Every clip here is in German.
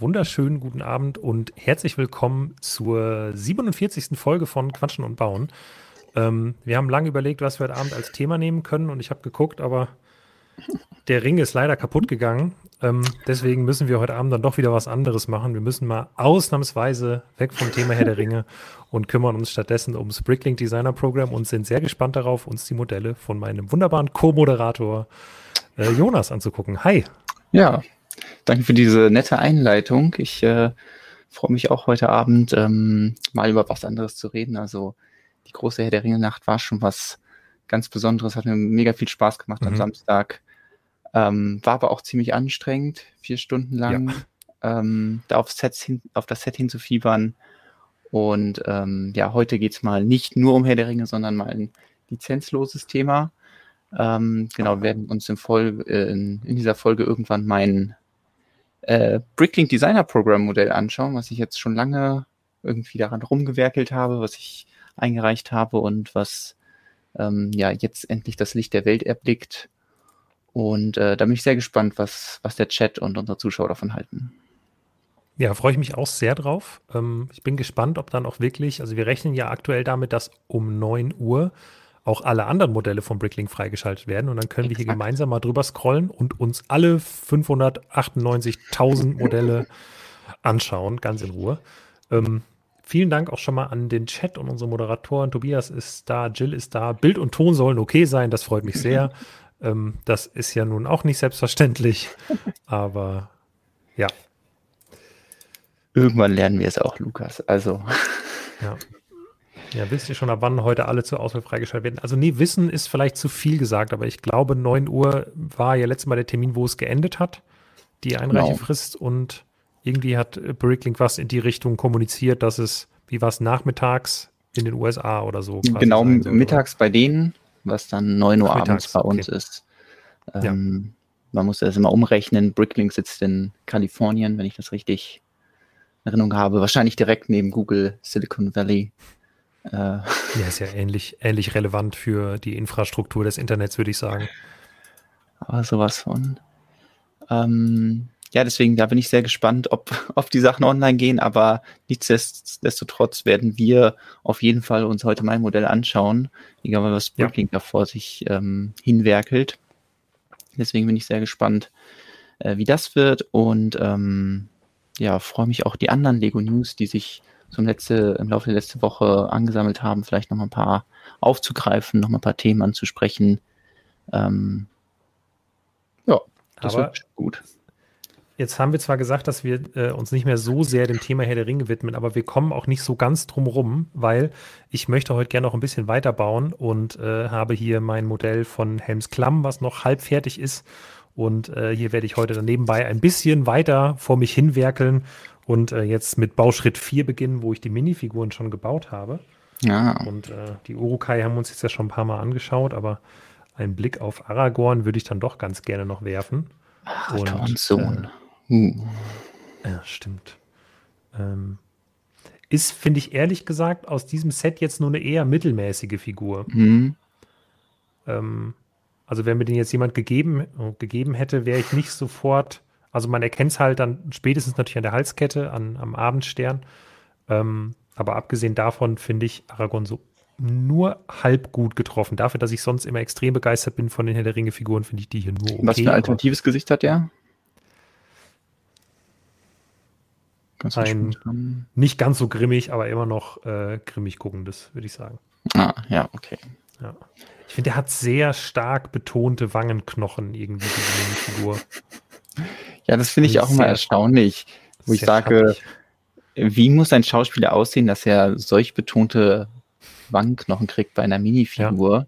wunderschönen guten Abend und herzlich willkommen zur 47. Folge von Quatschen und Bauen. Ähm, wir haben lange überlegt, was wir heute Abend als Thema nehmen können und ich habe geguckt, aber der Ring ist leider kaputt gegangen. Ähm, deswegen müssen wir heute Abend dann doch wieder was anderes machen. Wir müssen mal ausnahmsweise weg vom Thema Herr der Ringe und kümmern uns stattdessen ums Bricklink Designer Program und sind sehr gespannt darauf, uns die Modelle von meinem wunderbaren Co-Moderator äh, Jonas anzugucken. Hi. Ja, Danke für diese nette Einleitung. Ich äh, freue mich auch heute Abend ähm, mal über was anderes zu reden. Also die große Herr der Ringe Nacht war schon was ganz Besonderes, hat mir mega viel Spaß gemacht mhm. am Samstag. Ähm, war aber auch ziemlich anstrengend, vier Stunden lang ja. ähm, da aufs Set hin, auf das Set hinzufiebern. Und ähm, ja, heute geht's mal nicht nur um Herr der Ringe, sondern mal ein lizenzloses Thema. Ähm, genau, wir werden uns im Folge, äh, in, in, dieser Folge irgendwann mein äh, Bricklink Designer Program Modell anschauen, was ich jetzt schon lange irgendwie daran rumgewerkelt habe, was ich eingereicht habe und was ähm, ja jetzt endlich das Licht der Welt erblickt. Und äh, da bin ich sehr gespannt, was, was der Chat und unsere Zuschauer davon halten. Ja, freue ich mich auch sehr drauf. Ähm, ich bin gespannt, ob dann auch wirklich, also wir rechnen ja aktuell damit, dass um 9 Uhr auch alle anderen Modelle von Bricklink freigeschaltet werden. Und dann können Exakt. wir hier gemeinsam mal drüber scrollen und uns alle 598.000 Modelle anschauen, ganz in Ruhe. Ähm, vielen Dank auch schon mal an den Chat und unsere Moderatoren. Tobias ist da, Jill ist da. Bild und Ton sollen okay sein, das freut mich sehr. ähm, das ist ja nun auch nicht selbstverständlich, aber ja. Irgendwann lernen wir es auch, Lukas. Also. Ja. Ja, wisst ihr schon, ab wann heute alle zur Auswahl freigeschaltet werden? Also nee, Wissen ist vielleicht zu viel gesagt, aber ich glaube, 9 Uhr war ja letztes Mal der Termin, wo es geendet hat, die Einreichefrist. Genau. Und irgendwie hat Bricklink was in die Richtung kommuniziert, dass es, wie war es, nachmittags in den USA oder so. Genau, soll, mittags oder? bei denen, was dann 9 Uhr Ach, abends bei uns okay. ist. Ähm, ja. Man muss das immer umrechnen. Bricklink sitzt in Kalifornien, wenn ich das richtig in Erinnerung habe. Wahrscheinlich direkt neben Google Silicon Valley. Äh, ja, ist ja ähnlich, ähnlich relevant für die Infrastruktur des Internets, würde ich sagen. Aber sowas von. Ähm, ja, deswegen, da bin ich sehr gespannt, ob, ob die Sachen online gehen, aber nichtsdestotrotz werden wir auf jeden Fall uns heute mein Modell anschauen, egal was Bricklink ja. da vor sich ähm, hinwerkelt. Deswegen bin ich sehr gespannt, äh, wie das wird und ähm, ja, freue mich auch die anderen Lego News, die sich so im, letzte, im Laufe der letzten Woche angesammelt haben, vielleicht noch mal ein paar aufzugreifen, noch mal ein paar Themen anzusprechen. Ähm, ja, das Aber wird gut. Jetzt haben wir zwar gesagt, dass wir äh, uns nicht mehr so sehr dem Thema Herr der Ringe widmen, aber wir kommen auch nicht so ganz drum rum, weil ich möchte heute gerne noch ein bisschen weiterbauen und äh, habe hier mein Modell von Helms Klamm, was noch halb fertig ist. Und äh, hier werde ich heute dann nebenbei ein bisschen weiter vor mich hinwerkeln und äh, jetzt mit Bauschritt 4 beginnen, wo ich die Minifiguren schon gebaut habe. Ja. Und äh, die Urukai haben uns jetzt ja schon ein paar Mal angeschaut, aber einen Blick auf Aragorn würde ich dann doch ganz gerne noch werfen. Aragorns Sohn. Äh, uh. Ja, stimmt. Ähm, ist, finde ich ehrlich gesagt, aus diesem Set jetzt nur eine eher mittelmäßige Figur. Mhm. Ähm, also wenn mir den jetzt jemand gegeben, gegeben hätte, wäre ich nicht sofort also man erkennt es halt dann spätestens natürlich an der Halskette, an, am Abendstern. Ähm, aber abgesehen davon finde ich Aragorn so nur halb gut getroffen. Dafür, dass ich sonst immer extrem begeistert bin von den Herr der Ringe-Figuren, finde ich die hier nur okay. Was für ein alternatives Gesicht hat der? Ganz ein nicht ganz so grimmig, aber immer noch äh, grimmig guckendes, würde ich sagen. Ah, ja, okay. Ja. Ich finde, der hat sehr stark betonte Wangenknochen irgendwie, diese Figur. Ja, das finde ich auch immer erstaunlich, wo ich sage, happig. wie muss ein Schauspieler aussehen, dass er solch betonte Wangenknochen kriegt bei einer Minifigur?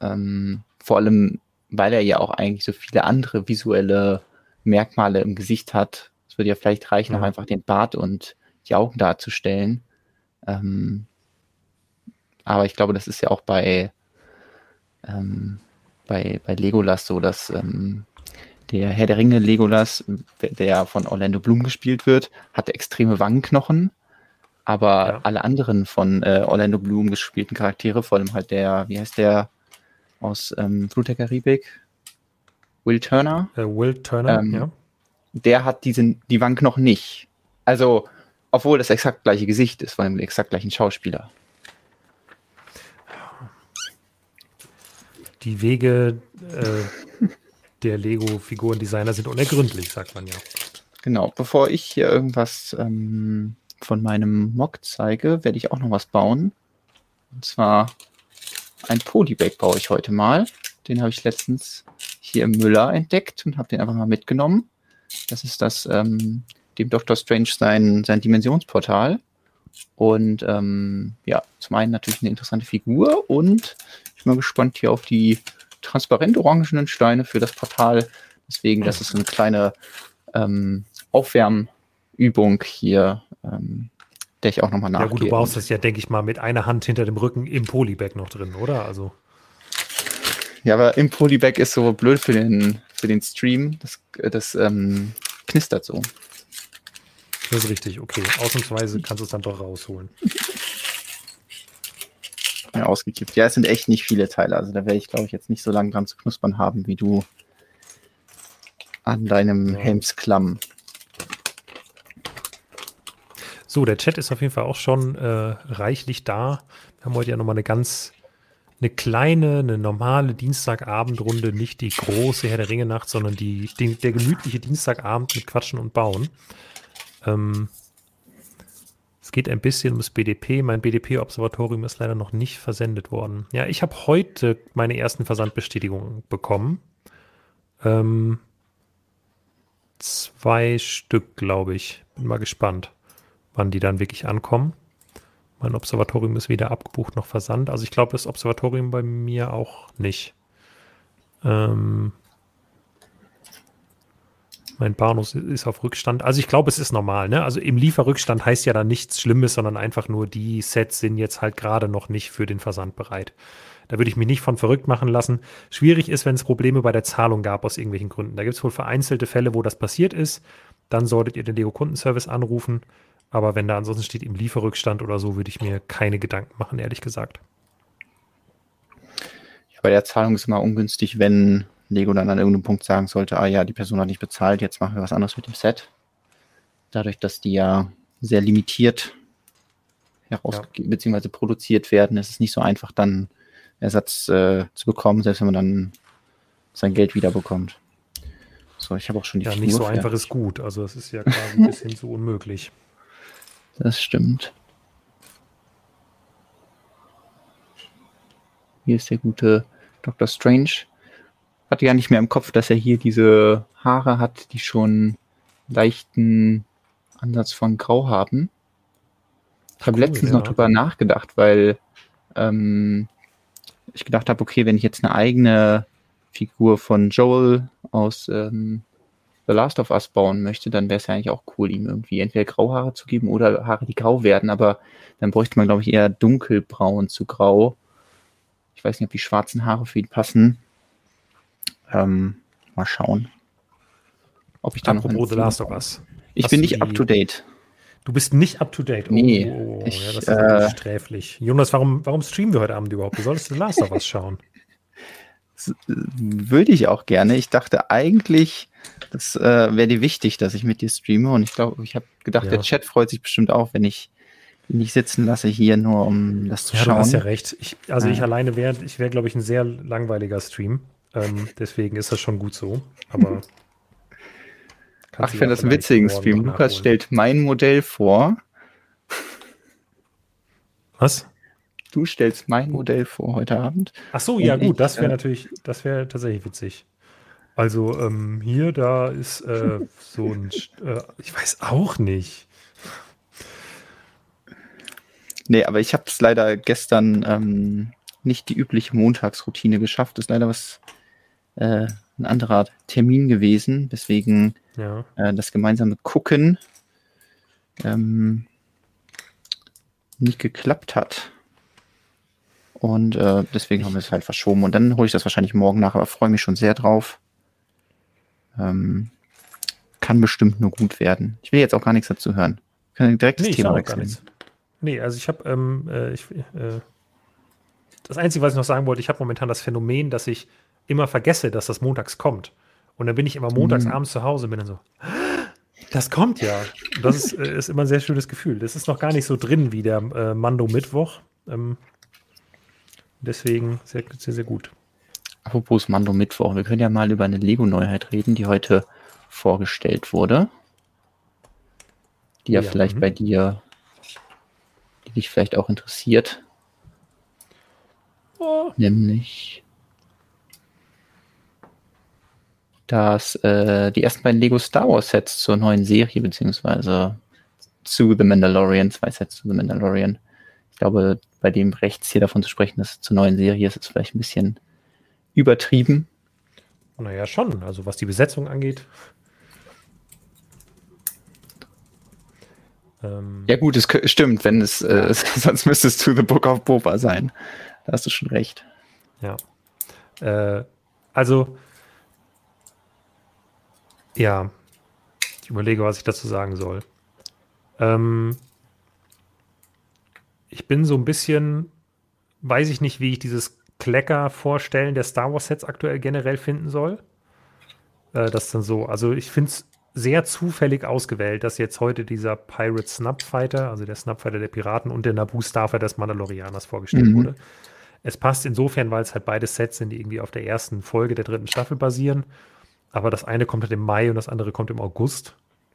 Ja. Ähm, vor allem, weil er ja auch eigentlich so viele andere visuelle Merkmale im Gesicht hat. Es würde ja vielleicht reichen, ja. auch einfach den Bart und die Augen darzustellen. Ähm, aber ich glaube, das ist ja auch bei, ähm, bei, bei Legolas so, dass ähm, der Herr der Ringe Legolas, der von Orlando Bloom gespielt wird, hat extreme Wangenknochen. Aber ja. alle anderen von äh, Orlando Bloom gespielten Charaktere, vor allem halt der, wie heißt der aus ähm, Flut der Karibik? Will Turner. Äh, Will Turner, ähm, ja. der hat diesen, die Wank noch nicht. Also, obwohl das exakt gleiche Gesicht ist von dem exakt gleichen Schauspieler. Die Wege äh, der Lego-Figurendesigner sind unergründlich, sagt man ja. Genau, bevor ich hier irgendwas ähm, von meinem Mock zeige, werde ich auch noch was bauen. Und zwar ein Polybag baue ich heute mal. Den habe ich letztens hier im Müller entdeckt und habe den einfach mal mitgenommen. Das ist das, ähm, dem Dr. Strange sein, sein Dimensionsportal. Und ähm, ja, zum einen natürlich eine interessante Figur und ich bin mal gespannt hier auf die transparent orangenen Steine für das Portal. Deswegen, das ist eine kleine ähm, Aufwärmübung hier, ähm, der ich auch nochmal nachgehe. Ja gut, du baust das ja, denke ich mal, mit einer Hand hinter dem Rücken im Polybag noch drin, oder? Also. Ja, aber im Polybag ist so blöd für den, für den Stream. Das, das ähm, knistert so. Das ist richtig, okay. Ausnahmsweise kannst du es dann doch rausholen. Ja, ausgekippt. Ja, es sind echt nicht viele Teile. Also da werde ich, glaube ich, jetzt nicht so lange dran zu knuspern haben, wie du an deinem ja. Helmsklamm. So, der Chat ist auf jeden Fall auch schon äh, reichlich da. Wir haben heute ja nochmal eine ganz, eine kleine, eine normale Dienstagabendrunde, nicht die große Herr der Ringe Nacht, sondern die, die, der gemütliche Dienstagabend mit Quatschen und Bauen. Ähm, geht ein bisschen ums BDP. Mein BDP-Observatorium ist leider noch nicht versendet worden. Ja, ich habe heute meine ersten Versandbestätigungen bekommen. Ähm, zwei Stück, glaube ich. Bin mal gespannt wann die dann wirklich ankommen. Mein Observatorium ist weder abgebucht noch versandt. Also ich glaube, das Observatorium bei mir auch nicht. Ähm, mein Bahnhof ist auf Rückstand. Also ich glaube, es ist normal. Ne? Also im Lieferrückstand heißt ja dann nichts Schlimmes, sondern einfach nur, die Sets sind jetzt halt gerade noch nicht für den Versand bereit. Da würde ich mich nicht von verrückt machen lassen. Schwierig ist, wenn es Probleme bei der Zahlung gab aus irgendwelchen Gründen. Da gibt es wohl vereinzelte Fälle, wo das passiert ist. Dann solltet ihr den Lego-Kundenservice anrufen. Aber wenn da ansonsten steht im Lieferrückstand oder so, würde ich mir keine Gedanken machen, ehrlich gesagt. Ja, bei der Zahlung ist immer ungünstig, wenn Lego dann an irgendeinem Punkt sagen sollte, ah ja, die Person hat nicht bezahlt, jetzt machen wir was anderes mit dem Set. Dadurch, dass die ja sehr limitiert heraus ja. bzw. produziert werden, ist es nicht so einfach, dann Ersatz äh, zu bekommen, selbst wenn man dann sein Geld wiederbekommt. So, ich habe auch schon die Ja, Figur nicht so einfach ist gut. Also es ist ja quasi ein bisschen so unmöglich. Das stimmt. Hier ist der gute Dr. Strange. Hatte ja nicht mehr im Kopf, dass er hier diese Haare hat, die schon leichten Ansatz von Grau haben. Ich habe cool, letztens ja. noch drüber nachgedacht, weil ähm, ich gedacht habe, okay, wenn ich jetzt eine eigene Figur von Joel aus ähm, The Last of Us bauen möchte, dann wäre es ja eigentlich auch cool, ihm irgendwie entweder Grauhaare zu geben oder Haare, die grau werden, aber dann bräuchte man, glaube ich, eher dunkelbraun zu grau. Ich weiß nicht, ob die schwarzen Haare für ihn passen. Ähm, mal schauen. Ob ich dann Apropos The Last of Us. Ich bin nicht up to date. Du bist nicht up to date. Oh, nee. Oh, ich, ja, das ist äh, sträflich. Jonas, warum, warum streamen wir heute Abend überhaupt? Du solltest The Last of Us schauen. würde ich auch gerne. Ich dachte eigentlich, das äh, wäre dir wichtig, dass ich mit dir streame. Und ich glaube, ich habe gedacht, ja. der Chat freut sich bestimmt auch, wenn ich ihn nicht sitzen lasse hier, nur um das zu ja, schauen. Du hast ja recht. Ich, also ich alleine wäre, ich wäre, glaube ich, ein sehr langweiliger Stream. Ähm, deswegen ist das schon gut so. Aber Ach, ich finde das einen witzigen Stream. Lukas stellt mein Modell vor. Was? Du stellst mein Modell vor heute Abend. Ach so, ja gut, ich, das wäre äh, natürlich, das wäre tatsächlich witzig. Also ähm, hier, da ist äh, so ein, äh, ich weiß auch nicht. Nee, aber ich habe es leider gestern ähm, nicht die übliche Montagsroutine geschafft. Das ist leider was äh, ein anderer Termin gewesen, deswegen ja. äh, das gemeinsame Gucken ähm, nicht geklappt hat. Und äh, deswegen haben wir es halt verschoben. Und dann hole ich das wahrscheinlich morgen nach, aber freue mich schon sehr drauf. Ähm, kann bestimmt nur gut werden. Ich will jetzt auch gar nichts dazu hören. Ich kann direkt das nee, Thema wechseln. Nee, also ich habe, ähm, äh, äh, das Einzige, was ich noch sagen wollte, ich habe momentan das Phänomen, dass ich immer vergesse, dass das montags kommt. Und dann bin ich immer montags mhm. abends zu Hause und bin dann so, Das kommt ja. Das ist, äh, ist, immer ein sehr schönes Gefühl. Das ist noch gar nicht so drin wie der äh, Mando Mittwoch. Ähm, deswegen sehr, sehr, sehr gut. Apropos Mando Mittwoch, wir können ja mal über eine Lego-Neuheit reden, die heute vorgestellt wurde. Die ja, ja vielleicht mh. bei dir, die dich vielleicht auch interessiert. Oh. Nämlich dass äh, die ersten beiden Lego Star Wars Sets zur neuen Serie, beziehungsweise zu The Mandalorian, zwei Sets zu The Mandalorian. Ich glaube, bei dem rechts hier davon zu sprechen, dass es zur neuen Serie ist, ist vielleicht ein bisschen übertrieben. Naja, schon. Also was die Besetzung angeht. Ähm ja gut, es stimmt, wenn es, äh, sonst müsste es To the Book of Boba sein. Da hast du schon recht. Ja. Äh, also ja, ich überlege, was ich dazu sagen soll. Ähm, ich bin so ein bisschen, weiß ich nicht, wie ich dieses Klecker vorstellen der Star Wars Sets aktuell generell finden soll. Äh, das dann so, also ich finde es sehr zufällig ausgewählt, dass jetzt heute dieser Pirate Snapfighter, also der Snapfighter der Piraten und der Naboo Starfighter des Mandalorianers vorgestellt mhm. wurde. Es passt insofern, weil es halt beide Sets sind, die irgendwie auf der ersten Folge der dritten Staffel basieren aber das eine kommt halt im Mai und das andere kommt im August.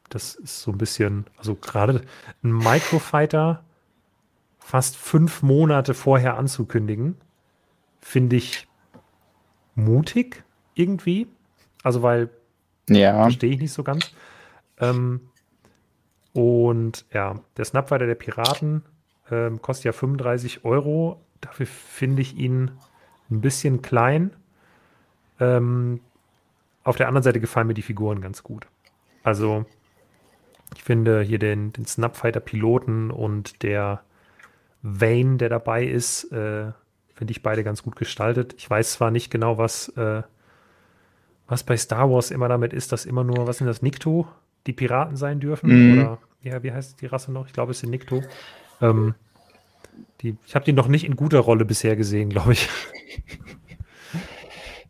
Das ist so ein bisschen, also gerade ein Microfighter fast fünf Monate vorher anzukündigen, finde ich mutig irgendwie. Also, weil ja. verstehe ich nicht so ganz. Ähm, und ja, der Snapfighter der Piraten ähm, kostet ja 35 Euro. Dafür finde ich ihn ein bisschen klein. Ähm, auf der anderen Seite gefallen mir die Figuren ganz gut. Also, ich finde hier den, den Snapfighter-Piloten und der Vane, der dabei ist, äh, finde ich beide ganz gut gestaltet. Ich weiß zwar nicht genau, was, äh, was bei Star Wars immer damit ist, dass immer nur, was sind das, Nikto, die Piraten sein dürfen? Mhm. Oder ja, wie heißt die Rasse noch? Ich glaube, es sind Nikto. Ähm, die, ich habe die noch nicht in guter Rolle bisher gesehen, glaube ich.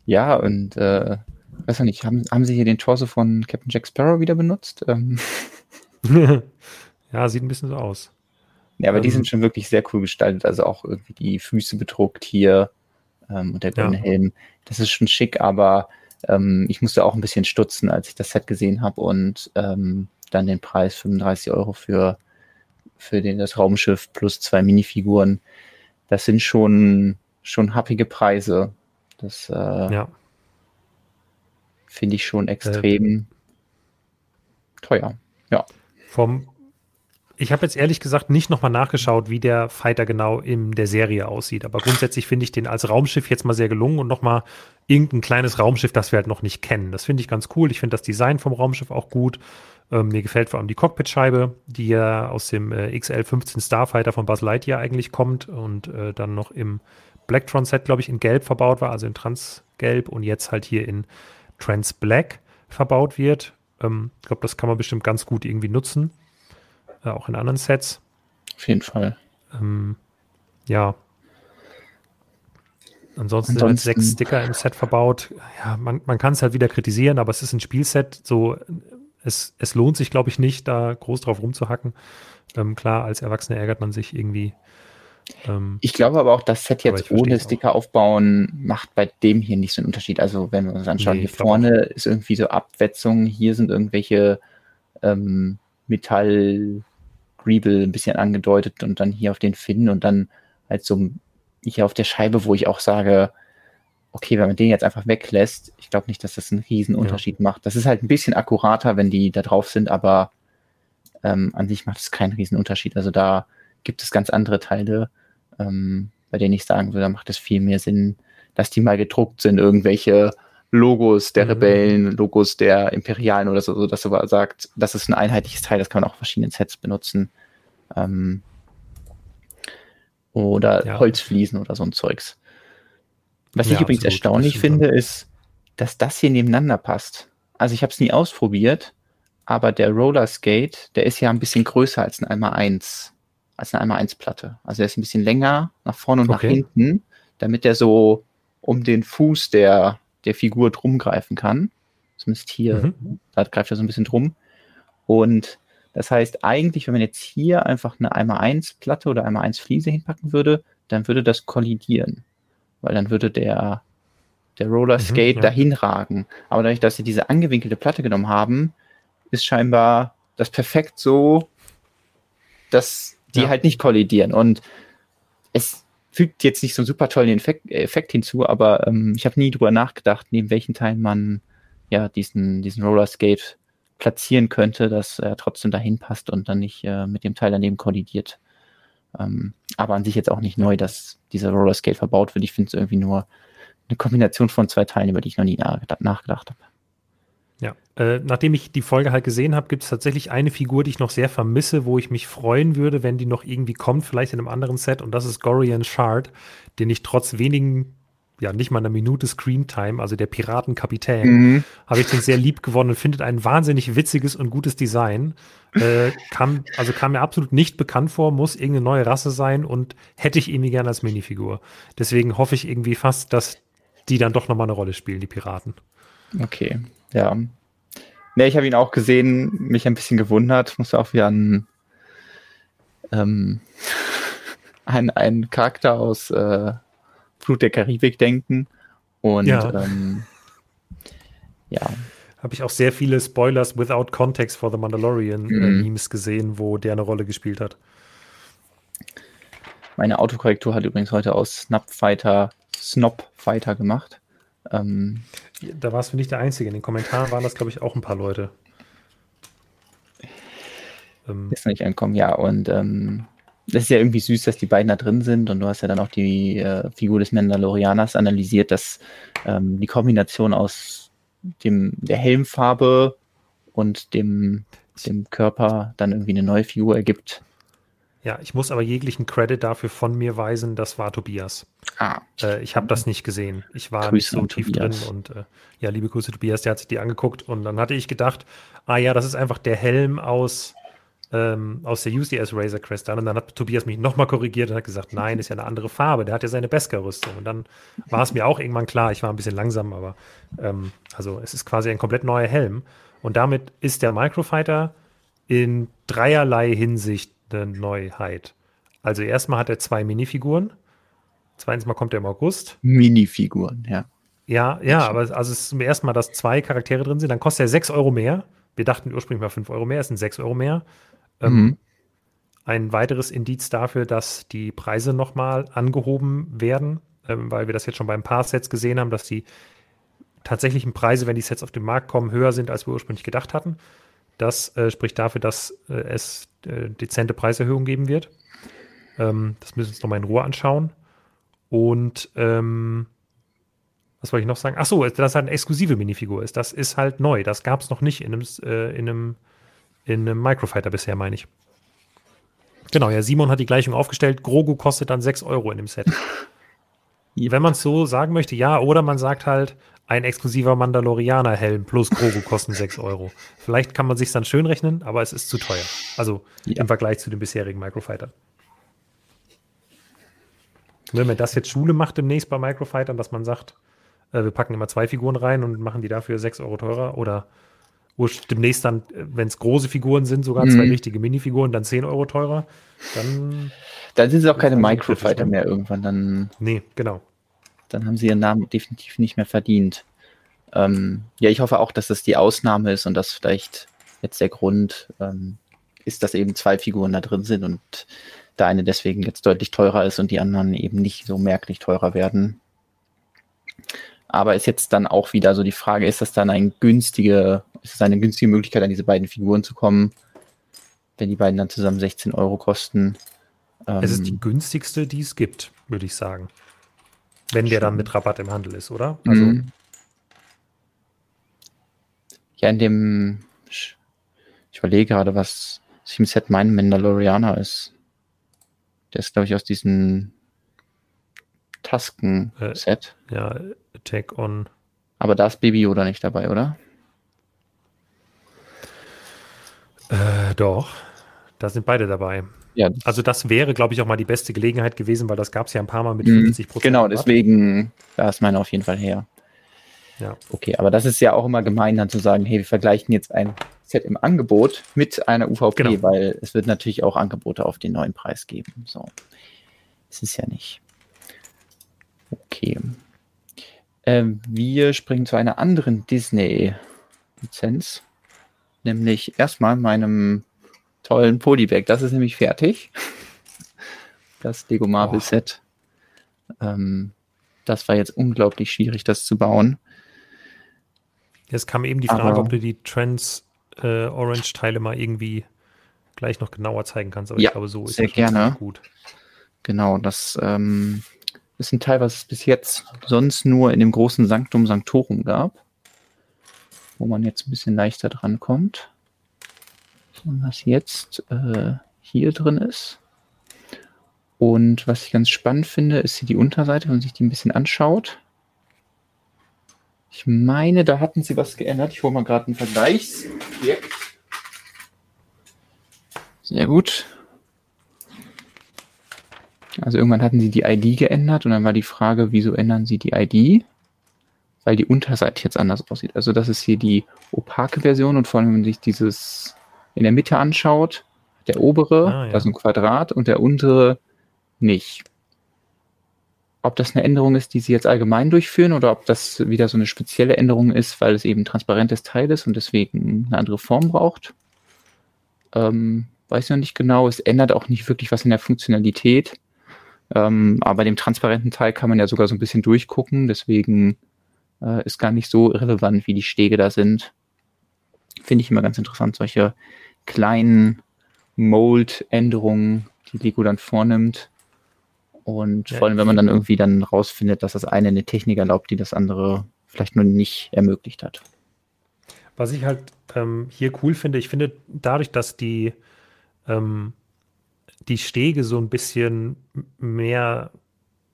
Ja, und äh, weiß nicht, haben, haben sie hier den Torso von Captain Jack Sparrow wieder benutzt? Ähm. ja, sieht ein bisschen so aus. Ja, aber ähm, die sind schon wirklich sehr cool gestaltet. Also auch irgendwie die Füße bedruckt hier ähm, und der grüne ja. Helm. Das ist schon schick, aber ähm, ich musste auch ein bisschen stutzen, als ich das Set gesehen habe und ähm, dann den Preis 35 Euro für, für den, das Raumschiff plus zwei Minifiguren. Das sind schon, schon happige Preise. Das, äh, ja finde ich schon extrem äh, teuer. Ja. Vom ich habe jetzt ehrlich gesagt nicht nochmal nachgeschaut, wie der Fighter genau in der Serie aussieht. Aber grundsätzlich finde ich den als Raumschiff jetzt mal sehr gelungen und nochmal irgendein kleines Raumschiff, das wir halt noch nicht kennen. Das finde ich ganz cool. Ich finde das Design vom Raumschiff auch gut. Ähm, mir gefällt vor allem die Cockpitscheibe, die ja aus dem äh, XL-15 Starfighter von Buzz Lightyear eigentlich kommt und äh, dann noch im Blacktron-Set, glaube ich, in Gelb verbaut war, also in Transgelb und jetzt halt hier in Trans Black verbaut wird. Ähm, ich glaube, das kann man bestimmt ganz gut irgendwie nutzen. Äh, auch in anderen Sets. Auf jeden Fall. Ähm, ja. Ansonsten, Ansonsten sind sechs Sticker im Set verbaut. Ja, man, man kann es halt wieder kritisieren, aber es ist ein Spielset. So, es, es lohnt sich, glaube ich, nicht, da groß drauf rumzuhacken. Ähm, klar, als Erwachsener ärgert man sich irgendwie ähm, ich glaube aber auch, das Set jetzt ohne Sticker aufbauen macht bei dem hier nicht so einen Unterschied. Also wenn wir uns anschauen, nee, hier vorne ist irgendwie so Abwetzung, hier sind irgendwelche ähm, Metall Griebel ein bisschen angedeutet und dann hier auf den Finnen und dann halt so hier auf der Scheibe, wo ich auch sage, okay, wenn man den jetzt einfach weglässt, ich glaube nicht, dass das einen riesen Unterschied ja. macht. Das ist halt ein bisschen akkurater, wenn die da drauf sind, aber ähm, an sich macht es keinen riesen Unterschied. Also da gibt es ganz andere Teile, ähm, bei denen ich sagen würde, da macht es viel mehr Sinn, dass die mal gedruckt sind, irgendwelche Logos der mhm. Rebellen, Logos der Imperialen oder so, dass du sagt, das ist ein einheitliches Teil, das kann man auch verschiedene Sets benutzen. Ähm, oder ja. Holzfliesen oder so ein Zeugs. Was ja, ich übrigens absolut, erstaunlich finde, ist, dass das hier nebeneinander passt. Also ich habe es nie ausprobiert, aber der Roller Skate, der ist ja ein bisschen größer als ein 1x1 als eine 1x1-Platte. Also er ist ein bisschen länger nach vorne und okay. nach hinten, damit er so um den Fuß der, der Figur drum greifen kann. Zumindest hier, mhm. da greift er so ein bisschen drum. Und das heißt, eigentlich, wenn man jetzt hier einfach eine 1x1 Platte oder 1x1 Fliese hinpacken würde, dann würde das kollidieren. Weil dann würde der, der Roller Skate mhm, ja. dahin ragen. Aber dadurch, dass sie diese angewinkelte Platte genommen haben, ist scheinbar das perfekt so, dass die ja. halt nicht kollidieren. Und es fügt jetzt nicht so einen super tollen Effekt, Effekt hinzu, aber ähm, ich habe nie drüber nachgedacht, neben welchen Teilen man ja diesen, diesen Roller Skate platzieren könnte, dass er trotzdem dahin passt und dann nicht äh, mit dem Teil daneben kollidiert. Ähm, aber an sich jetzt auch nicht neu, dass dieser Roller Skate verbaut wird. Ich finde es irgendwie nur eine Kombination von zwei Teilen, über die ich noch nie nachgedacht habe. Äh, nachdem ich die Folge halt gesehen habe, gibt es tatsächlich eine Figur, die ich noch sehr vermisse, wo ich mich freuen würde, wenn die noch irgendwie kommt, vielleicht in einem anderen Set, und das ist Gorian Shard, den ich trotz wenigen, ja, nicht mal einer Minute Screamtime, also der Piratenkapitän, mhm. habe ich den sehr lieb gewonnen und findet ein wahnsinnig witziges und gutes Design. Äh, kam, also kam mir absolut nicht bekannt vor, muss irgendeine neue Rasse sein und hätte ich irgendwie gerne als Minifigur. Deswegen hoffe ich irgendwie fast, dass die dann doch nochmal eine Rolle spielen, die Piraten. Okay, ja. Ne, ich habe ihn auch gesehen, mich ein bisschen gewundert, muss auch wieder an ähm, einen, einen Charakter aus äh, Flut der Karibik denken. Und ja. Ähm, ja. Habe ich auch sehr viele Spoilers without context for the Mandalorian äh, mhm. Memes gesehen, wo der eine Rolle gespielt hat. Meine Autokorrektur hat übrigens heute aus Snapfighter Snopfighter gemacht. Ähm, da warst du nicht der Einzige. In den Kommentaren waren das, glaube ich, auch ein paar Leute. Ähm, ist noch nicht ankommen, ja. Und ähm, das ist ja irgendwie süß, dass die beiden da drin sind. Und du hast ja dann auch die äh, Figur des Mandalorianers analysiert, dass ähm, die Kombination aus dem, der Helmfarbe und dem, dem Körper dann irgendwie eine neue Figur ergibt. Ja, ich muss aber jeglichen Credit dafür von mir weisen, das war Tobias. Ah. Äh, ich habe das nicht gesehen. Ich war Grüße nicht so tief Tobias. drin und äh, ja, liebe Grüße Tobias, der hat sich die angeguckt und dann hatte ich gedacht, ah ja, das ist einfach der Helm aus, ähm, aus der UCS Razor Crest Und dann hat Tobias mich nochmal korrigiert und hat gesagt, nein, ist ja eine andere Farbe. Der hat ja seine Beskar-Rüstung. Und dann war es mir auch irgendwann klar, ich war ein bisschen langsam, aber ähm, also es ist quasi ein komplett neuer Helm. Und damit ist der Microfighter in dreierlei Hinsicht eine Neuheit. Also erstmal hat er zwei Minifiguren. Zweitens mal kommt er im August. Minifiguren, ja. Ja, ja, aber also es ist zum ersten Mal, dass zwei Charaktere drin sind. Dann kostet er 6 Euro mehr. Wir dachten ursprünglich mal 5 Euro mehr, es sind 6 Euro mehr. Ähm, mhm. ein weiteres Indiz dafür, dass die Preise nochmal angehoben werden, ähm, weil wir das jetzt schon beim paar Sets gesehen haben, dass die tatsächlichen Preise, wenn die Sets auf den Markt kommen, höher sind, als wir ursprünglich gedacht hatten. Das äh, spricht dafür, dass äh, es äh, dezente Preiserhöhungen geben wird. Ähm, das müssen wir uns nochmal in Ruhe anschauen. Und ähm, was wollte ich noch sagen? Ach so, dass halt eine exklusive Minifigur ist. Das ist halt neu. Das gab es noch nicht in einem, äh, in einem, in einem Microfighter bisher, meine ich. Genau, ja, Simon hat die Gleichung aufgestellt. Grogu kostet dann 6 Euro in dem Set. Wenn man es so sagen möchte, ja, oder man sagt halt, ein exklusiver Mandalorianer-Helm plus Grogu kosten 6 Euro. Vielleicht kann man sich dann schön rechnen, aber es ist zu teuer. Also ja. im Vergleich zu den bisherigen Microfightern. Wenn man das jetzt Schule macht demnächst bei Microfightern, dass man sagt, äh, wir packen immer zwei Figuren rein und machen die dafür 6 Euro teurer oder demnächst dann, äh, wenn es große Figuren sind, sogar mhm. zwei richtige Minifiguren, dann 10 Euro teurer, dann. Dann sind es auch keine Microfighter mehr irgendwann. Dann, nee, genau dann haben sie ihren Namen definitiv nicht mehr verdient. Ähm, ja, ich hoffe auch, dass das die Ausnahme ist und dass vielleicht jetzt der Grund ähm, ist, dass eben zwei Figuren da drin sind und der eine deswegen jetzt deutlich teurer ist und die anderen eben nicht so merklich teurer werden. Aber ist jetzt dann auch wieder so die Frage, ist das dann ein günstige, ist das eine günstige Möglichkeit, an diese beiden Figuren zu kommen, wenn die beiden dann zusammen 16 Euro kosten? es ist die ähm, günstigste, die es gibt, würde ich sagen. Wenn der dann mit Rabatt im Handel ist, oder? Also. Mhm. Ja, in dem. Ich überlege gerade, was im Set mein Mandalorianer ist. Der ist, glaube ich, aus diesem Tasken-Set. Äh, ja, Attack on. Aber da ist Baby Yoda nicht dabei, oder? Äh, doch. Da sind beide dabei. Ja. Also das wäre, glaube ich, auch mal die beste Gelegenheit gewesen, weil das gab es ja ein paar Mal mit 50 mhm. Prozent. Genau, deswegen, da ist meine auf jeden Fall her. Ja. Okay, aber das ist ja auch immer gemein, dann zu sagen, hey, wir vergleichen jetzt ein Set im Angebot mit einer UVP, genau. weil es wird natürlich auch Angebote auf den neuen Preis geben. So. Es ist ja nicht. Okay. Ähm, wir springen zu einer anderen Disney-Lizenz. Nämlich erstmal meinem tollen Polybag. Das ist nämlich fertig. Das Lego Marvel oh. Set. Ähm, das war jetzt unglaublich schwierig, das zu bauen. Jetzt kam eben die Frage, Aber, ob du die Trans äh, Orange Teile mal irgendwie gleich noch genauer zeigen kannst. Aber ja, ich glaube, so ist sehr gerne. gut. Genau, das ähm, ist ein Teil, was es bis jetzt sonst nur in dem großen Sanctum Sanctorum gab, wo man jetzt ein bisschen leichter dran kommt. Und was jetzt äh, hier drin ist. Und was ich ganz spannend finde, ist hier die Unterseite, wenn man sich die ein bisschen anschaut. Ich meine, da hatten sie was geändert. Ich hole mal gerade einen Vergleichsobjekt. Sehr gut. Also irgendwann hatten sie die ID geändert und dann war die Frage, wieso ändern sie die ID? Weil die Unterseite jetzt anders aussieht. Also das ist hier die opake Version und vor allem, wenn man sich dieses in der Mitte anschaut, der obere, ah, ja. da ist ein Quadrat und der untere nicht. Ob das eine Änderung ist, die sie jetzt allgemein durchführen oder ob das wieder so eine spezielle Änderung ist, weil es eben ein transparentes Teil ist und deswegen eine andere Form braucht, ähm, weiß ich noch nicht genau. Es ändert auch nicht wirklich was in der Funktionalität. Ähm, aber bei dem transparenten Teil kann man ja sogar so ein bisschen durchgucken, deswegen äh, ist gar nicht so relevant, wie die Stege da sind. Finde ich immer ganz interessant, solche kleinen Mold-Änderungen, die Lego dann vornimmt. Und ja, vor allem, wenn man dann irgendwie dann rausfindet, dass das eine eine Technik erlaubt, die das andere vielleicht nur nicht ermöglicht hat. Was ich halt ähm, hier cool finde, ich finde dadurch, dass die ähm, die Stege so ein bisschen mehr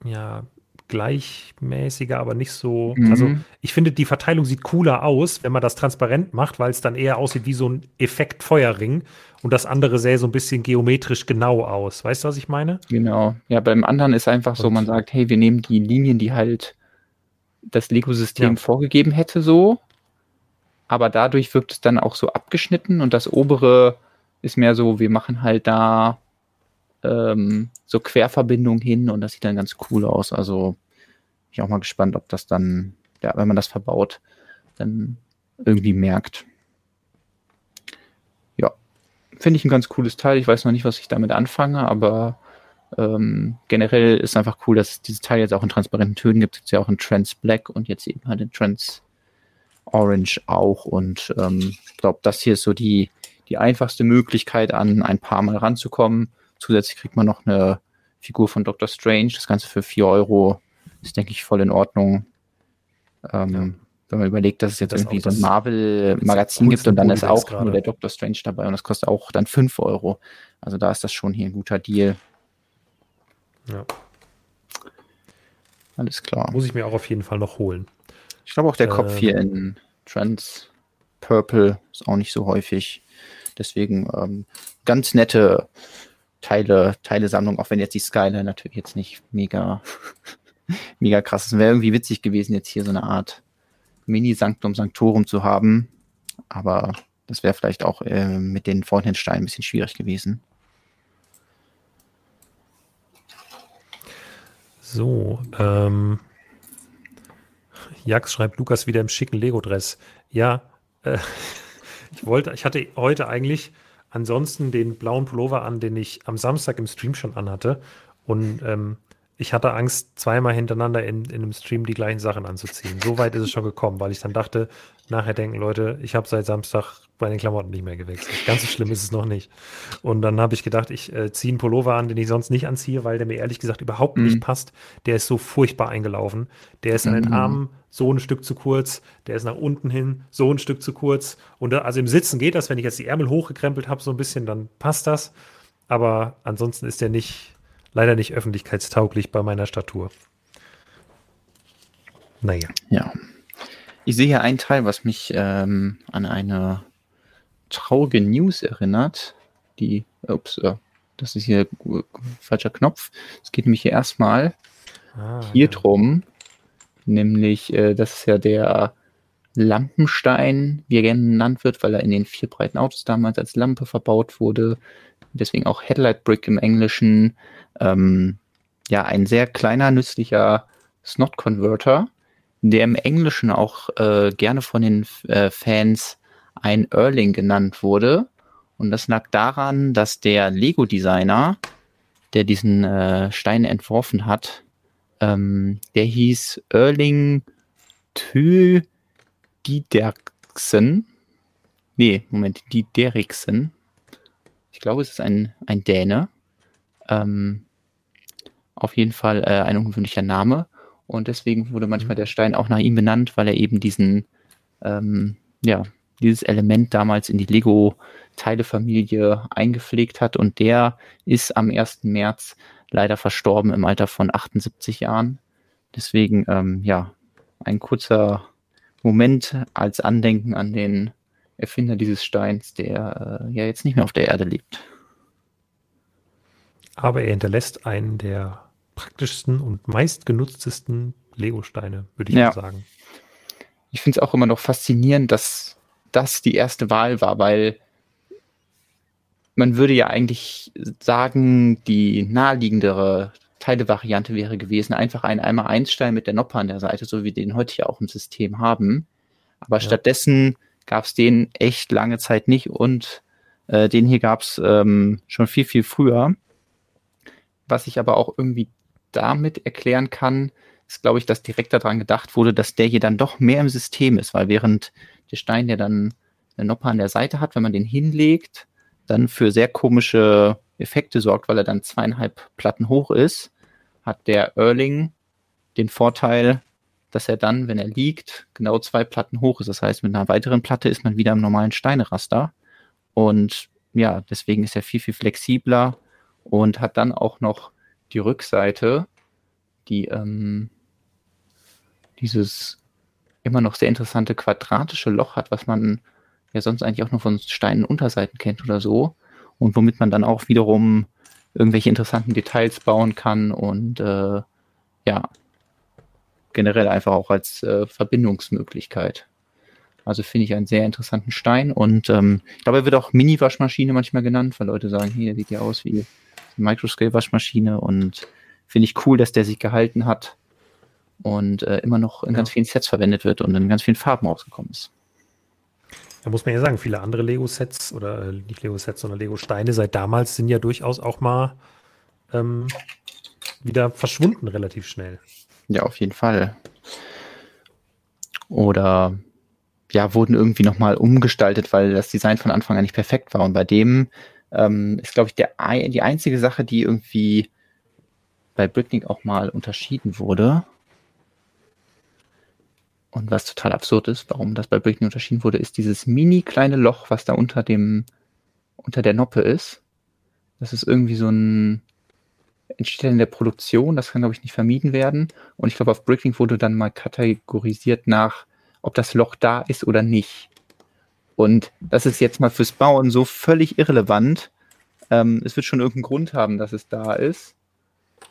ja, gleichmäßiger, aber nicht so. Mhm. Also ich finde, die Verteilung sieht cooler aus, wenn man das transparent macht, weil es dann eher aussieht wie so ein Effekt Feuerring und das andere sähe so ein bisschen geometrisch genau aus. Weißt du, was ich meine? Genau. Ja, beim anderen ist einfach so, man sagt, hey, wir nehmen die Linien, die halt das Lego-System ja. vorgegeben hätte, so. Aber dadurch wirkt es dann auch so abgeschnitten und das obere ist mehr so, wir machen halt da ähm, so Querverbindungen hin und das sieht dann ganz cool aus. Also bin ich auch mal gespannt, ob das dann, ja, wenn man das verbaut, dann irgendwie merkt. Ja, finde ich ein ganz cooles Teil. Ich weiß noch nicht, was ich damit anfange, aber ähm, generell ist einfach cool, dass es dieses Teil jetzt auch in transparenten Tönen gibt. Es gibt ja auch in Trans Black und jetzt eben halt in Trans Orange auch. Und ähm, ich ähm, glaube, das hier ist so die, die einfachste Möglichkeit, an ein paar Mal ranzukommen. Zusätzlich kriegt man noch eine Figur von Doctor Strange. Das Ganze für 4 Euro ist, denke ich, voll in Ordnung. Ähm, ja. Wenn man überlegt, dass es jetzt das irgendwie so ein Marvel-Magazin gibt und dann ist auch nur der Doctor Strange dabei und das kostet auch dann 5 Euro. Also da ist das schon hier ein guter Deal. Ja. Alles klar. Muss ich mir auch auf jeden Fall noch holen. Ich glaube auch der Kopf ähm, hier in Trans Purple ist auch nicht so häufig. Deswegen ähm, ganz nette Teile, Teilesammlung, auch wenn jetzt die Skyline natürlich jetzt nicht mega, mega krass ist. Wäre irgendwie witzig gewesen, jetzt hier so eine Art Mini-Sanctum Sanctorum zu haben. Aber das wäre vielleicht auch äh, mit den vorhandenen Steinen ein bisschen schwierig gewesen. So, ähm, Jax schreibt Lukas wieder im schicken Lego-Dress. Ja, äh, ich wollte, ich hatte heute eigentlich ansonsten den blauen Pullover an, den ich am Samstag im Stream schon anhatte. Und ähm, ich hatte Angst, zweimal hintereinander in, in einem Stream die gleichen Sachen anzuziehen. So weit ist es schon gekommen, weil ich dann dachte, nachher denken Leute, ich habe seit Samstag bei den Klamotten nicht mehr gewechselt. Ganz so schlimm ist es noch nicht. Und dann habe ich gedacht, ich äh, ziehe einen Pullover an, den ich sonst nicht anziehe, weil der mir ehrlich gesagt überhaupt mhm. nicht passt. Der ist so furchtbar eingelaufen. Der ist an den mhm. Armen so ein Stück zu kurz, der ist nach unten hin so ein Stück zu kurz. Und da, also im Sitzen geht das, wenn ich jetzt die Ärmel hochgekrempelt habe, so ein bisschen, dann passt das. Aber ansonsten ist der nicht, leider nicht öffentlichkeitstauglich bei meiner Statur. Naja. Ja. Ich sehe hier einen Teil, was mich ähm, an eine traurige News erinnert. Die, ups, äh, das ist hier falscher Knopf. Es geht nämlich hier erstmal ah, hier ja. drum, nämlich äh, das ist ja der Lampenstein, wie er gerne genannt wird, weil er in den vier breiten Autos damals als Lampe verbaut wurde. Deswegen auch Headlight Brick im Englischen. Ähm, ja, ein sehr kleiner, nützlicher Snot Converter, der im Englischen auch äh, gerne von den äh, Fans ein Erling genannt wurde. Und das lag daran, dass der Lego-Designer, der diesen äh, Stein entworfen hat, ähm, der hieß Erling Tö Dideriksen. Nee, Moment, Dideriksen. Ich glaube, es ist ein, ein Däne. Ähm, auf jeden Fall äh, ein ungewöhnlicher Name. Und deswegen wurde manchmal mhm. der Stein auch nach ihm benannt, weil er eben diesen, ähm, ja, dieses Element damals in die Lego-Teilefamilie eingepflegt hat. Und der ist am 1. März leider verstorben im Alter von 78 Jahren. Deswegen, ähm, ja, ein kurzer Moment als Andenken an den Erfinder dieses Steins, der äh, ja jetzt nicht mehr auf der Erde lebt. Aber er hinterlässt einen der praktischsten und meistgenutztesten Lego-Steine, würde ich ja. mal sagen. Ich finde es auch immer noch faszinierend, dass das die erste Wahl war, weil man würde ja eigentlich sagen, die naheliegendere Teilevariante wäre gewesen, einfach ein einmal Einstein mit der Noppe an der Seite, so wie wir den heute ja auch im System haben. Aber ja. stattdessen gab es den echt lange Zeit nicht und äh, den hier gab es ähm, schon viel, viel früher. Was ich aber auch irgendwie damit erklären kann, ist, glaube ich, dass direkt daran gedacht wurde, dass der hier dann doch mehr im System ist, weil während der Stein, der dann eine Noppe an der Seite hat, wenn man den hinlegt, dann für sehr komische Effekte sorgt, weil er dann zweieinhalb Platten hoch ist, hat der Erling den Vorteil, dass er dann, wenn er liegt, genau zwei Platten hoch ist. Das heißt, mit einer weiteren Platte ist man wieder im normalen Steineraster. Und ja, deswegen ist er viel, viel flexibler und hat dann auch noch die Rückseite, die ähm, dieses immer noch sehr interessante quadratische Loch hat, was man ja sonst eigentlich auch nur von Steinenunterseiten kennt oder so. Und womit man dann auch wiederum irgendwelche interessanten Details bauen kann und äh, ja, generell einfach auch als äh, Verbindungsmöglichkeit. Also finde ich einen sehr interessanten Stein und ähm, ich glaube, er wird auch Mini-Waschmaschine manchmal genannt, weil Leute sagen, hier, sieht ja aus wie eine Microscale-Waschmaschine und finde ich cool, dass der sich gehalten hat und äh, immer noch in ja. ganz vielen Sets verwendet wird und in ganz vielen Farben rausgekommen ist. Da muss man ja sagen, viele andere Lego-Sets oder äh, nicht Lego-Sets, sondern Lego-Steine seit damals sind ja durchaus auch mal ähm, wieder verschwunden relativ schnell. Ja, auf jeden Fall. Oder ja, wurden irgendwie nochmal umgestaltet, weil das Design von Anfang an nicht perfekt war. Und bei dem ähm, ist, glaube ich, der, die einzige Sache, die irgendwie bei Bricknick auch mal unterschieden wurde. Und was total absurd ist, warum das bei Bricknick unterschieden wurde, ist dieses mini kleine Loch, was da unter dem, unter der Noppe ist. Das ist irgendwie so ein, entsteht in der Produktion, das kann, glaube ich, nicht vermieden werden. Und ich glaube, auf Bricklink wurde dann mal kategorisiert nach, ob das Loch da ist oder nicht. Und das ist jetzt mal fürs Bauen so völlig irrelevant. Ähm, es wird schon irgendeinen Grund haben, dass es da ist.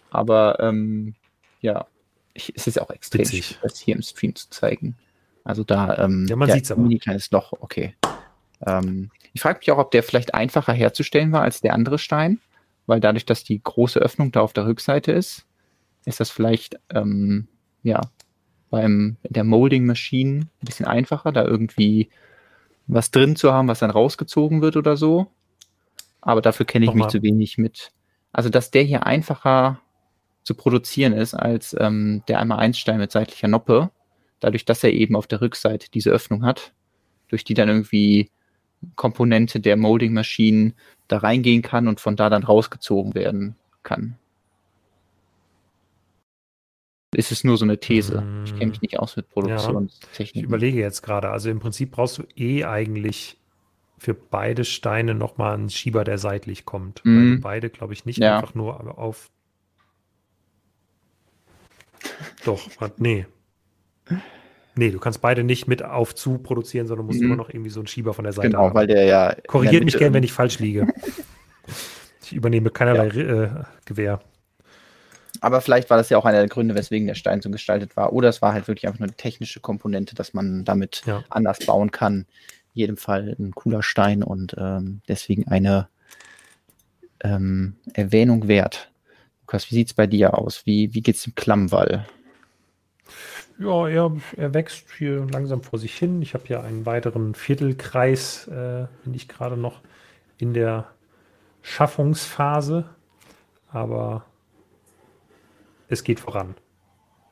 Aber ähm, ja, ich, es ist auch extrem Witzig. schwierig, das hier im Stream zu zeigen. Also da, ähm, ja, man ja, sieht es aber. Ein kleines Loch, okay. Ähm, ich frage mich auch, ob der vielleicht einfacher herzustellen war als der andere Stein, weil dadurch, dass die große Öffnung da auf der Rückseite ist, ist das vielleicht, ähm, ja, beim der Molding Machine ein bisschen einfacher, da irgendwie was drin zu haben, was dann rausgezogen wird oder so. Aber dafür kenne ich Nochmal. mich zu wenig mit. Also, dass der hier einfacher zu produzieren ist als ähm, der einmal Einstein mit seitlicher Noppe, dadurch, dass er eben auf der Rückseite diese Öffnung hat, durch die dann irgendwie Komponente der Molding-Maschinen da reingehen kann und von da dann rausgezogen werden kann. Ist es nur so eine These? Ich kenne mich nicht aus mit Produktionstechnik. Ja, ich überlege jetzt gerade. Also im Prinzip brauchst du eh eigentlich für beide Steine nochmal einen Schieber, der seitlich kommt. Mhm. Weil beide, glaube ich, nicht ja. einfach nur auf doch, nee. Nee, du kannst beide nicht mit auf zu produzieren, sondern musst mhm. immer noch irgendwie so einen Schieber von der Seite genau, haben. weil der ja. Korrigiert mich gern, wenn ich falsch liege. ich übernehme keinerlei ja. äh, Gewehr. aber vielleicht war das ja auch einer der Gründe, weswegen der Stein so gestaltet war. Oder es war halt wirklich einfach nur eine technische Komponente, dass man damit ja. anders bauen kann. In jedem Fall ein cooler Stein und ähm, deswegen eine ähm, Erwähnung wert. Lukas, wie sieht es bei dir aus? Wie, wie geht es im Klammwall? Ja, er, er wächst hier langsam vor sich hin. Ich habe hier einen weiteren Viertelkreis, äh, bin ich gerade noch in der Schaffungsphase, aber es geht voran.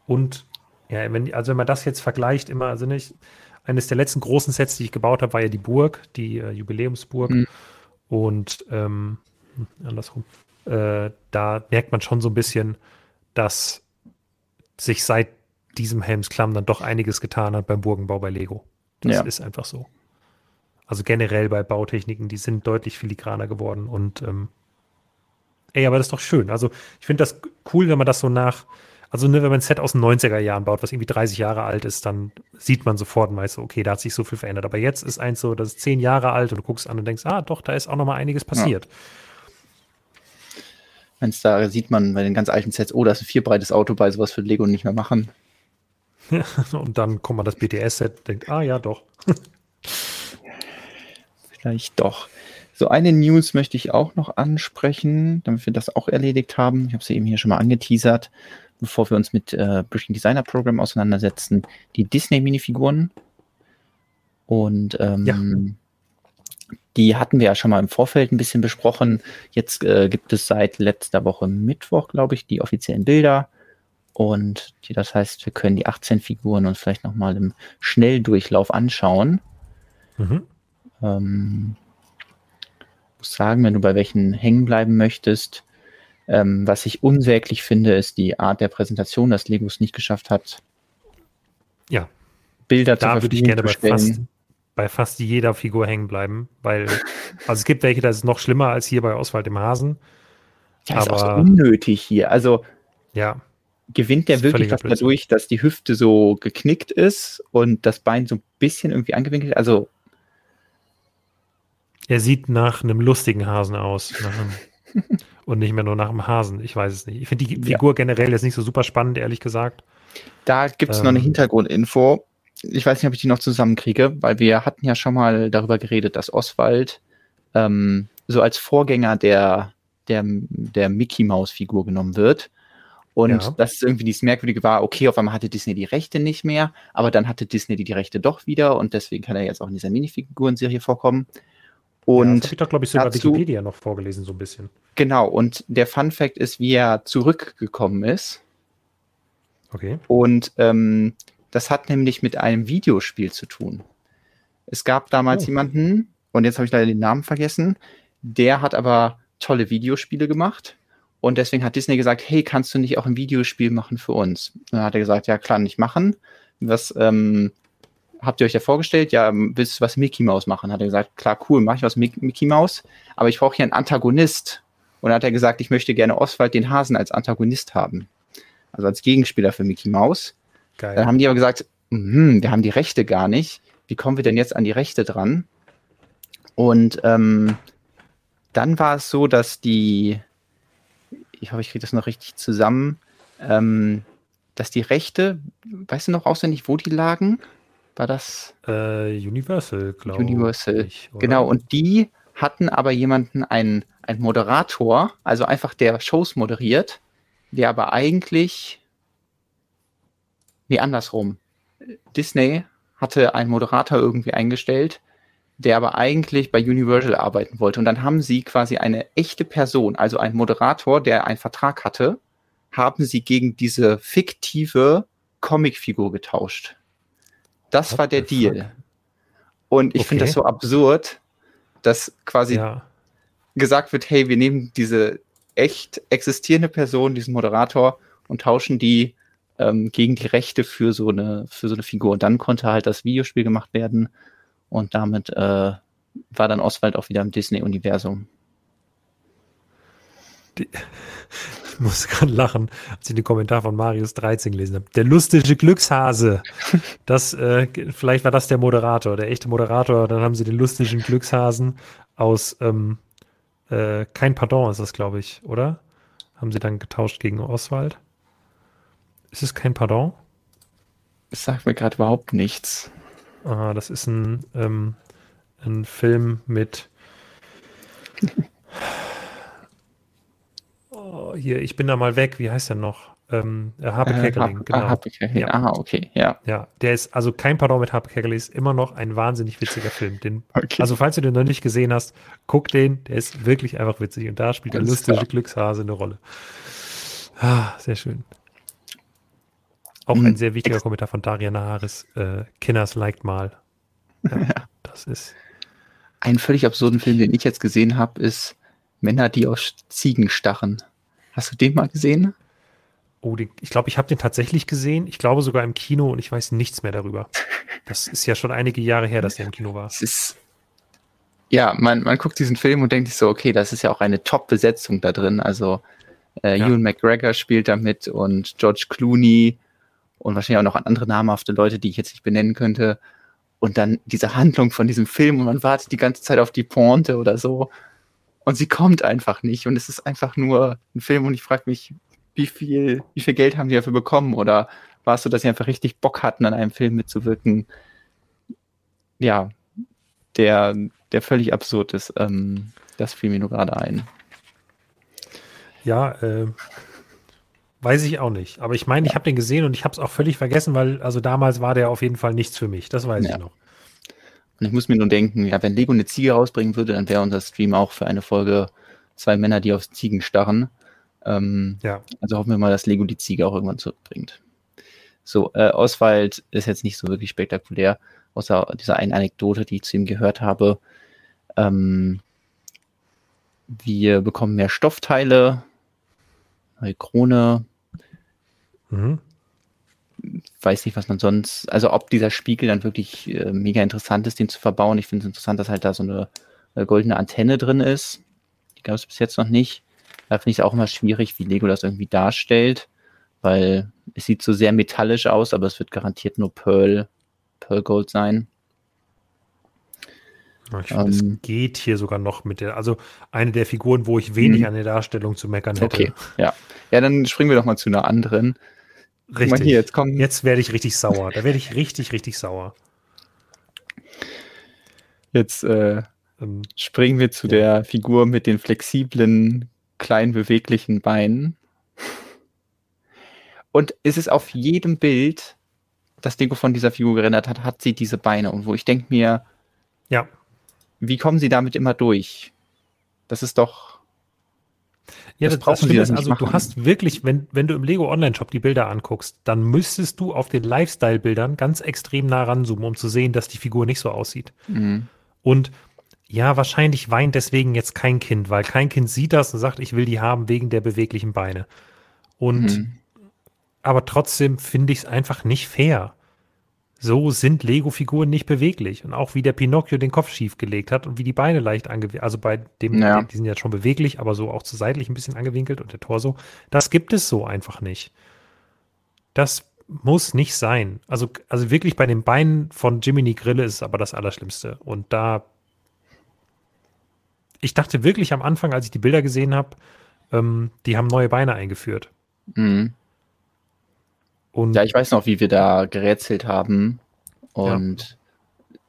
Und ja, wenn, also wenn man das jetzt vergleicht, immer, also nicht, eines der letzten großen Sets, die ich gebaut habe, war ja die Burg, die äh, Jubiläumsburg. Mhm. Und ähm, andersrum, äh, da merkt man schon so ein bisschen, dass sich seit diesem Helmsklamm dann doch einiges getan hat beim Burgenbau bei Lego. Das ja. ist einfach so. Also generell bei Bautechniken, die sind deutlich filigraner geworden und ähm, ey, aber das ist doch schön. Also ich finde das cool, wenn man das so nach, also ne, wenn man ein Set aus den 90er Jahren baut, was irgendwie 30 Jahre alt ist, dann sieht man sofort und weiß, okay, da hat sich so viel verändert. Aber jetzt ist eins so, das ist zehn Jahre alt und du guckst an und denkst, ah, doch, da ist auch noch mal einiges passiert. Ja. Wenn da sieht man bei den ganz alten Sets, oh, da ist ein vierbreites Auto bei, sowas für Lego nicht mehr machen. und dann kommt man das BTS-Set, denkt, ah ja, doch. Vielleicht doch. So eine News möchte ich auch noch ansprechen, damit wir das auch erledigt haben. Ich habe sie eben hier schon mal angeteasert, bevor wir uns mit äh, Bridging Designer Program auseinandersetzen. Die Disney-Minifiguren. Und ähm, ja. die hatten wir ja schon mal im Vorfeld ein bisschen besprochen. Jetzt äh, gibt es seit letzter Woche Mittwoch, glaube ich, die offiziellen Bilder. Und die, das heißt, wir können die 18 Figuren uns vielleicht nochmal im Schnelldurchlauf anschauen. Mhm. Ähm, muss sagen, wenn du bei welchen hängen bleiben möchtest, ähm, was ich unsäglich finde, ist die Art der Präsentation, dass Lego es nicht geschafft hat. Ja. Bilder da zu würde ich gerne bei fast, bei fast jeder Figur hängen bleiben, weil also es gibt welche, das ist noch schlimmer als hier bei Oswald im Hasen. Ja, aber, ist auch so unnötig hier. Also ja gewinnt der wirklich was dadurch, dass die Hüfte so geknickt ist und das Bein so ein bisschen irgendwie angewinkelt. Also er sieht nach einem lustigen Hasen aus. Einem, und nicht mehr nur nach einem Hasen. Ich weiß es nicht. Ich finde die Figur ja. generell jetzt nicht so super spannend, ehrlich gesagt. Da gibt es ähm, noch eine ähm. Hintergrundinfo. Ich weiß nicht, ob ich die noch zusammenkriege, weil wir hatten ja schon mal darüber geredet, dass Oswald ähm, so als Vorgänger der, der, der Mickey Maus Figur genommen wird. Und ja. das ist irgendwie dieses Merkwürdige war, okay, auf einmal hatte Disney die Rechte nicht mehr, aber dann hatte Disney die, die Rechte doch wieder und deswegen kann er jetzt auch in dieser Minifiguren-Serie vorkommen. Und ja, das habe ich doch, glaube ich, sogar dazu, Wikipedia noch vorgelesen, so ein bisschen. Genau, und der Fun Fact ist, wie er zurückgekommen ist. Okay. Und ähm, das hat nämlich mit einem Videospiel zu tun. Es gab damals oh. jemanden, und jetzt habe ich leider den Namen vergessen, der hat aber tolle Videospiele gemacht und deswegen hat Disney gesagt, hey, kannst du nicht auch ein Videospiel machen für uns? Und dann hat er gesagt, ja klar, nicht machen. Was ähm, habt ihr euch ja vorgestellt? Ja, willst du was Mickey Mouse machen? Hat er gesagt, klar, cool, mach ich was mit Mickey Mouse, aber ich brauche hier einen Antagonist. Und dann hat er gesagt, ich möchte gerne Oswald den Hasen als Antagonist haben. Also als Gegenspieler für Mickey Mouse. Geil. Dann haben die aber gesagt, hm, wir haben die Rechte gar nicht. Wie kommen wir denn jetzt an die Rechte dran? Und ähm, dann war es so, dass die ich hoffe, ich kriege das noch richtig zusammen, ähm, dass die Rechte, weißt du noch auswendig, wo die lagen? War das? Äh, Universal, glaube ich. Universal, genau. Und die hatten aber jemanden, einen, einen Moderator, also einfach der Shows moderiert, der aber eigentlich, nee, andersrum. Disney hatte einen Moderator irgendwie eingestellt, der aber eigentlich bei Universal arbeiten wollte. Und dann haben sie quasi eine echte Person, also einen Moderator, der einen Vertrag hatte, haben sie gegen diese fiktive Comicfigur getauscht. Das What war der Deal. Fuck? Und ich okay. finde das so absurd, dass quasi ja. gesagt wird, hey, wir nehmen diese echt existierende Person, diesen Moderator, und tauschen die ähm, gegen die Rechte für so eine für so eine Figur. Und dann konnte halt das Videospiel gemacht werden und damit äh, war dann Oswald auch wieder im Disney-Universum. Ich muss gerade lachen, als ich den Kommentar von Marius 13 gelesen habe. Der lustige Glückshase. Das, äh, vielleicht war das der Moderator, der echte Moderator. Dann haben sie den lustigen Glückshasen aus ähm, äh, Kein Pardon ist das, glaube ich, oder? haben sie dann getauscht gegen Oswald. Ist es kein Pardon? Das sagt mir gerade überhaupt nichts. Ah, das ist ein, ähm, ein Film mit. oh, hier, ich bin da mal weg. Wie heißt der noch? Ähm, äh, Harpe äh, Kerkeling, genau. Harpe Kerkeling. Ja. Aha, okay, ja. Ja, der ist, also kein Pardon mit Harpe Kerkeling, ist immer noch ein wahnsinnig witziger Film. Den, okay. Also, falls du den noch nicht gesehen hast, guck den, der ist wirklich einfach witzig. Und da spielt der lustige klar. Glückshase eine Rolle. Ah, sehr schön. Auch ein hm, sehr wichtiger Ex Kommentar von Daria Naharis. Äh, Kinners liked mal. Ja, ja. Das ist. Ein völlig absurden Film, den ich jetzt gesehen habe, ist Männer, die aus Ziegen stachen. Hast du den mal gesehen? Oh, den, ich glaube, ich habe den tatsächlich gesehen. Ich glaube sogar im Kino und ich weiß nichts mehr darüber. Das ist ja schon einige Jahre her, dass der im Kino war. Es ist. Ja, man, man guckt diesen Film und denkt sich so, okay, das ist ja auch eine Top-Besetzung da drin. Also äh, ja. Ewan McGregor spielt da mit und George Clooney und wahrscheinlich auch noch andere namhafte Leute, die ich jetzt nicht benennen könnte. Und dann diese Handlung von diesem Film und man wartet die ganze Zeit auf die Pointe oder so. Und sie kommt einfach nicht. Und es ist einfach nur ein Film und ich frage mich, wie viel, wie viel Geld haben die dafür bekommen? Oder war es so, dass sie einfach richtig Bock hatten, an einem Film mitzuwirken? Ja, der, der völlig absurd ist. Ähm, das fiel mir nur gerade ein. Ja, äh, Weiß ich auch nicht. Aber ich meine, ich habe den gesehen und ich habe es auch völlig vergessen, weil also damals war der auf jeden Fall nichts für mich. Das weiß ja. ich noch. Und ich muss mir nur denken, ja, wenn Lego eine Ziege rausbringen würde, dann wäre unser Stream auch für eine Folge zwei Männer, die auf Ziegen starren. Ähm, ja. Also hoffen wir mal, dass Lego die Ziege auch irgendwann zurückbringt. So, äh, Oswald ist jetzt nicht so wirklich spektakulär, außer dieser einen Anekdote, die ich zu ihm gehört habe. Ähm, wir bekommen mehr Stoffteile, neue Krone, Mhm. Weiß nicht, was man sonst, also ob dieser Spiegel dann wirklich äh, mega interessant ist, den zu verbauen. Ich finde es interessant, dass halt da so eine äh, goldene Antenne drin ist. Die gab es bis jetzt noch nicht. Da finde ich es auch immer schwierig, wie Lego das irgendwie darstellt, weil es sieht so sehr metallisch aus, aber es wird garantiert nur Pearl, Pearl Gold sein. Ich finde, es ähm. geht hier sogar noch mit der, also eine der Figuren, wo ich wenig mhm. an der Darstellung zu meckern hätte. Okay, ja. Ja, dann springen wir doch mal zu einer anderen. Richtig. Hier, jetzt jetzt werde ich richtig sauer. Da werde ich richtig, richtig sauer. Jetzt äh, ähm, springen wir zu ja. der Figur mit den flexiblen, klein beweglichen Beinen. Und es ist auf jedem Bild, das Deko von dieser Figur gerendert hat, hat sie diese Beine. Und wo ich denke mir, ja. wie kommen sie damit immer durch? Das ist doch ja, das, das brauchen das Also machen. du hast wirklich, wenn, wenn du im Lego Online-Shop die Bilder anguckst, dann müsstest du auf den Lifestyle-Bildern ganz extrem nah ranzoomen, um zu sehen, dass die Figur nicht so aussieht. Mhm. Und ja, wahrscheinlich weint deswegen jetzt kein Kind, weil kein Kind sieht das und sagt, ich will die haben wegen der beweglichen Beine. Und mhm. aber trotzdem finde ich es einfach nicht fair so sind Lego-Figuren nicht beweglich. Und auch wie der Pinocchio den Kopf schief gelegt hat und wie die Beine leicht angewinkelt, also bei dem, ja. die sind ja schon beweglich, aber so auch zu seitlich ein bisschen angewinkelt und der Torso, das gibt es so einfach nicht. Das muss nicht sein. Also, also wirklich bei den Beinen von Jiminy Grille ist es aber das Allerschlimmste. Und da, ich dachte wirklich am Anfang, als ich die Bilder gesehen habe, ähm, die haben neue Beine eingeführt. Mhm. Und ja, ich weiß noch, wie wir da gerätselt haben. Und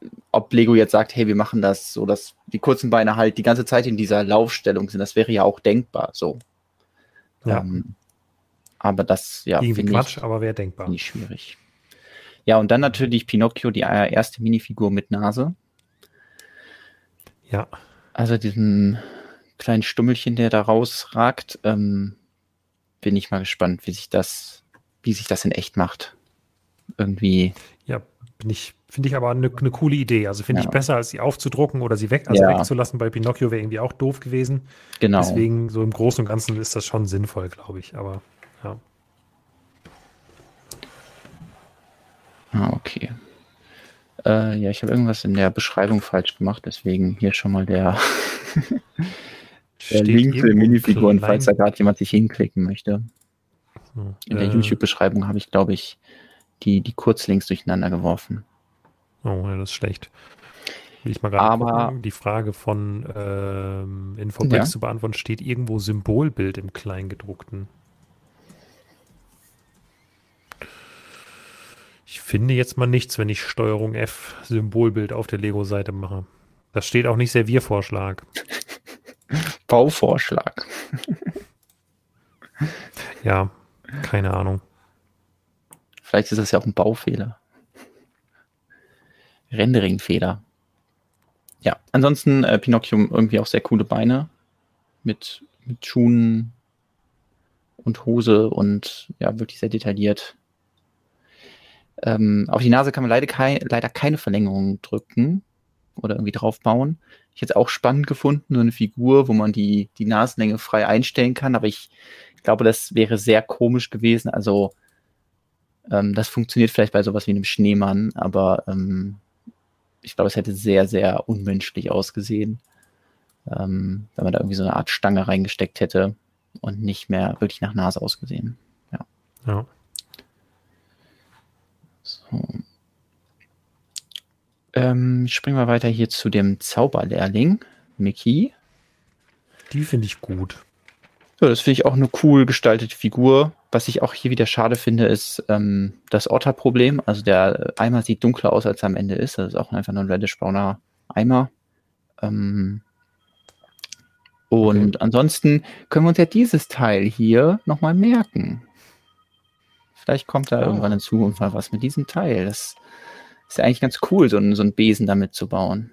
ja. ob Lego jetzt sagt, hey, wir machen das so, dass die kurzen Beine halt die ganze Zeit in dieser Laufstellung sind, das wäre ja auch denkbar so. Ja. Ähm, aber das, ja. Irgendwie Quatsch, ich, aber wäre denkbar. Nicht schwierig. Ja, und dann natürlich Pinocchio, die erste Minifigur mit Nase. Ja. Also diesen kleinen Stummelchen, der da rausragt, ähm, bin ich mal gespannt, wie sich das wie sich das in echt macht. Irgendwie. Ja, bin ich, finde ich aber eine, eine coole Idee. Also finde ja. ich besser, als sie aufzudrucken oder sie weg, also ja. wegzulassen. Bei Pinocchio wäre irgendwie auch doof gewesen. Genau. Deswegen, so im Großen und Ganzen ist das schon sinnvoll, glaube ich. Aber ja. Ah, okay. Äh, ja, ich habe irgendwas in der Beschreibung falsch gemacht, deswegen hier schon mal der, der Link zu den Minifiguren, falls da gerade jemand sich hinklicken möchte. In der äh, YouTube-Beschreibung habe ich, glaube ich, die, die Kurzlinks durcheinander geworfen. Oh, ja, das ist schlecht. Will ich mal gerade Aber gucken. Die Frage von ähm, Infobricks ja. zu beantworten, steht irgendwo Symbolbild im Kleingedruckten. Ich finde jetzt mal nichts, wenn ich Steuerung F Symbolbild auf der Lego-Seite mache. Das steht auch nicht Serviervorschlag. Bauvorschlag. ja, keine Ahnung. Vielleicht ist das ja auch ein Baufehler. Rendering-Fehler. Ja, ansonsten äh, Pinocchio irgendwie auch sehr coole Beine mit, mit Schuhen und Hose und ja, wirklich sehr detailliert. Ähm, auf die Nase kann man leider, kei leider keine Verlängerung drücken oder irgendwie draufbauen. Ich hätte es auch spannend gefunden, so eine Figur, wo man die, die Nasenlänge frei einstellen kann, aber ich glaube, das wäre sehr komisch gewesen. Also ähm, das funktioniert vielleicht bei sowas wie einem Schneemann, aber ähm, ich glaube, es hätte sehr, sehr unmenschlich ausgesehen, ähm, wenn man da irgendwie so eine Art Stange reingesteckt hätte und nicht mehr wirklich nach Nase ausgesehen. Ja. ja. So. Ähm, springen wir weiter hier zu dem Zauberlehrling, Mickey. Die finde ich gut. Ja, das finde ich auch eine cool gestaltete Figur. Was ich auch hier wieder schade finde, ist ähm, das Otter-Problem. Also der Eimer sieht dunkler aus, als er am Ende ist. Das ist auch einfach nur ein reddish-brauner Eimer. Ähm, und okay. ansonsten können wir uns ja dieses Teil hier nochmal merken. Vielleicht kommt da oh. irgendwann in Zukunft mal was mit diesem Teil. Das ist ja eigentlich ganz cool, so, ein, so einen Besen damit zu bauen.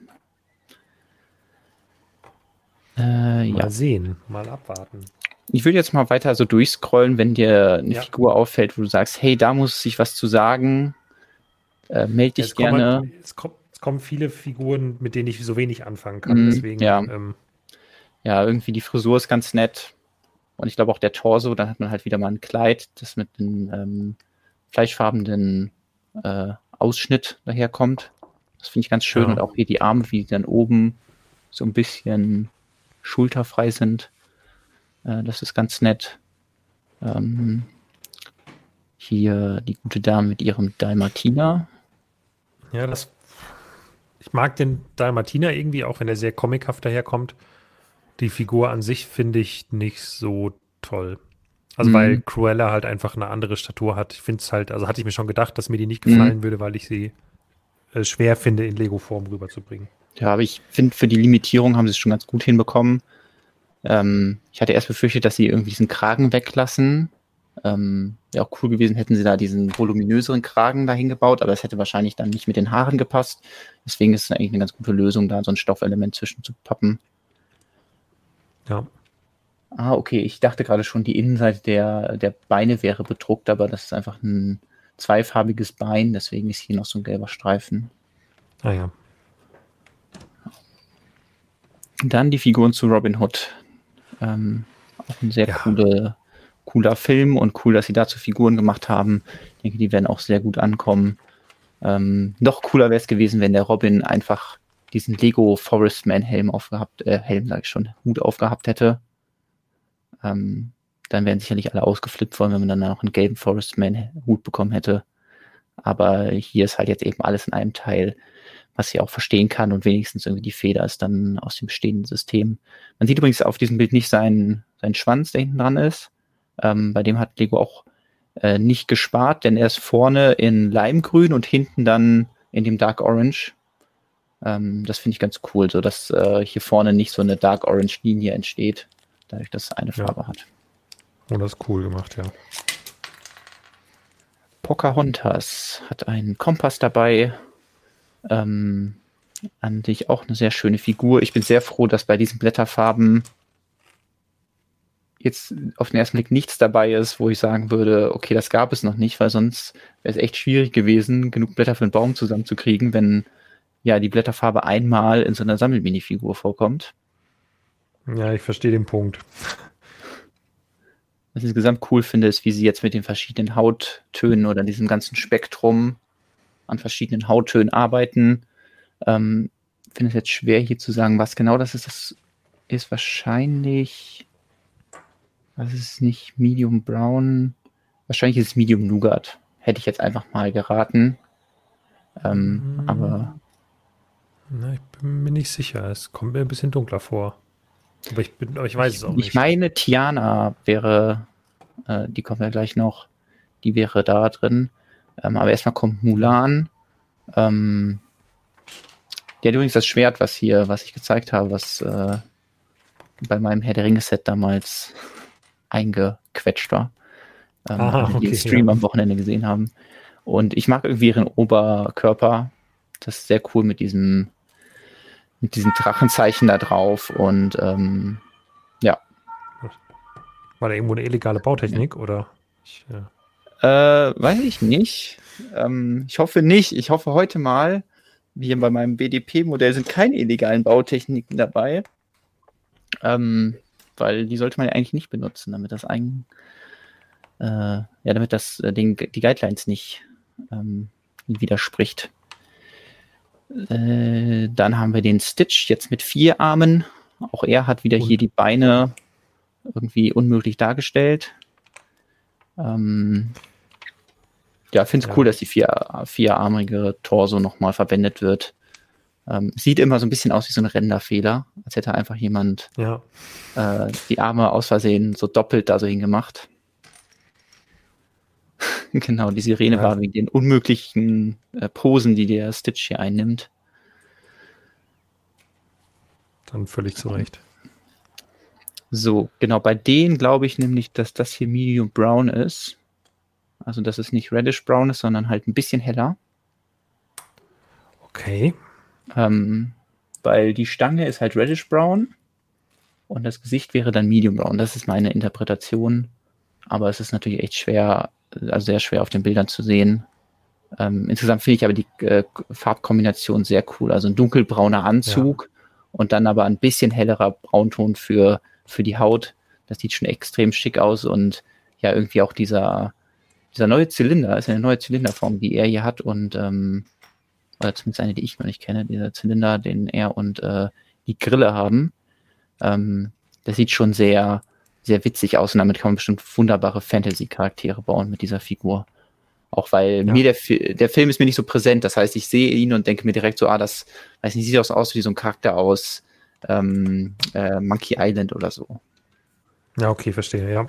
Äh, mal ja. sehen, mal abwarten. Ich würde jetzt mal weiter so durchscrollen, wenn dir eine ja. Figur auffällt, wo du sagst, hey, da muss ich was zu sagen. Äh, meld dich es gerne. Kommen, es, kommt, es, kommen viele Figuren, mit denen ich so wenig anfangen kann. Mm, deswegen, ja. Ähm, ja, irgendwie die Frisur ist ganz nett. Und ich glaube auch der Torso, dann hat man halt wieder mal ein Kleid, das mit einem ähm, fleischfarbenen äh, Ausschnitt daherkommt. Das finde ich ganz schön. Ja. Und auch hier die Arme, wie die dann oben so ein bisschen schulterfrei sind. Äh, das ist ganz nett. Ähm, hier die gute Dame mit ihrem Dalmatiner. Ja, das. Ich mag den Dalmatiner irgendwie, auch wenn er sehr comichaft daherkommt. Die Figur an sich finde ich nicht so toll. Also, mhm. weil Cruella halt einfach eine andere Statur hat. Ich finde es halt, also hatte ich mir schon gedacht, dass mir die nicht gefallen mhm. würde, weil ich sie äh, schwer finde, in Lego-Form rüberzubringen. Ja, aber ich finde, für die Limitierung haben sie es schon ganz gut hinbekommen. Ähm, ich hatte erst befürchtet, dass sie irgendwie diesen Kragen weglassen. Ähm, Wäre auch cool gewesen, hätten sie da diesen voluminöseren Kragen dahin gebaut, aber es hätte wahrscheinlich dann nicht mit den Haaren gepasst. Deswegen ist es eigentlich eine ganz gute Lösung, da so ein Stoffelement zwischen zu pappen. Ja. Ah, okay. Ich dachte gerade schon, die Innenseite der, der Beine wäre bedruckt, aber das ist einfach ein zweifarbiges Bein, deswegen ist hier noch so ein gelber Streifen. Ah ja. Dann die Figuren zu Robin Hood. Ähm, auch ein sehr ja. coole, cooler Film und cool, dass sie dazu Figuren gemacht haben. Ich denke, die werden auch sehr gut ankommen. Ähm, noch cooler wäre es gewesen, wenn der Robin einfach diesen Lego Forest Man Helm aufgehabt, äh, Helm sag ich schon, Hut aufgehabt hätte. Ähm, dann wären sicherlich alle ausgeflippt worden, wenn man dann noch einen gelben Forest Man Hut bekommen hätte. Aber hier ist halt jetzt eben alles in einem Teil was ich auch verstehen kann und wenigstens irgendwie die Feder ist dann aus dem bestehenden System. Man sieht übrigens auf diesem Bild nicht seinen, seinen Schwanz, der hinten dran ist. Ähm, bei dem hat Lego auch äh, nicht gespart, denn er ist vorne in Limegrün und hinten dann in dem Dark Orange. Ähm, das finde ich ganz cool, so dass äh, hier vorne nicht so eine Dark Orange Linie entsteht, dadurch, dass es eine ja. Farbe hat. Oh, das ist cool gemacht, ja. Pocahontas hat einen Kompass dabei, ähm, an sich auch eine sehr schöne Figur. Ich bin sehr froh, dass bei diesen Blätterfarben jetzt auf den ersten Blick nichts dabei ist, wo ich sagen würde, okay, das gab es noch nicht, weil sonst wäre es echt schwierig gewesen, genug Blätter für einen Baum zusammenzukriegen, wenn ja die Blätterfarbe einmal in so einer Sammelminifigur vorkommt. Ja, ich verstehe den Punkt. Was ich insgesamt cool finde, ist, wie sie jetzt mit den verschiedenen Hauttönen oder diesem ganzen Spektrum an verschiedenen Hauttönen arbeiten. Ähm, finde es jetzt schwer hier zu sagen, was genau das ist. Das ist wahrscheinlich, was ist nicht Medium Brown? Wahrscheinlich ist es Medium Nougat. Hätte ich jetzt einfach mal geraten. Ähm, mhm. Aber Na, ich bin mir nicht sicher. Es kommt mir ein bisschen dunkler vor. Aber ich, bin, aber ich weiß ich, es auch nicht. Ich meine, Tiana wäre, äh, die kommen ja gleich noch, die wäre da drin. Ähm, aber erstmal kommt Mulan. Ähm, die hat übrigens das Schwert, was hier, was ich gezeigt habe, was äh, bei meinem Herr der Ringe-Set damals eingequetscht war. Ähm, Aha, okay, die den Stream ja. am Wochenende gesehen haben. Und ich mag irgendwie ihren Oberkörper. Das ist sehr cool mit diesem, mit diesem Drachenzeichen da drauf. Und ähm, ja. War da irgendwo eine illegale Bautechnik ja. oder? Ich, ja. Äh, weiß ich nicht. Ähm, ich hoffe nicht. Ich hoffe heute mal, hier bei meinem BDP-Modell sind keine illegalen Bautechniken dabei. Ähm, weil die sollte man ja eigentlich nicht benutzen, damit das ein, äh, ja, damit das äh, den, die Guidelines nicht ähm, widerspricht. Äh, dann haben wir den Stitch jetzt mit vier Armen. Auch er hat wieder hier die Beine irgendwie unmöglich dargestellt. Ähm, ja, finde es ja. cool, dass die vier, vierarmige Torso nochmal verwendet wird. Ähm, sieht immer so ein bisschen aus wie so ein Renderfehler, als hätte einfach jemand ja. äh, die Arme aus Versehen so doppelt da so hingemacht. genau, die Sirene ja. war wegen den unmöglichen äh, Posen, die der Stitch hier einnimmt. Dann völlig zu Recht. So, genau, bei denen glaube ich nämlich, dass das hier Medium Brown ist. Also, dass es nicht reddish brown ist, sondern halt ein bisschen heller. Okay. Ähm, weil die Stange ist halt reddish brown und das Gesicht wäre dann medium brown. Das ist meine Interpretation. Aber es ist natürlich echt schwer, also sehr schwer auf den Bildern zu sehen. Ähm, insgesamt finde ich aber die äh, Farbkombination sehr cool. Also ein dunkelbrauner Anzug ja. und dann aber ein bisschen hellerer Braunton für, für die Haut. Das sieht schon extrem schick aus und ja, irgendwie auch dieser, dieser neue Zylinder ist eine neue Zylinderform, die er hier hat und ähm, oder zumindest eine, die ich noch nicht kenne, dieser Zylinder, den er und äh, die Grille haben. Ähm, das sieht schon sehr, sehr witzig aus und damit kann man bestimmt wunderbare Fantasy-Charaktere bauen mit dieser Figur. Auch weil ja. mir der, der Film ist mir nicht so präsent. Das heißt, ich sehe ihn und denke mir direkt so, ah, das weiß nicht, sieht aus, aus wie so ein Charakter aus ähm, äh, Monkey Island oder so. Ja, okay, verstehe, ja.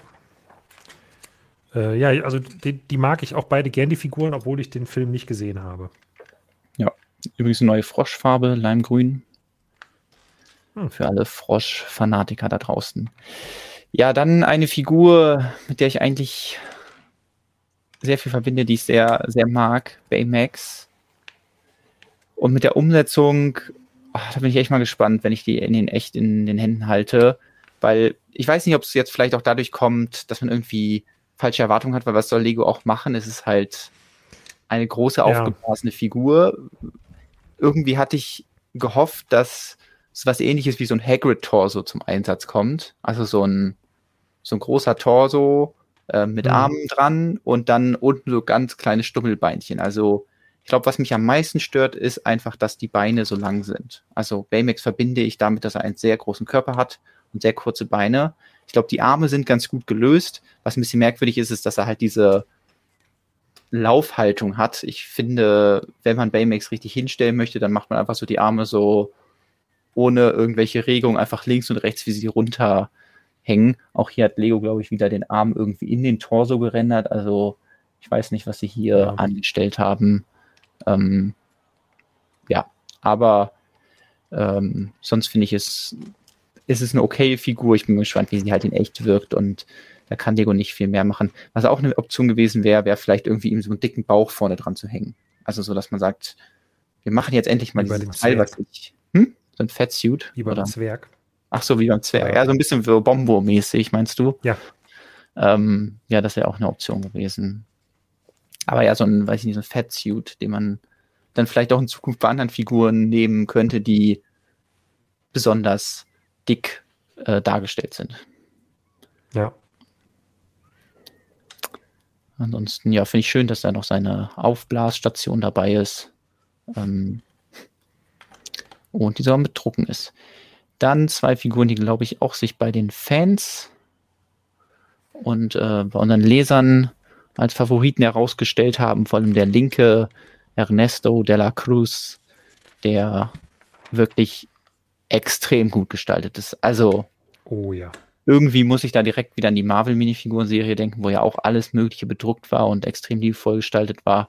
Äh, ja, also die, die, mag ich auch beide gern, die Figuren, obwohl ich den Film nicht gesehen habe. Ja, übrigens eine neue Froschfarbe, Leimgrün. Hm. Für alle Frosch-Fanatiker da draußen. Ja, dann eine Figur, mit der ich eigentlich sehr viel verbinde, die ich sehr, sehr mag, Baymax. Und mit der Umsetzung, oh, da bin ich echt mal gespannt, wenn ich die in den echt in den Händen halte. Weil ich weiß nicht, ob es jetzt vielleicht auch dadurch kommt, dass man irgendwie falsche Erwartungen hat, weil was soll Lego auch machen? Es ist halt eine große, aufgeblasene ja. Figur. Irgendwie hatte ich gehofft, dass so was ähnliches wie so ein Hagrid-Torso zum Einsatz kommt. Also so ein, so ein großer Torso äh, mit mhm. Armen dran und dann unten so ganz kleine Stummelbeinchen. Also ich glaube, was mich am meisten stört, ist einfach, dass die Beine so lang sind. Also Baymax verbinde ich damit, dass er einen sehr großen Körper hat und sehr kurze Beine. Ich glaube, die Arme sind ganz gut gelöst. Was ein bisschen merkwürdig ist, ist, dass er halt diese Laufhaltung hat. Ich finde, wenn man Baymax richtig hinstellen möchte, dann macht man einfach so die Arme so ohne irgendwelche Regung einfach links und rechts, wie sie runterhängen. Auch hier hat Lego, glaube ich, wieder den Arm irgendwie in den Torso gerendert. Also ich weiß nicht, was sie hier ja. angestellt haben. Ähm, ja, aber ähm, sonst finde ich es, ist es eine okaye Figur. Ich bin gespannt, wie sie halt in echt wirkt und da kann Lego nicht viel mehr machen. Was auch eine Option gewesen wäre, wäre vielleicht irgendwie ihm so einen dicken Bauch vorne dran zu hängen. Also so, dass man sagt, wir machen jetzt endlich mal dieses Teil, was ich, hm? So ein Fettsuit. Wie beim oder? Zwerg. Ach so, wie beim Zwerg. Ja, so ein bisschen Bombo-mäßig, meinst du? Ja. Ähm, ja, das wäre auch eine Option gewesen. Aber ja, so ein, weiß ich nicht, so ein Fettsuit, den man dann vielleicht auch in Zukunft bei anderen Figuren nehmen könnte, die besonders dick äh, dargestellt sind. Ja. Ansonsten, ja, finde ich schön, dass da noch seine Aufblasstation dabei ist. Ähm, und die sogar mit Drucken ist. Dann zwei Figuren, die, glaube ich, auch sich bei den Fans und äh, bei unseren Lesern als Favoriten herausgestellt haben. Vor allem der linke Ernesto de la Cruz, der wirklich extrem gut gestaltet ist. Also. Oh ja. Irgendwie muss ich da direkt wieder an die Marvel-Minifiguren-Serie denken, wo ja auch alles Mögliche bedruckt war und extrem liebevoll gestaltet war.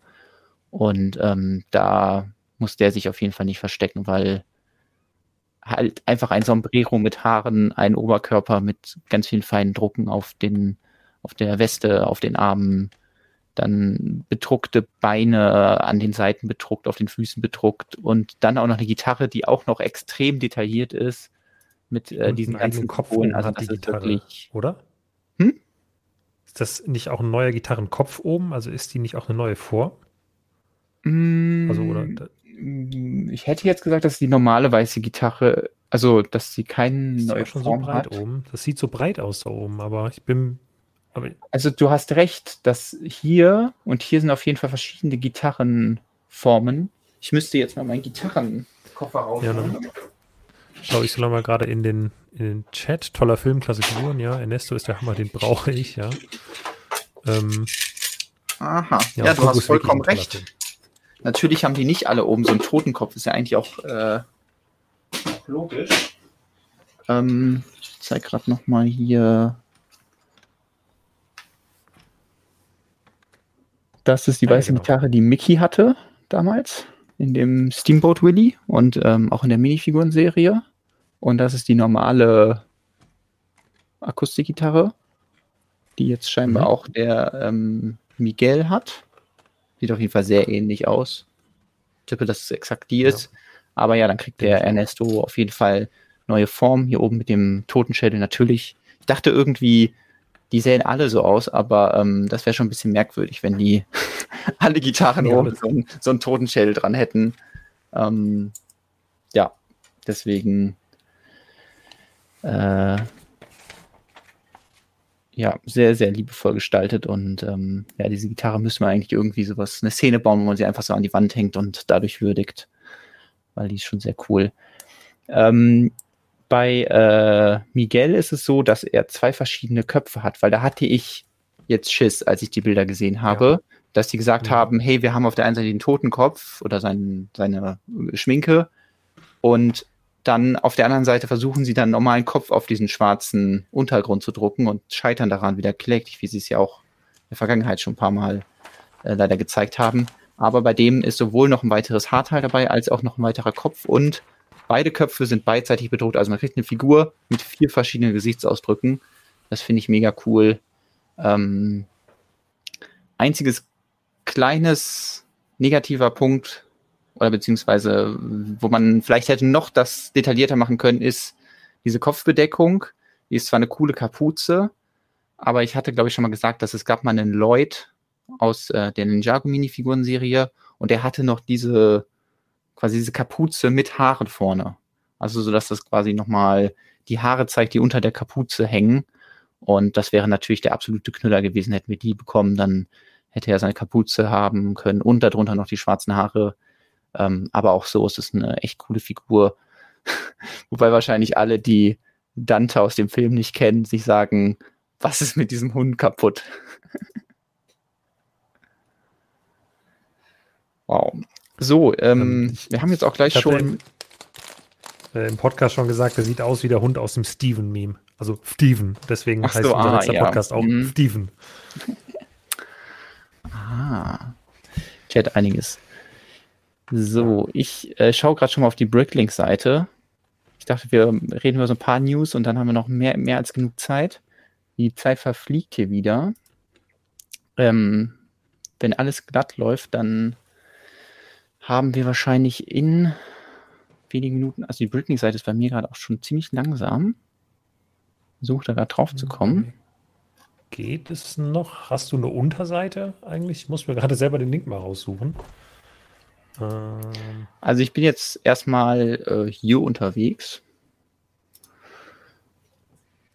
Und ähm, da muss der sich auf jeden Fall nicht verstecken, weil halt einfach ein Sombrero mit Haaren, ein Oberkörper mit ganz vielen feinen Drucken auf den, auf der Weste, auf den Armen, dann bedruckte Beine an den Seiten bedruckt, auf den Füßen bedruckt und dann auch noch eine Gitarre, die auch noch extrem detailliert ist mit äh, diesen ganzen Kopf Also die Gitarre, wirklich, oder? Hm? Ist das nicht auch ein neuer Gitarrenkopf oben? Also ist die nicht auch eine neue? Mm, also, oder? Ich hätte jetzt gesagt, dass die normale weiße Gitarre, also dass sie keinen neue schon Form so breit hat. oben. Das sieht so breit aus da oben, aber ich bin also du hast recht, dass hier und hier sind auf jeden Fall verschiedene Gitarrenformen. Ich müsste jetzt mal meinen Gitarrenkoffer rausholen. Ja, Schau ich so lange mal gerade in den, in den Chat. Toller Film, klasse Figuren, ja. Ernesto ist der Hammer, den brauche ich, ja. Ähm, Aha, ja, ja du hast vollkommen recht. Film. Natürlich haben die nicht alle oben so einen Totenkopf, ist ja eigentlich auch, äh, logisch. Ähm, ich zeige gerade nochmal hier Das ist die ah, weiße ja, genau. Gitarre, die Mickey hatte damals in dem Steamboat Willy und ähm, auch in der Minifiguren-Serie. Und das ist die normale Akustikgitarre, die jetzt scheinbar mhm. auch der ähm, Miguel hat. Sieht auf jeden Fall sehr ähnlich aus. Ich tippe, dass es exakt die ist. Ja. Aber ja, dann kriegt der Ernesto auf jeden Fall neue Form. Hier oben mit dem Totenschädel natürlich. Ich dachte irgendwie, die sehen alle so aus, aber ähm, das wäre schon ein bisschen merkwürdig, wenn die alle Gitarren ja, oben so, ein, so einen Totenschädel dran hätten. Ähm, ja, deswegen äh, ja, sehr, sehr liebevoll gestaltet und ähm, ja, diese Gitarre müssen wir eigentlich irgendwie sowas, eine Szene bauen, wo man sie einfach so an die Wand hängt und dadurch würdigt, weil die ist schon sehr cool. Ähm, bei äh, Miguel ist es so, dass er zwei verschiedene Köpfe hat, weil da hatte ich jetzt Schiss, als ich die Bilder gesehen habe, ja. dass die gesagt ja. haben, hey, wir haben auf der einen Seite den Totenkopf oder sein, seine Schminke und dann auf der anderen Seite versuchen sie dann einen normalen Kopf auf diesen schwarzen Untergrund zu drucken und scheitern daran wieder kläglich, wie sie es ja auch in der Vergangenheit schon ein paar Mal äh, leider gezeigt haben. Aber bei dem ist sowohl noch ein weiteres Haarteil dabei, als auch noch ein weiterer Kopf und Beide Köpfe sind beidseitig bedruckt, also man kriegt eine Figur mit vier verschiedenen Gesichtsausdrücken. Das finde ich mega cool. Ähm, einziges kleines negativer Punkt oder beziehungsweise wo man vielleicht hätte noch das detaillierter machen können, ist diese Kopfbedeckung. Die ist zwar eine coole Kapuze, aber ich hatte, glaube ich, schon mal gesagt, dass es gab mal einen Lloyd aus äh, der Ninjago Minifiguren-Serie und der hatte noch diese quasi diese Kapuze mit Haaren vorne. Also so, dass das quasi nochmal die Haare zeigt, die unter der Kapuze hängen. Und das wäre natürlich der absolute Knüller gewesen, hätten wir die bekommen, dann hätte er seine Kapuze haben können und darunter noch die schwarzen Haare. Ähm, aber auch so ist es eine echt coole Figur. Wobei wahrscheinlich alle, die Dante aus dem Film nicht kennen, sich sagen, was ist mit diesem Hund kaputt? wow. So, ähm, ähm, ich, wir haben jetzt auch gleich schon. Im, äh, Im Podcast schon gesagt, der sieht aus wie der Hund aus dem Steven-Meme. Also Steven. Deswegen Ach heißt so, unser ah, letzter ja. Podcast auch mhm. Steven. ah. Chat einiges. So, ich äh, schaue gerade schon mal auf die Bricklink-Seite. Ich dachte, wir reden über so ein paar News und dann haben wir noch mehr, mehr als genug Zeit. Die Zeit verfliegt hier wieder. Ähm, wenn alles glatt läuft, dann haben wir wahrscheinlich in wenigen Minuten, also die Britney-Seite ist bei mir gerade auch schon ziemlich langsam. Versucht da gerade drauf zu kommen. Geht es noch? Hast du eine Unterseite eigentlich? Ich muss mir gerade selber den Link mal raussuchen. Ähm. Also ich bin jetzt erstmal äh, hier unterwegs.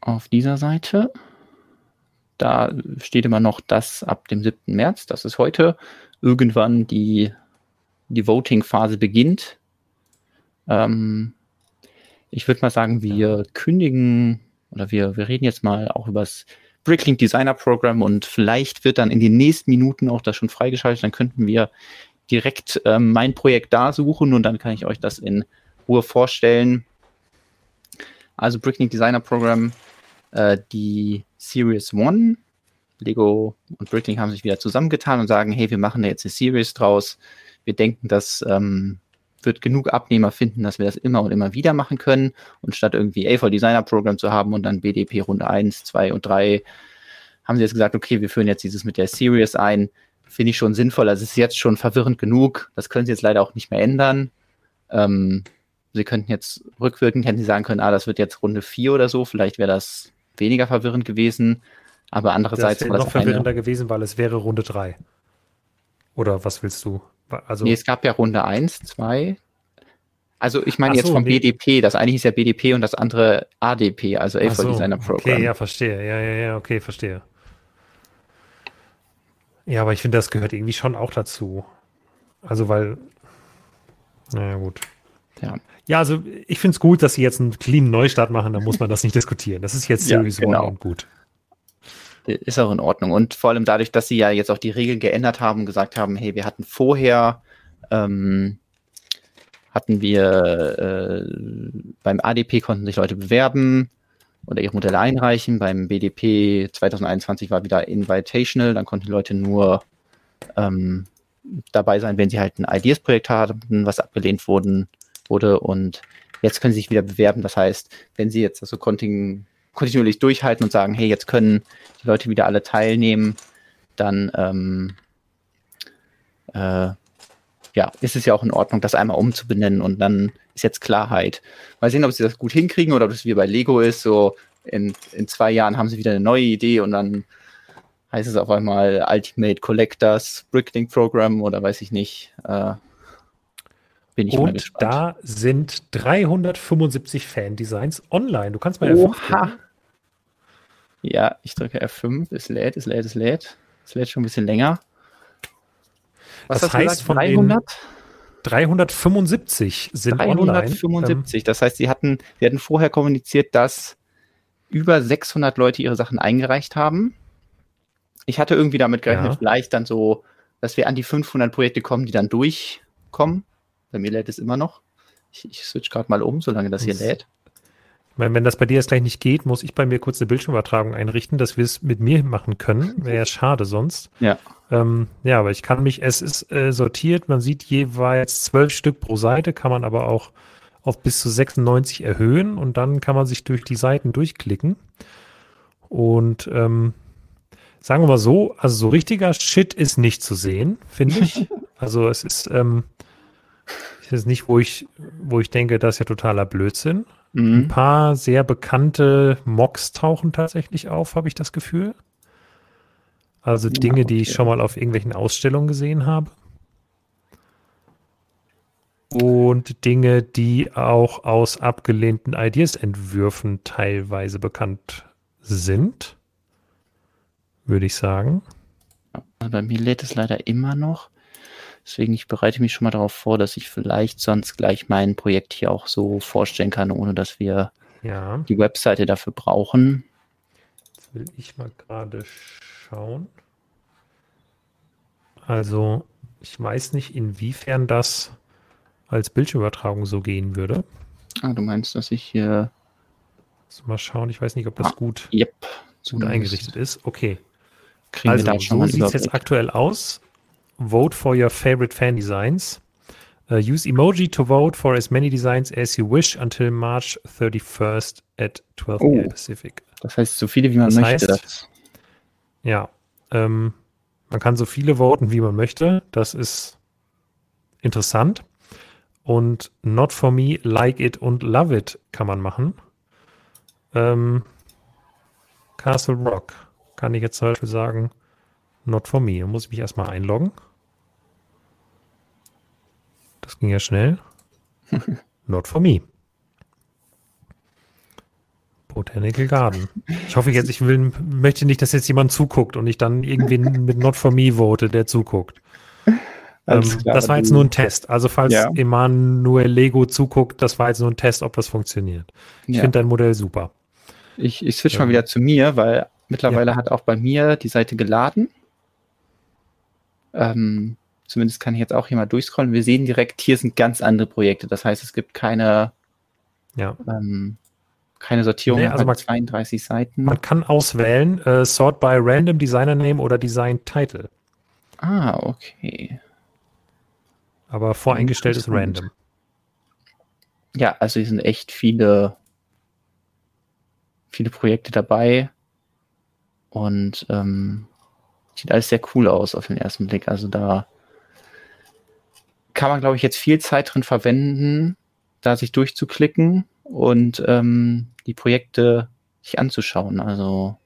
Auf dieser Seite. Da steht immer noch das ab dem 7. März, das ist heute, irgendwann die die Voting-Phase beginnt. Ähm, ich würde mal sagen, wir kündigen oder wir, wir reden jetzt mal auch über das Bricklink Designer Program und vielleicht wird dann in den nächsten Minuten auch das schon freigeschaltet. Dann könnten wir direkt ähm, mein Projekt da suchen und dann kann ich euch das in Ruhe vorstellen. Also Bricklink Designer Program, äh, die Series 1. Lego und Bricklink haben sich wieder zusammengetan und sagen, hey, wir machen da jetzt eine Series draus. Wir denken, das ähm, wird genug Abnehmer finden, dass wir das immer und immer wieder machen können. Und statt irgendwie A4 Designer Program zu haben und dann BDP Runde 1, 2 und 3, haben sie jetzt gesagt, okay, wir führen jetzt dieses mit der Series ein. Finde ich schon sinnvoll. Also es ist jetzt schon verwirrend genug. Das können sie jetzt leider auch nicht mehr ändern. Ähm, sie könnten jetzt rückwirkend, hätten sie sagen können, ah, das wird jetzt Runde 4 oder so. Vielleicht wäre das weniger verwirrend gewesen. Aber andererseits das wäre noch verwirrender gewesen, weil es wäre Runde 3. Oder was willst du? Also, nee, es gab ja Runde 1, 2. Also ich meine jetzt vom nee. BDP, das eine ist ja BDP und das andere ADP, also A for so, Designer Program. Okay, ja, verstehe. Ja, ja, ja, okay, verstehe. Ja, aber ich finde, das gehört irgendwie schon auch dazu. Also, weil. Naja, gut. Ja. Ja, also ich finde es gut, dass sie jetzt einen clean Neustart machen, da muss man das nicht diskutieren. Das ist jetzt sowieso ja, genau. gut. Ist auch in Ordnung. Und vor allem dadurch, dass sie ja jetzt auch die Regeln geändert haben gesagt haben, hey, wir hatten vorher ähm, hatten wir äh, beim ADP konnten sich Leute bewerben oder ihre Modelle einreichen. Beim BDP 2021 war wieder Invitational, dann konnten Leute nur ähm, dabei sein, wenn sie halt ein Ideas-Projekt hatten, was abgelehnt wurden, wurde. Und jetzt können sie sich wieder bewerben. Das heißt, wenn sie jetzt also kontinuierlich durchhalten und sagen, hey, jetzt können die Leute wieder alle teilnehmen, dann ähm, äh, ja, ist es ja auch in Ordnung, das einmal umzubenennen und dann ist jetzt Klarheit. Mal sehen, ob sie das gut hinkriegen oder ob es wie bei Lego ist, so in, in zwei Jahren haben sie wieder eine neue Idee und dann heißt es auf einmal Ultimate Collectors Bricklink Program oder weiß ich nicht. Äh, bin ich und mal gespannt. da sind 375 Fan-Designs online. Du kannst mal F5 Oha. Ja, ich drücke F5, es lädt, es lädt, es lädt. Es lädt schon ein bisschen länger. Was das heißt von 300? 375 sind 375. online. Das heißt, sie hatten, sie hatten vorher kommuniziert, dass über 600 Leute ihre Sachen eingereicht haben. Ich hatte irgendwie damit gerechnet, ja. vielleicht dann so, dass wir an die 500 Projekte kommen, die dann durchkommen. Bei mir lädt es immer noch. Ich, ich switch gerade mal um, solange das hier lädt. Meine, wenn das bei dir jetzt gleich nicht geht, muss ich bei mir kurz eine Bildschirmübertragung einrichten, dass wir es mit mir machen können. Wäre ja schade sonst. Ja. Ähm, ja, aber ich kann mich, es ist äh, sortiert, man sieht jeweils zwölf Stück pro Seite, kann man aber auch auf bis zu 96 erhöhen und dann kann man sich durch die Seiten durchklicken. Und ähm, sagen wir mal so, also so richtiger Shit ist nicht zu sehen, finde ich. Also es ist, ähm, es ist nicht, wo ich, wo ich denke, das ist ja totaler Blödsinn. Mhm. Ein paar sehr bekannte Mocks tauchen tatsächlich auf, habe ich das Gefühl. Also Dinge, ja, okay. die ich schon mal auf irgendwelchen Ausstellungen gesehen habe. Und Dinge, die auch aus abgelehnten Ideas-Entwürfen teilweise bekannt sind, würde ich sagen. Bei mir lädt es leider immer noch. Deswegen, ich bereite mich schon mal darauf vor, dass ich vielleicht sonst gleich mein Projekt hier auch so vorstellen kann, ohne dass wir ja. die Webseite dafür brauchen. Jetzt will ich mal gerade schauen. Also, ich weiß nicht, inwiefern das als Bildschirmübertragung so gehen würde. Ah, du meinst, dass ich hier. Also mal schauen, ich weiß nicht, ob das ah, gut, yep. gut eingerichtet ist. Okay. Kriegen also, so sieht es jetzt aktuell aus. Vote for your favorite fan designs. Uh, use emoji to vote for as many designs as you wish until March 31st at 12 oh, p.m. Pacific. Das heißt, so viele wie man das möchte. Heißt, ja, ähm, man kann so viele voten, wie man möchte. Das ist interessant. Und Not for Me, Like It und Love It kann man machen. Ähm, Castle Rock kann ich jetzt zum Beispiel sagen, Not for Me. Da muss ich mich erstmal einloggen. Das ging ja schnell. Not for me. Botanical Garden. Ich hoffe jetzt, ich will, möchte nicht, dass jetzt jemand zuguckt und ich dann irgendwie mit Not for Me vote, der zuguckt. Ähm, klar, das war jetzt nur ein Test. Also falls ja. Emanuel Lego zuguckt, das war jetzt nur ein Test, ob das funktioniert. Ich ja. finde dein Modell super. Ich, ich switch ja. mal wieder zu mir, weil mittlerweile hat auch bei mir die Seite geladen. Ähm, zumindest kann ich jetzt auch hier mal durchscrollen. Wir sehen direkt, hier sind ganz andere Projekte. Das heißt, es gibt keine, ja. ähm, keine Sortierung, nee, also man, 32 Seiten. Man kann auswählen, äh, Sort by Random Designer Name oder Design Title. Ah, okay. Aber voreingestellt ist random. Ja, also hier sind echt viele, viele Projekte dabei. Und ähm, sieht alles sehr cool aus auf den ersten Blick. Also da kann man, glaube ich, jetzt viel Zeit drin verwenden, da sich durchzuklicken und ähm, die Projekte sich anzuschauen. Also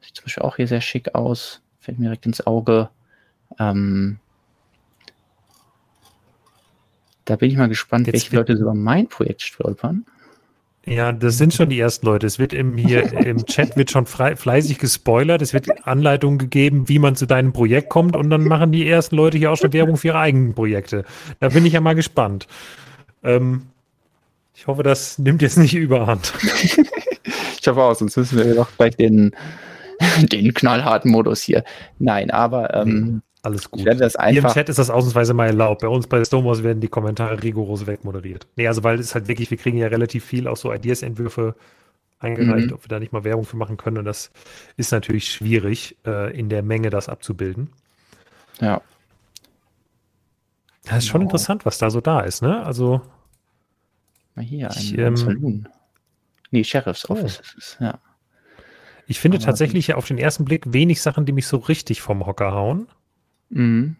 sieht zum Beispiel auch hier sehr schick aus, fällt mir direkt ins Auge. Ähm, da bin ich mal gespannt, Jetzt welche Leute über mein Projekt stolpern. Ja, das sind schon die ersten Leute. Es wird im, hier im Chat wird schon frei, fleißig gespoilert. Es wird Anleitungen gegeben, wie man zu deinem Projekt kommt und dann machen die ersten Leute hier auch schon Werbung für ihre eigenen Projekte. Da bin ich ja mal gespannt. Ähm, ich hoffe, das nimmt jetzt nicht überhand. ich hoffe auch, sonst müssen wir doch gleich den, den knallharten Modus hier. Nein, aber ähm, alles gut. Ich werde das einfach Hier im Chat ist das ausnahmsweise mal erlaubt. Bei uns bei Stonewalls werden die Kommentare rigoros wegmoderiert. Nee, also weil es halt wirklich, wir kriegen ja relativ viel auch so Ideas-Entwürfe eingereicht, mhm. ob wir da nicht mal Werbung für machen können. Und das ist natürlich schwierig, äh, in der Menge das abzubilden. Ja. Das ist schon genau. interessant, was da so da ist, ne? Also. Mal hier, ein, ich, ähm, Saloon. Nee, Sheriff's Office oh. ist es, ja. Ich finde Aber tatsächlich auf den ersten Blick wenig Sachen, die mich so richtig vom Hocker hauen. Mhm.